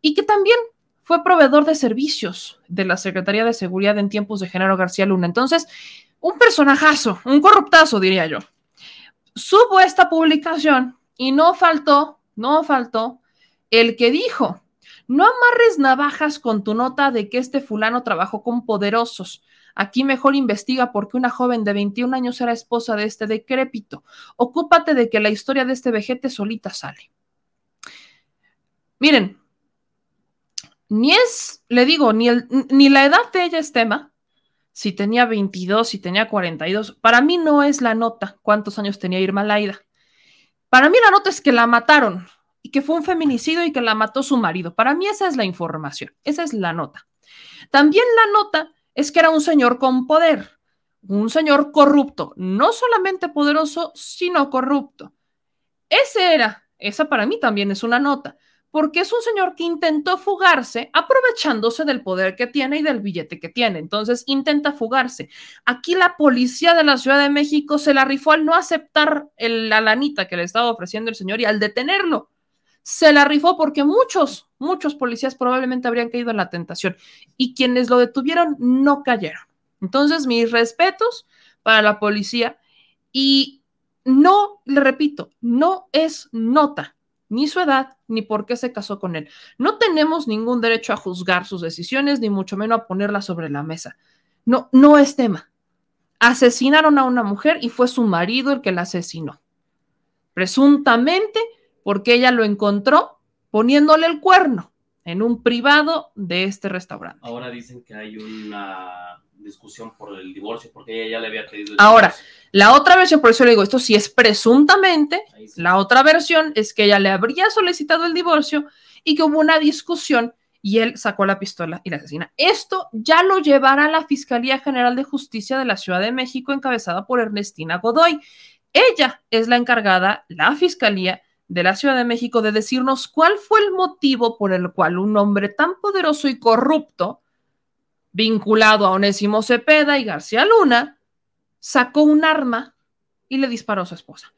Speaker 1: y que también fue proveedor de servicios de la Secretaría de Seguridad en tiempos de Genaro García Luna. Entonces, un personajazo, un corruptazo, diría yo subo esta publicación y no faltó, no faltó el que dijo, no amarres navajas con tu nota de que este fulano trabajó con poderosos. Aquí mejor investiga porque una joven de 21 años era esposa de este decrépito. Ocúpate de que la historia de este vejete solita sale. Miren, ni es, le digo, ni, ni la edad de ella es tema, si tenía 22, si tenía 42. Para mí no es la nota cuántos años tenía Irma Laida. Para mí la nota es que la mataron y que fue un feminicidio y que la mató su marido. Para mí esa es la información, esa es la nota. También la nota es que era un señor con poder, un señor corrupto, no solamente poderoso, sino corrupto. Ese era, esa para mí también es una nota porque es un señor que intentó fugarse aprovechándose del poder que tiene y del billete que tiene. Entonces intenta fugarse. Aquí la policía de la Ciudad de México se la rifó al no aceptar la lanita que le estaba ofreciendo el señor y al detenerlo. Se la rifó porque muchos, muchos policías probablemente habrían caído en la tentación y quienes lo detuvieron no cayeron. Entonces, mis respetos para la policía y no, le repito, no es nota ni su edad, ni por qué se casó con él. No tenemos ningún derecho a juzgar sus decisiones, ni mucho menos a ponerlas sobre la mesa. No, no es tema. Asesinaron a una mujer y fue su marido el que la asesinó. Presuntamente porque ella lo encontró poniéndole el cuerno en un privado de este restaurante.
Speaker 2: Ahora dicen que hay una discusión por el divorcio, porque ella ya le había pedido el
Speaker 1: Ahora,
Speaker 2: divorcio.
Speaker 1: la otra versión, por eso le digo, esto sí es presuntamente, la otra versión es que ella le habría solicitado el divorcio y que hubo una discusión y él sacó la pistola y la asesina. Esto ya lo llevará la Fiscalía General de Justicia de la Ciudad de México, encabezada por Ernestina Godoy. Ella es la encargada, la Fiscalía de la Ciudad de México, de decirnos cuál fue el motivo por el cual un hombre tan poderoso y corrupto, vinculado a Onésimo Cepeda y García Luna, sacó un arma y le disparó a su esposa.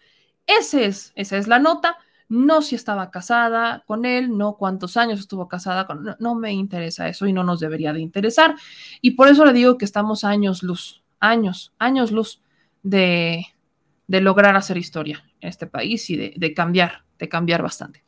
Speaker 1: Ese es, esa es la nota. No si estaba casada con él, no cuántos años estuvo casada con no, no me interesa eso y no nos debería de interesar. Y por eso le digo que estamos años luz, años, años luz de, de lograr hacer historia en este país y de, de cambiar, cambiar bastante.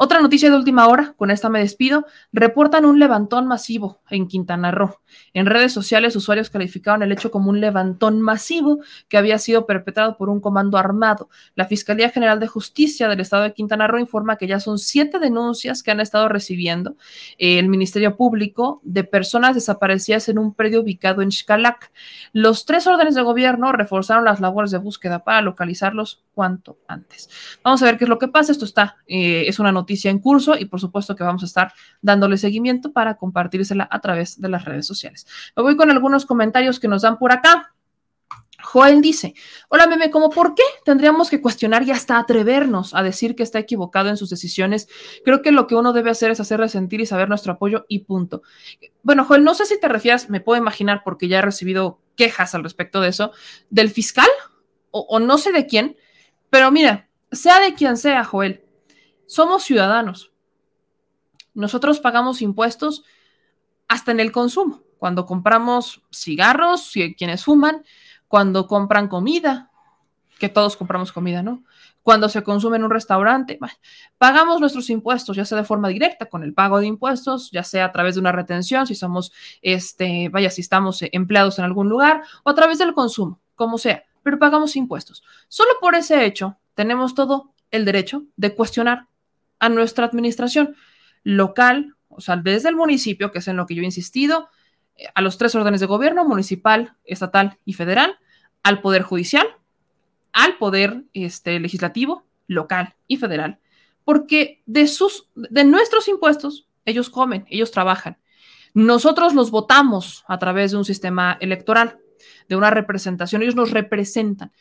Speaker 1: Otra noticia de última hora, con esta me despido, reportan un levantón masivo en Quintana Roo. En redes sociales, usuarios calificaron el hecho como un levantón masivo que había sido perpetrado por un comando armado. La Fiscalía General de Justicia del Estado de Quintana Roo informa que ya son siete denuncias que han estado recibiendo eh, el Ministerio Público de personas desaparecidas en un predio ubicado en Xcalac. Los tres órdenes de gobierno reforzaron las labores de búsqueda para localizarlos cuanto antes. Vamos a ver qué es lo que pasa. Esto está, eh, es una noticia en curso y por supuesto que vamos a estar dándole seguimiento para compartírsela a través de las redes sociales. Me voy con algunos comentarios que nos dan por acá. Joel dice, hola meme, ¿cómo por qué tendríamos que cuestionar y hasta atrevernos a decir que está equivocado en sus decisiones? Creo que lo que uno debe hacer es hacerle sentir y saber nuestro apoyo y punto. Bueno, Joel, no sé si te refieres, me puedo imaginar porque ya he recibido quejas al respecto de eso, del fiscal o, o no sé de quién, pero mira, sea de quien sea, Joel, somos ciudadanos. Nosotros pagamos impuestos hasta en el consumo. Cuando compramos cigarros, quienes fuman, cuando compran comida, que todos compramos comida, ¿no? Cuando se consume en un restaurante, pagamos nuestros impuestos, ya sea de forma directa con el pago de impuestos, ya sea a través de una retención, si somos, este, vaya, si estamos empleados en algún lugar, o a través del consumo, como sea, pero pagamos impuestos. Solo por ese hecho tenemos todo el derecho de cuestionar a nuestra administración local, o sea, desde el municipio, que es en lo que yo he insistido, a los tres órdenes de gobierno, municipal, estatal y federal, al Poder Judicial, al Poder este, Legislativo, local y federal, porque de, sus, de nuestros impuestos ellos comen, ellos trabajan. Nosotros los votamos a través de un sistema electoral, de una representación, ellos nos representan.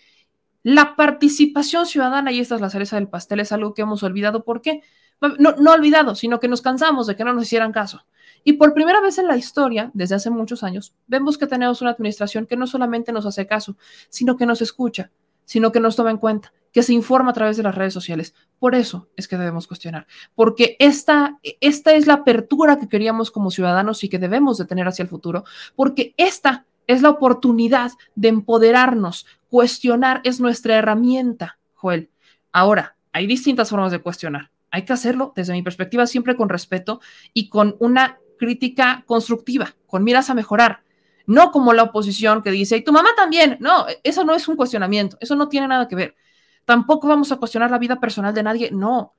Speaker 1: La participación ciudadana, y esta es la cereza del pastel, es algo que hemos olvidado. ¿Por qué? No, no olvidado, sino que nos cansamos de que no nos hicieran caso. Y por primera vez en la historia, desde hace muchos años, vemos que tenemos una administración que no solamente nos hace caso, sino que nos escucha, sino que nos toma en cuenta, que se informa a través de las redes sociales. Por eso es que debemos cuestionar, porque esta, esta es la apertura que queríamos como ciudadanos y que debemos de tener hacia el futuro, porque esta es la oportunidad de empoderarnos. Cuestionar es nuestra herramienta, Joel. Ahora, hay distintas formas de cuestionar. Hay que hacerlo, desde mi perspectiva, siempre con respeto y con una crítica constructiva, con miras a mejorar. No como la oposición que dice, y tu mamá también. No, eso no es un cuestionamiento, eso no tiene nada que ver. Tampoco vamos a cuestionar la vida personal de nadie, no.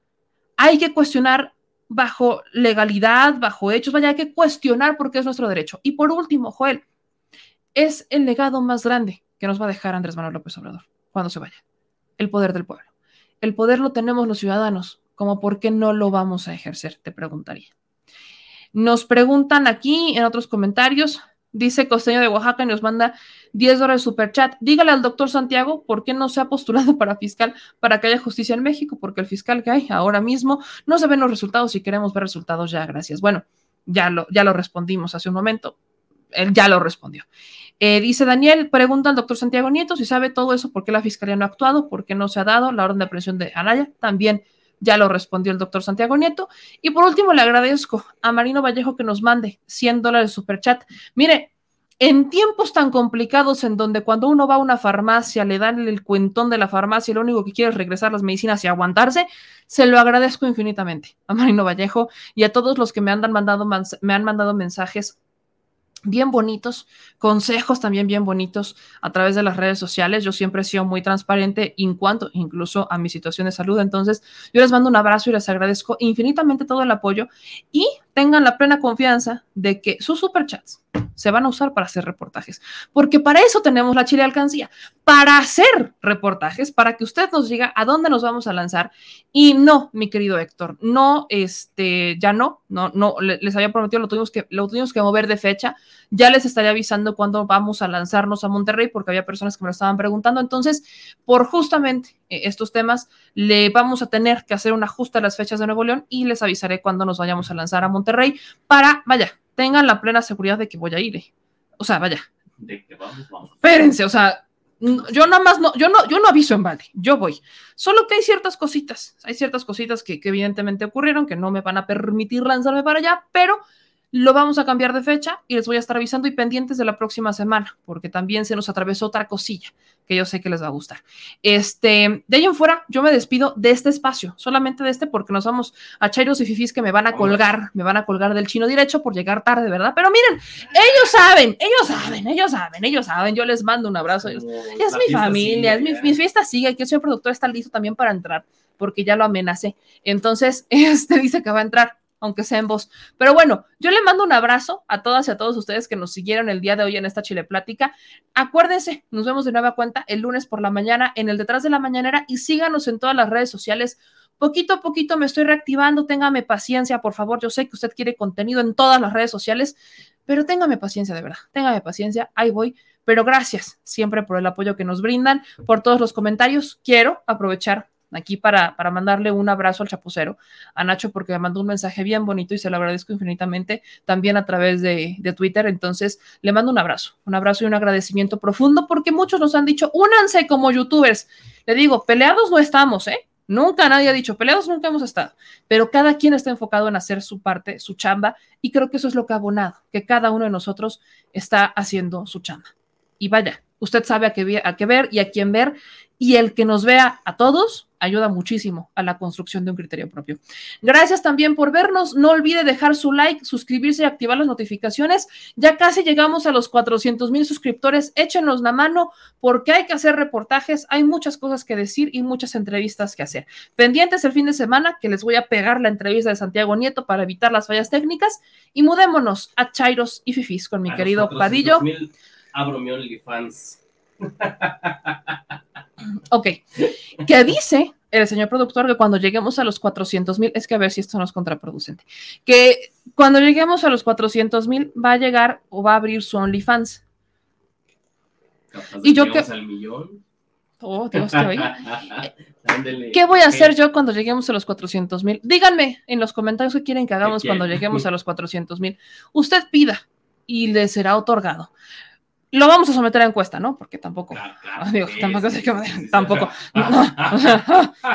Speaker 1: Hay que cuestionar bajo legalidad, bajo hechos, vaya, hay que cuestionar porque es nuestro derecho. Y por último, Joel, es el legado más grande que nos va a dejar Andrés Manuel López Obrador cuando se vaya. El poder del pueblo. El poder lo tenemos los ciudadanos, como por qué no lo vamos a ejercer, te preguntaría. Nos preguntan aquí en otros comentarios, dice Costeño de Oaxaca y nos manda 10 dólares super chat. Dígale al doctor Santiago por qué no se ha postulado [LAUGHS] para fiscal para que haya justicia en México, porque el fiscal que hay ahora mismo no se ven los resultados y queremos ver resultados ya, gracias. Bueno, ya lo, ya lo respondimos hace un momento, él ya lo respondió. Eh, dice Daniel, pregunta al doctor Santiago Nieto si sabe todo eso, por qué la fiscalía no ha actuado, por qué no se ha dado la orden de aprehensión de Anaya. También ya lo respondió el doctor Santiago Nieto. Y por último, le agradezco a Marino Vallejo que nos mande 100 dólares super chat. Mire, En tiempos tan complicados en donde cuando uno va a una farmacia le dan el cuentón de la farmacia y lo único que quiere es regresar las medicinas y aguantarse, se lo agradezco infinitamente a Marino Vallejo y a todos los que me han me han mandado mensajes bien bonitos, consejos también bien bonitos a través de las redes sociales. Yo siempre he sido muy transparente en cuanto incluso a mi situación de salud. Entonces, yo les mando un abrazo y les agradezco infinitamente todo el apoyo y tengan la plena confianza de que sus superchats se van a usar para hacer reportajes, porque para eso tenemos la Chile Alcancía, para hacer reportajes, para que usted nos diga a dónde nos vamos a lanzar. Y no, mi querido Héctor, no, este, ya no, no, no, les había prometido, lo tuvimos que, lo tuvimos que mover de fecha. Ya les estaría avisando cuándo vamos a lanzarnos a Monterrey, porque había personas que me lo estaban preguntando. Entonces, por justamente eh, estos temas, le vamos a tener que hacer un ajuste a las fechas de Nuevo León y les avisaré cuándo nos vayamos a lanzar a Monterrey para, vaya, tengan la plena seguridad de que voy a ir. Eh. O sea, vaya. De que vamos, vamos. Espérense, o sea, yo nada más no, yo no, yo no aviso en balde, yo voy. Solo que hay ciertas cositas, hay ciertas cositas que, que, evidentemente ocurrieron que no me van a permitir lanzarme para allá, pero lo vamos a cambiar de fecha y les voy a estar avisando y pendientes de la próxima semana, porque también se nos atravesó otra cosilla que yo sé que les va a gustar. Este, de ahí en fuera, yo me despido de este espacio, solamente de este, porque nos vamos a Chairos y Fifis que me van a colgar, me van a colgar del chino derecho por llegar tarde, ¿verdad? Pero miren, ellos saben, ellos saben, ellos saben, ellos saben, yo les mando un abrazo. es mi familia, es mi, mi, fiesta sigue, que el señor productor está listo también para entrar, porque ya lo amenacé. Entonces, [LAUGHS] este dice que va a entrar aunque sea en voz. Pero bueno, yo le mando un abrazo a todas y a todos ustedes que nos siguieron el día de hoy en esta Chile Plática. Acuérdense, nos vemos de nueva cuenta el lunes por la mañana en el Detrás de la Mañanera y síganos en todas las redes sociales. Poquito a poquito me estoy reactivando, téngame paciencia, por favor. Yo sé que usted quiere contenido en todas las redes sociales, pero téngame paciencia, de verdad. Téngame paciencia, ahí voy. Pero gracias siempre por el apoyo que nos brindan, por todos los comentarios. Quiero aprovechar aquí para, para mandarle un abrazo al chapucero, a Nacho, porque me mandó un mensaje bien bonito y se lo agradezco infinitamente también a través de, de, Twitter. Entonces, le mando un abrazo, un abrazo y un agradecimiento profundo porque muchos nos han dicho, únanse como youtubers. Le digo, peleados no estamos, ¿eh? Nunca nadie ha dicho, peleados nunca hemos estado, pero cada quien está enfocado en hacer su parte, su chamba, y creo que eso es lo que ha abonado, que cada uno de nosotros está haciendo su chamba. Y vaya, usted sabe a qué, a qué ver y a quién ver, y el que nos vea a todos ayuda muchísimo a la construcción de un criterio propio. Gracias también por vernos. No olvide dejar su like, suscribirse y activar las notificaciones. Ya casi llegamos a los 400 mil suscriptores. Échenos la mano porque hay que hacer reportajes. Hay muchas cosas que decir y muchas entrevistas que hacer. Pendientes el fin de semana que les voy a pegar la entrevista de Santiago Nieto para evitar las fallas técnicas y mudémonos a Chairos y Fifis con mi querido Padillo.
Speaker 2: Abro mi OnlyFans.
Speaker 1: Ok. Que dice el señor productor que cuando lleguemos a los 400 mil, es que a ver si esto no es contraproducente, que cuando lleguemos a los 400 mil va a llegar o va a abrir su OnlyFans. y yo que... Oh, Dios, qué [LAUGHS] ¿Qué voy a hacer yo cuando lleguemos a los 400 mil? Díganme en los comentarios qué quieren que hagamos cuando lleguemos a [LAUGHS] los 400 mil. Usted pida y le será otorgado lo vamos a someter a encuesta, ¿no? Porque tampoco, tampoco, sé tampoco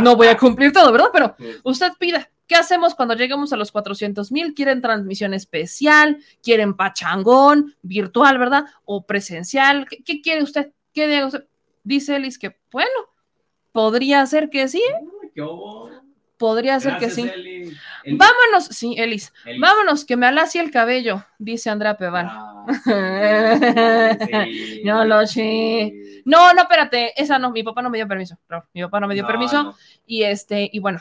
Speaker 1: no, voy a cumplir todo, ¿verdad? Pero usted pida, ¿qué hacemos cuando lleguemos a los 400 mil? ¿Quieren transmisión especial? ¿Quieren pachangón, virtual, verdad? ¿O presencial? ¿Qué, quiere usted? ¿Qué diga usted? Dice Elis que, bueno, podría ser que sí. Podría ser que sí. Vámonos, sí, Elis, Vámonos, que me alacie el cabello, dice Andrea Peval. Ah, [LAUGHS] no lo sé. No, no, espérate, esa no, mi papá no me dio permiso. mi papá no me dio permiso. Y este, y bueno,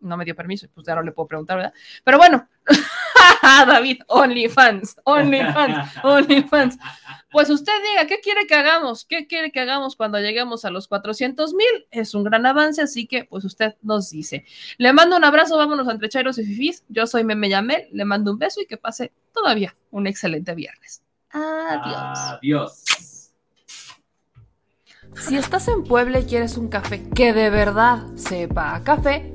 Speaker 1: no me dio permiso, pues ya no le puedo preguntar, ¿verdad? Pero bueno, [LAUGHS] David, OnlyFans, OnlyFans, [LAUGHS] OnlyFans. Pues usted diga, ¿qué quiere que hagamos? ¿Qué quiere que hagamos cuando lleguemos a los 400 mil? Es un gran avance, así que pues usted nos dice. Le mando un abrazo, vámonos entre Chairos y Fifis. Yo soy Meme Yamel, le mando un beso y que pase todavía un excelente viernes. Adiós.
Speaker 2: Adiós.
Speaker 1: Si estás en Puebla y quieres un café que de verdad sepa a café,